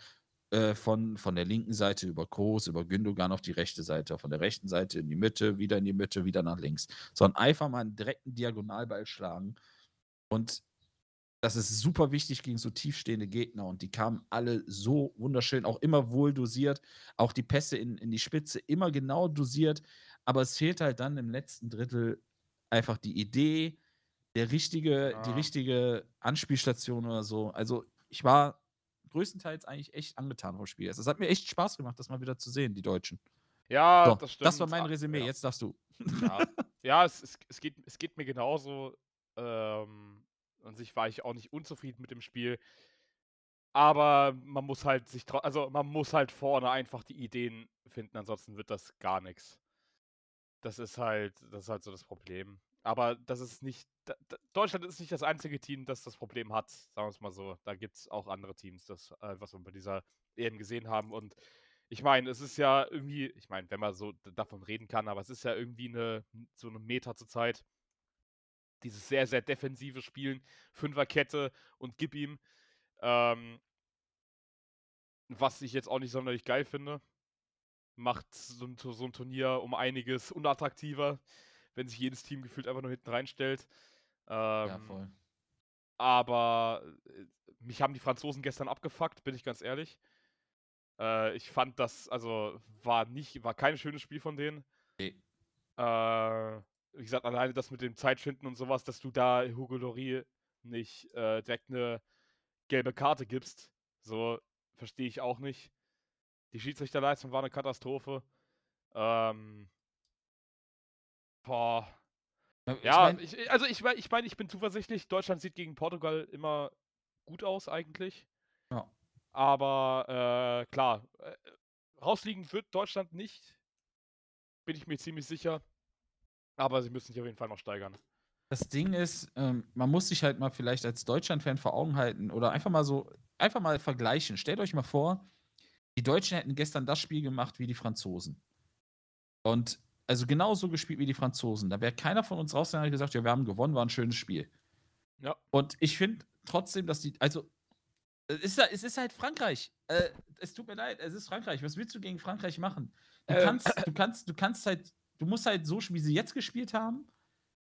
äh, von, von der linken Seite über Kroos, über Gündogan auf die rechte Seite, von der rechten Seite in die Mitte, wieder in die Mitte, wieder nach links. Sondern einfach mal einen direkten Diagonalball schlagen. Und das ist super wichtig gegen so tiefstehende Gegner. Und die kamen alle so wunderschön, auch immer wohl dosiert. Auch die Pässe in, in die Spitze immer genau dosiert. Aber es fehlt halt dann im letzten Drittel einfach die Idee, der richtige, die Ja. richtige Anspielstation oder so. Also ich war größtenteils eigentlich echt angetan vom Spiel. Es hat mir echt Spaß gemacht, das mal wieder zu sehen, die Deutschen. ja, So, das stimmt. das war mein Ah, Resümee. Ja, Jetzt darfst du. ja. ja es, es, es, geht, es geht mir genauso. Ähm, an sich war ich auch nicht unzufrieden mit dem Spiel. Aber man muss halt sich also man muss halt vorne einfach die Ideen finden, ansonsten wird das gar nichts. Das ist halt, das ist halt so das Problem. Aber das ist nicht. Deutschland ist nicht das einzige Team, das das Problem hat, sagen wir es mal so. Da gibt es auch andere Teams, das, äh, was wir bei dieser EM gesehen haben. Und ich meine, es ist ja irgendwie, ich meine, wenn man so davon reden kann, aber es ist ja irgendwie eine, so eine Meta zur Zeit. Dieses sehr, sehr defensive Spielen, Fünferkette und gib ihm. Ähm, was ich jetzt auch nicht sonderlich geil finde. Macht so ein, so ein Turnier um einiges unattraktiver wenn sich jedes Team gefühlt einfach nur hinten reinstellt. Ähm, ja, voll. Aber äh, mich haben die Franzosen gestern abgefuckt, bin ich ganz ehrlich. Äh, ich fand das, also war nicht, war kein schönes Spiel von denen. Nee. Äh, wie gesagt, alleine das mit dem Zeitschinden und sowas, dass du da Hugo Lori nicht äh, direkt eine gelbe Karte gibst, so verstehe ich auch nicht. Die Schiedsrichterleistung war eine Katastrophe. Ähm, Boah. Ich ja, mein, ich, also ich meine, ich, mein, ich bin zuversichtlich. Deutschland sieht gegen Portugal immer gut aus eigentlich. Ja. Aber äh, klar, äh, rausliegen wird Deutschland nicht. Bin ich mir ziemlich sicher. Aber sie müssen sich auf jeden Fall noch steigern. Das Ding ist, ähm, man muss sich halt mal vielleicht als Deutschland-Fan vor Augen halten oder einfach mal so, einfach mal vergleichen. Stellt euch mal vor, die Deutschen hätten gestern das Spiel gemacht wie die Franzosen. Und also genauso gespielt wie die Franzosen. Da wäre keiner von uns rausgegangen und gesagt, ja, wir haben gewonnen, war ein schönes Spiel. Ja. Und ich finde trotzdem, dass die, also es ist, es ist halt Frankreich. Äh, es tut mir leid, es ist Frankreich. Was willst du gegen Frankreich machen? Du ähm. kannst, du kannst, du kannst halt, du musst halt so, wie sie jetzt gespielt haben,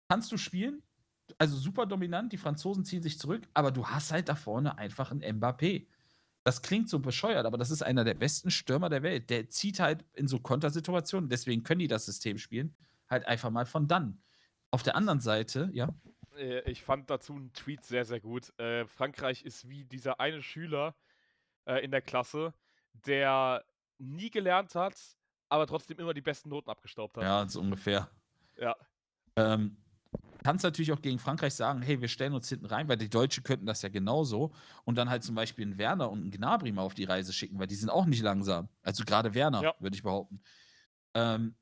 kannst du spielen. Also super dominant, die Franzosen ziehen sich zurück, aber du hast halt da vorne einfach einen Mbappé. Das klingt so bescheuert, aber das ist einer der besten Stürmer der Welt. Der zieht halt in so Kontersituationen, deswegen können die das System spielen, halt einfach mal von dann. Auf der anderen Seite, ja. Äh, ich fand dazu einen Tweet sehr, sehr gut. Äh, Frankreich ist wie dieser eine Schüler äh, in der Klasse, der nie gelernt hat, aber trotzdem immer die besten Noten abgestaubt hat. Ja, so ungefähr. Ja. Ähm, kannst natürlich auch gegen Frankreich sagen, hey, wir stellen uns hinten rein, weil die Deutschen könnten das ja genauso und dann halt zum Beispiel einen Werner und einen Gnabry mal auf die Reise schicken, weil die sind auch nicht langsam. Also gerade Werner, ja. würde ich behaupten. Ähm,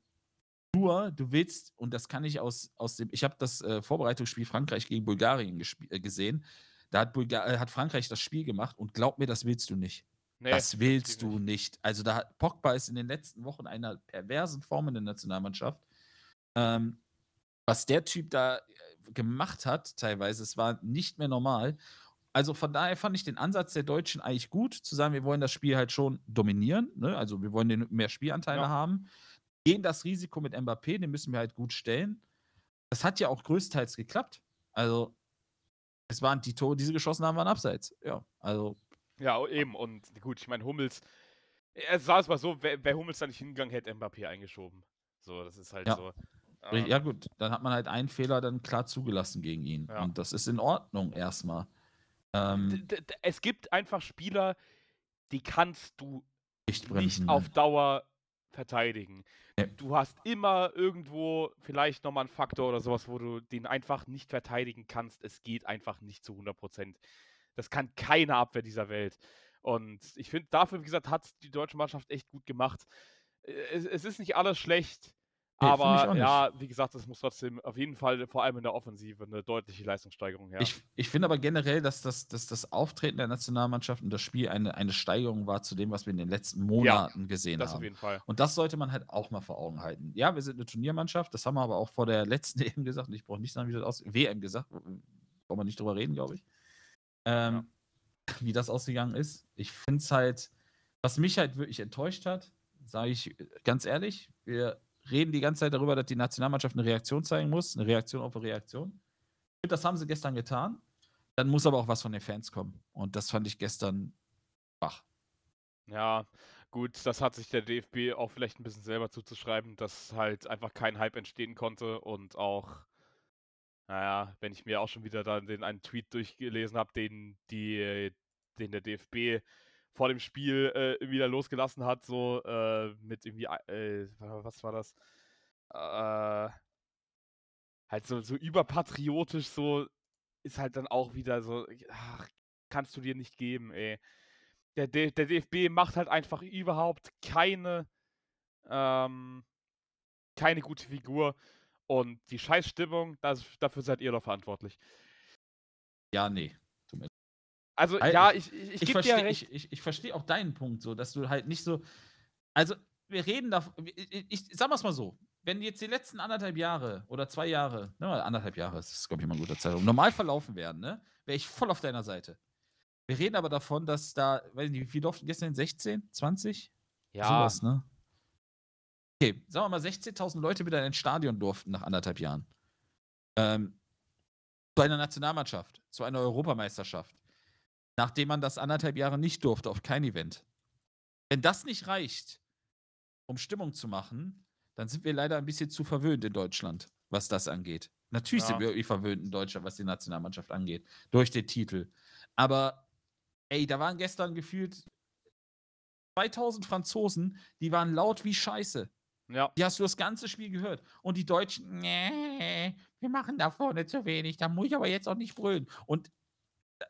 nur, du willst, und das kann ich aus, aus dem, ich habe das äh, Vorbereitungsspiel Frankreich gegen Bulgarien äh, gesehen, da hat, äh, hat Frankreich das Spiel gemacht und glaub mir, das willst du nicht. Nee, das willst du nicht. Also da hat Pogba ist in den letzten Wochen einer perversen Form in der Nationalmannschaft. Ähm, was der Typ da äh, gemacht hat, teilweise, es war nicht mehr normal. Also von daher fand ich den Ansatz der Deutschen eigentlich gut, zu sagen, wir wollen das Spiel halt schon dominieren, ne? also wir wollen den mehr Spielanteile ja. haben, gehen das Risiko mit Mbappé, den müssen wir halt gut stellen. Das hat ja auch größtenteils geklappt. Also es waren die Tore, die sie geschossen haben, waren abseits. Ja, also. Ja, eben. Und gut, ich meine, Hummels, es sah es mal so, wer, wer Hummels da nicht hingegangen hätte, Mbappé eingeschoben. So, das ist halt ja. so. Ja, gut, dann hat man halt einen Fehler dann klar zugelassen gegen ihn. Ja. Und das ist in Ordnung erstmal. Ähm, es gibt einfach Spieler, die kannst du nicht, nicht auf Dauer verteidigen. Ja. Du hast immer irgendwo vielleicht nochmal einen Faktor oder sowas, wo du den einfach nicht verteidigen kannst. Es geht einfach nicht zu 100 Prozent. Das kann keine Abwehr dieser Welt. Und ich finde, dafür, wie gesagt, hat die deutsche Mannschaft echt gut gemacht. Äh, es, es ist nicht alles schlecht. Nee, aber ja, wie gesagt, es muss trotzdem auf jeden Fall vor allem in der Offensive eine deutliche Leistungssteigerung her. Ich, ich finde aber generell, dass das, dass das Auftreten der Nationalmannschaft und das Spiel eine, eine Steigerung war zu dem, was wir in den letzten Monaten ja, gesehen das haben. Auf jeden Fall. Und das sollte man halt auch mal vor Augen halten. Ja, wir sind eine Turniermannschaft, das haben wir aber auch vor der letzten EM gesagt. Und ich brauche nicht sagen, wie das aussieht. WM gesagt, brauchen wir nicht drüber reden, glaube ich. Ähm, ja. Wie das ausgegangen ist. Ich finde es halt, was mich halt wirklich enttäuscht hat, sage ich ganz ehrlich, wir reden die ganze Zeit darüber, dass die Nationalmannschaft eine Reaktion zeigen muss, eine Reaktion auf eine Reaktion. Das haben sie gestern getan. Dann muss aber auch was von den Fans kommen. Und das fand ich gestern schwach. Ja, gut, das hat sich der DFB auch vielleicht ein bisschen selber zuzuschreiben, dass halt einfach kein Hype entstehen konnte und auch, naja, wenn ich mir auch schon wieder dann den einen Tweet durchgelesen habe, den, die, den der DFB vor dem Spiel äh, wieder losgelassen hat, so äh, mit irgendwie, äh, was war das? Äh, halt so, so überpatriotisch, so ist halt dann auch wieder so, ach, kannst du dir nicht geben, ey. Der, der, der DFB macht halt einfach überhaupt keine, ähm, keine gute Figur. Und die Scheißstimmung, das, dafür seid ihr doch verantwortlich. Ja, nee. Also, Al- ja, ich, ich, ich Ich, gebe dir verstehe recht. ich, ich, ich versteh auch deinen Punkt so, dass du halt nicht so. Also, wir reden da. Ich, ich, ich sag mal's mal so. Wenn jetzt die letzten anderthalb Jahre oder zwei Jahre, ne, anderthalb Jahre, das ist, glaube ich, immer ein guter Zeitraum, normal verlaufen werden, ne, wäre ich voll auf deiner Seite. Wir reden aber davon, dass da, weiß ich nicht, wie viel durften gestern? 16? 20? Ja, Sowas, ne? Okay, sagen wir mal, 16.000 Leute wieder ins Stadion durften nach anderthalb Jahren. Ähm, zu einer Nationalmannschaft, zu einer Europameisterschaft. Nachdem man das anderthalb Jahre nicht durfte, auf kein Event. Wenn das nicht reicht, um Stimmung zu machen, dann sind wir leider ein bisschen zu verwöhnt in Deutschland, was das angeht. Natürlich Ja. sind wir irgendwie verwöhnt in Deutschland, was die Nationalmannschaft angeht, durch den Titel. Aber, ey, da waren gestern gefühlt 2000 Franzosen, die waren laut wie Scheiße. Ja. Die hast du das ganze Spiel gehört. Und die Deutschen, nee, wir machen da vorne zu wenig, da muss ich aber jetzt auch nicht brüllen. Und äh,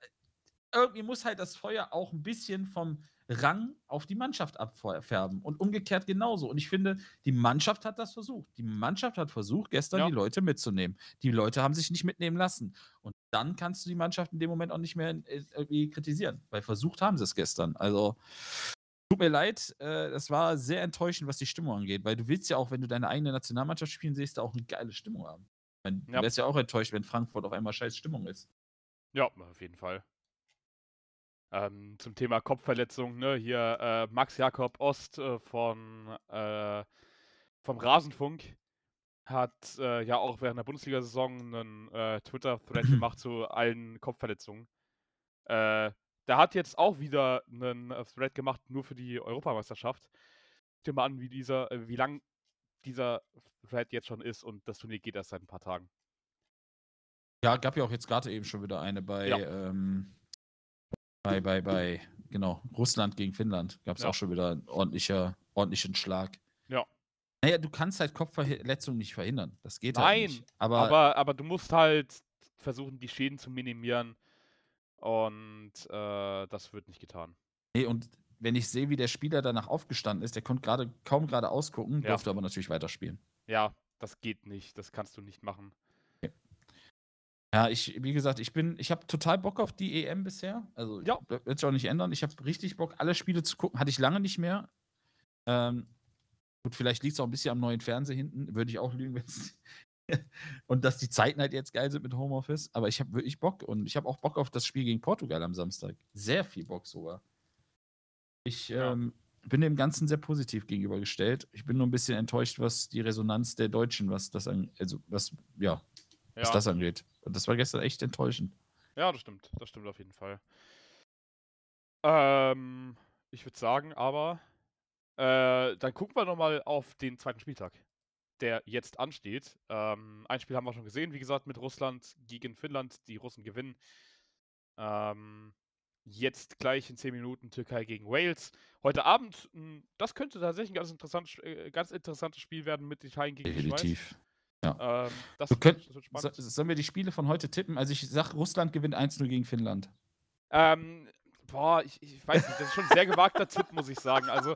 irgendwie muss halt das Feuer auch ein bisschen vom Rang auf die Mannschaft abfärben. Und umgekehrt genauso. Und ich finde, die Mannschaft hat das versucht. Die Mannschaft hat versucht, gestern Ja. die Leute mitzunehmen. Die Leute haben sich nicht mitnehmen lassen. Und dann kannst du die Mannschaft in dem Moment auch nicht mehr äh, irgendwie kritisieren. Weil versucht haben sie es gestern. Also. Tut mir leid, äh, das war sehr enttäuschend, was die Stimmung angeht, weil du willst ja auch, wenn du deine eigene Nationalmannschaft spielen siehst, da auch eine geile Stimmung haben. Ich mein, Du Ja. wärst ja auch enttäuscht, wenn Frankfurt auf einmal scheiß Stimmung ist. Ja, auf jeden Fall. Ähm, zum Thema Kopfverletzung, ne, hier äh, Max Jakob Ost äh, von, äh, vom Rasenfunk hat äh, ja auch während der Bundesliga-Saison einen Twitter-Thread gemacht zu allen Kopfverletzungen. Äh, der hat jetzt auch wieder einen äh, Thread gemacht, nur für die Europameisterschaft. Guck dir mal an, wie dieser, äh, wie lang dieser Thread jetzt schon ist und das Turnier geht erst seit ein paar Tagen. Ja, gab ja auch jetzt gerade eben schon wieder eine bei, Ja. ähm, bei, bei, bei, genau, Russland gegen Finnland. Gab es Ja. auch schon wieder einen ordentlicher, ordentlichen Schlag. Ja. Naja, du kannst halt Kopfverletzungen nicht verhindern. Das geht halt Nein, nicht. Aber, Aber, aber du musst halt versuchen, die Schäden zu minimieren. Und äh, das wird nicht getan. nee, und wenn ich sehe, wie der Spieler danach aufgestanden ist, der konnte gerade kaum gerade ausgucken, Ja. durfte aber natürlich weiterspielen. Ja, das geht nicht. Das kannst du nicht machen. Ja, ich, wie gesagt, ich bin, ich habe total Bock auf die EM bisher. Also, Ja. das wird sich auch nicht ändern. Ich habe richtig Bock, alle Spiele zu gucken. Hatte ich lange nicht mehr. Ähm, gut, vielleicht liegt es auch ein bisschen am neuen Fernseher hinten. Würde ich auch lügen, wenn es. Und dass die Zeiten halt jetzt geil sind mit Homeoffice. Aber ich habe wirklich Bock und ich habe auch Bock auf das Spiel gegen Portugal am Samstag. Sehr viel Bock sogar. Ich Ja. ähm, bin dem Ganzen sehr positiv gegenübergestellt. Ich bin nur ein bisschen enttäuscht, was die Resonanz der Deutschen, was das an, also was, ja, was Ja, das angeht. Und das war gestern echt enttäuschend. ja, das stimmt. Das stimmt auf jeden Fall. Ähm, ich würde sagen, aber äh, dann gucken wir nochmal auf den zweiten Spieltag, der jetzt ansteht. Ähm, ein Spiel haben wir schon gesehen, wie gesagt, mit Russland gegen Finnland. Die Russen gewinnen. Ähm, jetzt gleich in 10 Minuten Türkei gegen Wales. Heute Abend, mh, das könnte tatsächlich ein ganz interessantes, äh, ganz interessantes Spiel werden mit Italien gegen die Schweiz. Definitiv. Ähm, das, Wir können- das wird So, spannend. sollen wir die Spiele von heute tippen? Also ich sag, Russland gewinnt 1-0 gegen Finnland. Ähm, boah, ich, ich weiß nicht, das ist schon ein sehr gewagter Tipp, muss ich sagen. Also,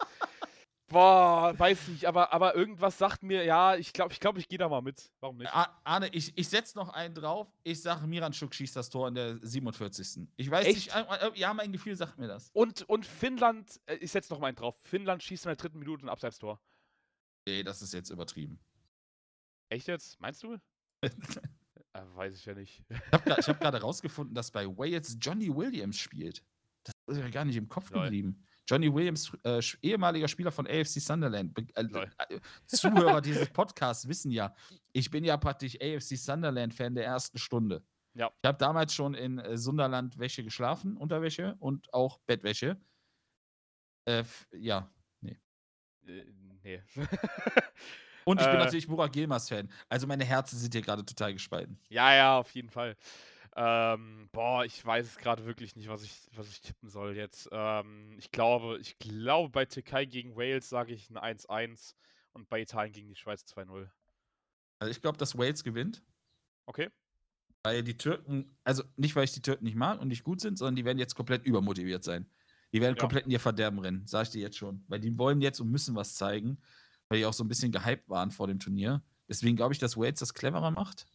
boah, weiß nicht, aber, aber irgendwas sagt mir, ja, ich glaube, ich, glaub, ich gehe da mal mit. Warum nicht? Ah, Arne, ich, ich setze noch einen drauf. Ich sage, Miranchuk schießt das Tor in der 47. Ich weiß Echt? nicht, äh, äh, ja, mein Gefühl sagt mir das. Und, und Finnland, äh, ich setze noch mal einen drauf. Finnland schießt in der dritten Minute ein Abseitstor. Nee, das ist jetzt übertrieben. Echt jetzt? Meinst du? Weiß ich ja nicht. Ich habe hab gerade rausgefunden, dass bei Wales Johnny Williams spielt. Das ist mir gar nicht im Kopf Lol. geblieben. Johnny Williams, äh, ehemaliger Spieler von AFC Sunderland. Äh, äh, Zuhörer dieses Podcasts wissen ja, ich bin ja praktisch AFC Sunderland-Fan der ersten Stunde. Ja. Ich habe damals schon in äh, Sunderland Wäsche geschlafen, Unterwäsche und auch Bettwäsche. Äh, ja. Äh, nee. Und ich bin Äh. natürlich Burak Yilmaz-Fan. Also meine Herzen sind hier gerade total gespalten. ja, ja, auf jeden Fall. Ähm, boah, ich weiß es gerade wirklich nicht, was ich, was ich tippen soll jetzt. Ähm, ich glaube, ich glaube, bei Türkei gegen Wales sage ich ein 1-1 und bei Italien gegen die Schweiz 2-0. Also ich glaube, dass Wales gewinnt. Okay? Weil die Türken, also nicht, weil ich die Türken nicht mag und nicht gut sind, sondern die werden jetzt komplett übermotiviert sein. Die werden Ja. komplett in ihr Verderben rennen, sage ich dir jetzt schon. Weil die wollen jetzt und müssen was zeigen, weil die auch so ein bisschen gehypt waren vor dem Turnier. Deswegen glaube ich, dass Wales das cleverer macht.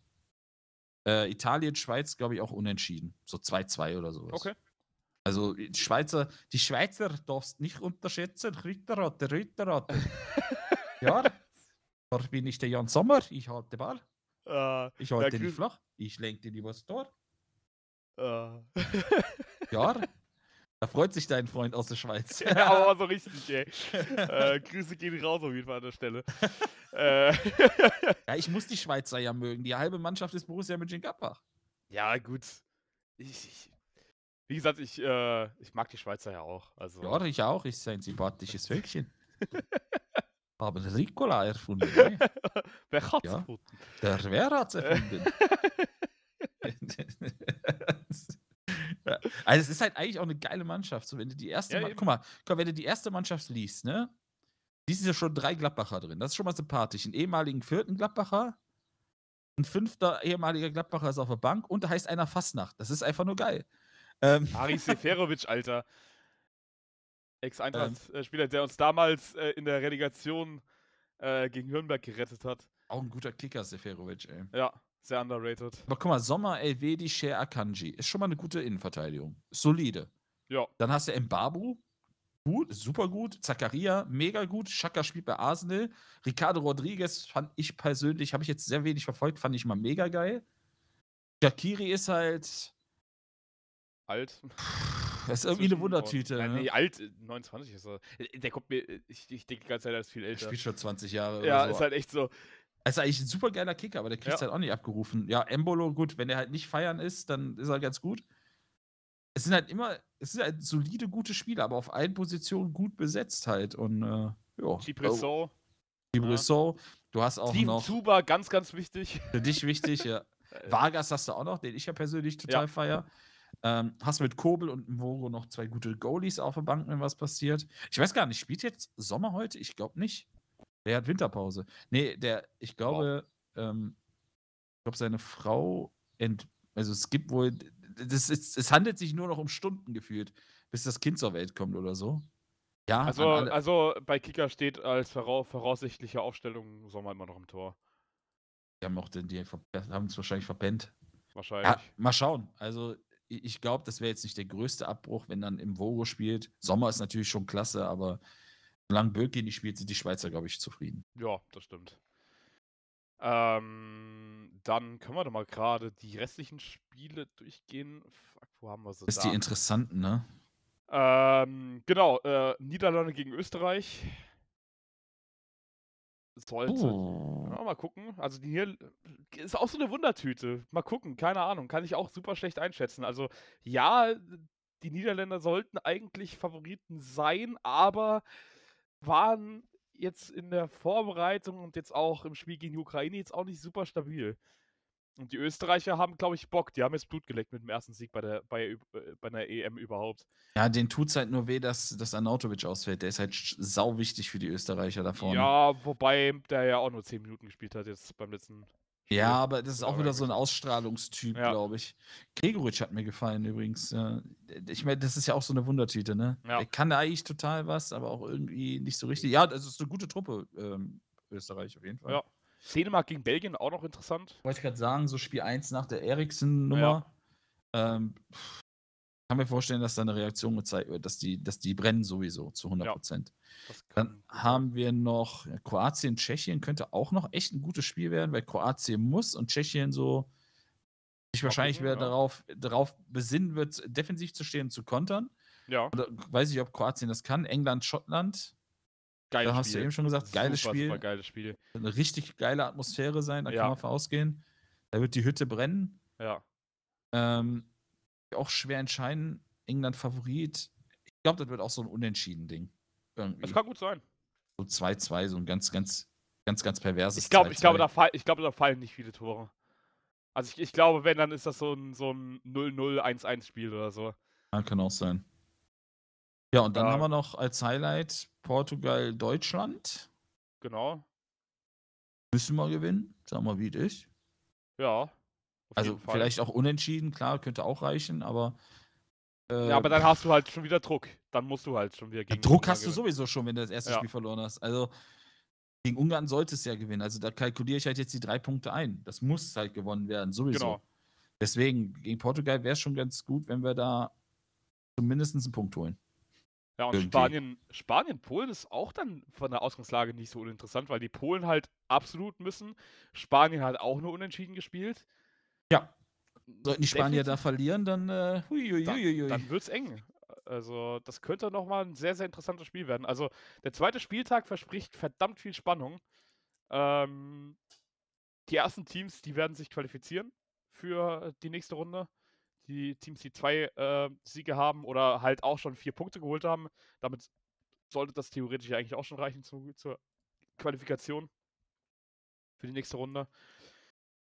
Äh, Italien, Schweiz, glaube ich, auch unentschieden. So 2-2 oder sowas. Okay. Also die Schweizer, die Schweizer darfst nicht unterschätzen. Ritterratte, Ritterratte. ja, da bin ich der Jan Sommer. Ich halte Ball. Äh, Ich halte nicht flach. Ich lenke dir übers Tor. äh. Ja. da freut sich dein Freund aus der Schweiz. ja, aber so richtig, ey. äh, Grüße gehen raus auf jeden Fall an der Stelle. äh, Ja, ich muss die Schweizer ja mögen. Die halbe Mannschaft ist Borussia Mönchengladbach. ja, gut. Ich, ich, wie gesagt, ich, äh, ich mag die Schweizer ja auch. Also, Ja, ich auch. Ich sei ein sympathisches Völkchen. Haben Ricola erfunden. Ne? wer hat's Ja. gefunden? Der Wer hat's erfunden? Ja, also es ist halt eigentlich auch eine geile Mannschaft. So, wenn du die erste Ja, Ma- eben. guck mal, mal, wenn du die erste Mannschaft liest, ne? Liest ja schon drei Gladbacher drin. Das ist schon mal sympathisch. Einen ehemaligen vierten Gladbacher, ein fünfter ehemaliger Gladbacher ist auf der Bank und da heißt einer Fastnacht. Das ist einfach nur geil. Ähm, Ari Seferovic, Alter. Ähm. Ex-Eintracht-Spieler, der uns damals äh, in der Relegation äh, gegen Nürnberg gerettet hat. auch ein guter Kicker, Seferovic, ey. Ja, sehr underrated. Aber guck mal, Sommer, Elvedi, Sher Akanji. Ist schon mal eine gute Innenverteidigung. Solide. Ja, Dann hast du Mbabu. Gut, super gut. Zakaria, mega gut. Schaka spielt bei Arsenal. Ricardo Rodriguez fand ich persönlich, habe ich jetzt sehr wenig verfolgt, fand ich mal mega geil. Shakiri ist halt, alt. das ist irgendwie eine Wundertüte. Nein, ne? nee, alt, äh, 29 ist er. Äh, Der kommt mir, äh, ich, ich denke die ganze Zeit, er ist viel älter. spielt schon 20 Jahre Ja, oder ist so. halt echt so. Er ist eigentlich ein super geiler Kicker, aber der kriegt es Ja. halt auch nicht abgerufen. Ja, Embolo, gut, wenn er halt nicht feiern ist, dann ist er ganz gut. Es sind halt immer, es sind halt solide, gute Spieler, aber auf allen Positionen gut besetzt halt. Und äh, ja. Oh, Chipresson, Brisson. Du hast auch Steven noch Zuber, ganz, ganz wichtig. für dich wichtig, ja. Vargas hast du auch noch, den ich ja persönlich total Ja. feier. Ähm, hast mit Kobel und Mvoro noch zwei gute Goalies auf der Bank, wenn was passiert. Ich weiß gar nicht, spielt jetzt Sommer heute? Ich glaube nicht. Der hat Winterpause. Nee, der, ich glaube, ähm, ich glaube, seine Frau ent, also es gibt wohl, das ist, es handelt sich nur noch um Stunden gefühlt, bis das Kind zur Welt kommt oder so. Ja, Also, also bei Kicker steht als vorau voraussichtliche Aufstellung Sommer immer noch im Tor. die haben auch den, die haben es wahrscheinlich verpennt. Wahrscheinlich. Ja, mal schauen. Also ich glaube, das wäre jetzt nicht der größte Abbruch, wenn dann im Vogo spielt. Sommer ist natürlich schon klasse, aber solange Bölke nicht spielt, sind die Schweizer, glaube ich, zufrieden. Ja, das stimmt. Ähm, dann können wir doch mal gerade die restlichen Spiele durchgehen. Fuck, wo haben wir sie Das ist da? die interessanten, ne? Ähm, genau, äh, Niederlande gegen Österreich. Sollte. Oh. Ja, mal gucken. Also die hier ist auch so eine Wundertüte. Mal gucken, keine Ahnung. Kann ich auch super schlecht einschätzen. Also ja, die Niederländer sollten eigentlich Favoriten sein, aber waren jetzt in der Vorbereitung und jetzt auch im Spiel gegen die Ukraine jetzt auch nicht super stabil. Und die Österreicher haben, glaube ich, Bock. Die haben jetzt Blut geleckt mit dem ersten Sieg bei der, bei, äh, bei der EM überhaupt. Ja, den tut es halt nur weh, dass, dass Arnautovic ausfällt. Der ist halt sau wichtig für die Österreicher da vorne. Ja, wobei der ja auch nur 10 Minuten gespielt hat jetzt beim letzten. Ja, aber das ist auch wieder so ein Ausstrahlungstyp, Ja. glaube ich. Gregoritsch hat mir gefallen übrigens. Ja. Ich meine, das ist ja auch so eine Wundertüte, ne? Ja. Er kann da eigentlich total was, aber auch irgendwie nicht so richtig. Ja, das ist eine gute Truppe, ähm, Österreich auf jeden Fall. Ja. Dänemark gegen Belgien auch noch interessant. Wollte ich gerade sagen, so Spiel 1 nach der Eriksen-Nummer. Ähm, pff, kann mir vorstellen, dass da eine Reaktion gezeigt wird, dass die, dass die brennen sowieso zu 100 Prozent. Das Dann haben wir noch ja, Kroatien, Tschechien könnte auch noch echt ein gutes Spiel werden, weil Kroatien muss und Tschechien so sich wahrscheinlich wieder ja. darauf, darauf besinnen wird, defensiv zu stehen und zu kontern. Ja, Oder weiß ich, ob Kroatien das kann. England, Schottland, geiles da hast du eben schon gesagt, geiles super, Spiel. Super geiles Spiel. eine richtig geile Atmosphäre sein, da Ja. kann man von ausgehen. Da wird die Hütte brennen. Ja. Ähm, auch schwer entscheiden. England Favorit. Ich glaube, das wird auch so ein Unentschieden-Ding. Irgendwie. Das kann gut sein. So 2-2, so ein ganz, ganz, ganz, ganz perverses Ich 2-2. glaube, da fall, ich glaube, da fallen nicht viele Tore. Also ich, ich glaube, wenn, dann ist das so ein, so ein 0-0-1-1-Spiel oder so. Ja, kann auch sein. Ja, und dann Ja. haben wir noch als Highlight Portugal, Deutschland. Genau. Müssen wir gewinnen. Sagen wir, wie es ist. Ja. Auf Also vielleicht auch unentschieden, klar, könnte auch reichen, aber. Äh, Ja, aber dann hast du halt schon wieder Druck. Dann musst du halt schon wieder ja, gegen Druck Ungarn hast du gewinnen. sowieso schon, wenn du das erste Ja. Spiel verloren hast. Also Gegen Ungarn sollte es ja gewinnen. Also da kalkuliere ich halt jetzt die drei Punkte ein. Das muss halt gewonnen werden, sowieso. Genau. Deswegen, gegen Portugal wäre es schon ganz gut, wenn wir da zumindest einen Punkt holen. Ja, und Irgendwie. Spanien, Spanien, Polen ist auch dann von der Ausgangslage nicht so uninteressant, weil die Polen halt absolut müssen. Spanien hat auch nur unentschieden gespielt. Ja. Sollten die Spanier da Definitiv- verlieren, dann, äh, huiuiuiui. dann wird es eng. Also, das könnte nochmal ein sehr, sehr interessantes Spiel werden. Also, der zweite Spieltag verspricht verdammt viel Spannung. Ähm, die ersten Teams, die werden sich qualifizieren für die nächste Runde. Die Teams, die zwei äh, Siege haben oder halt auch schon vier Punkte geholt haben, damit sollte das theoretisch eigentlich auch schon reichen zu, zur Qualifikation für die nächste Runde.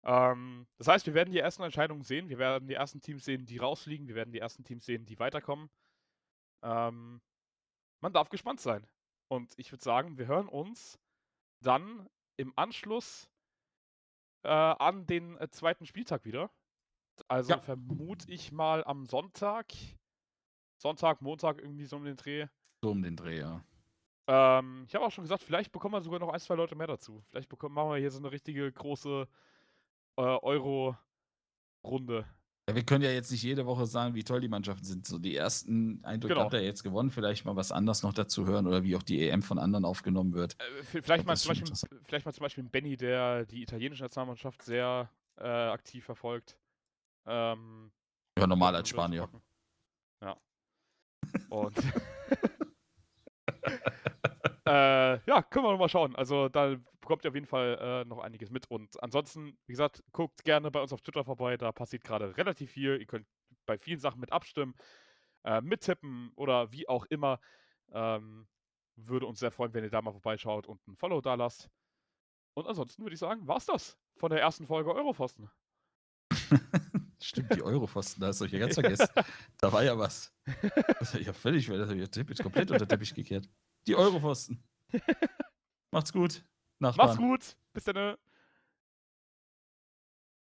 Ähm, das heißt, wir werden die ersten Entscheidungen sehen. Wir werden die ersten Teams sehen, die rausfliegen. Wir werden die ersten Teams sehen, die weiterkommen. Ähm, man darf gespannt sein. Und ich würde sagen, wir hören uns dann im Anschluss äh, an den äh, zweiten Spieltag wieder. Also Ja. vermute ich mal am Sonntag. Sonntag, Montag irgendwie so um den Dreh. so um den Dreh, ja. Ähm, ich habe auch schon gesagt, vielleicht bekommen wir sogar noch ein, zwei Leute mehr dazu. Vielleicht bekommen, machen wir hier so eine richtige große äh, Euro-Runde. Ja, wir können ja jetzt nicht jede Woche sagen, wie toll die Mannschaften sind. So die ersten Eindrücke Genau. habt ihr jetzt gewonnen, vielleicht mal was anderes noch dazu hören oder wie auch die EM von anderen aufgenommen wird. Äh, vielleicht, mal Beispiel, vielleicht mal zum Beispiel Benny, der die italienische Nationalmannschaft sehr äh, aktiv verfolgt. Ähm, Ja, normal als Spanier. Ja. Und äh, ja, können wir mal schauen. Also da bekommt ihr auf jeden Fall äh, noch einiges mit. Und ansonsten, wie gesagt, guckt gerne bei uns auf Twitter vorbei. Da passiert gerade relativ viel. Ihr könnt bei vielen Sachen mit abstimmen, äh, mittippen oder wie auch immer. Ähm, würde uns sehr freuen, wenn ihr da mal vorbeischaut und ein Follow da lasst. Und ansonsten würde ich sagen, war's das von der ersten Folge Europfosten. Stimmt, die Europfosten, da hast du ja ganz vergessen. Da war ja was. Das ich ja völlig, das hab ich komplett unter den Teppich gekehrt. Die Europfosten. Macht's gut. Nachbarn. Macht's gut. Bis dann.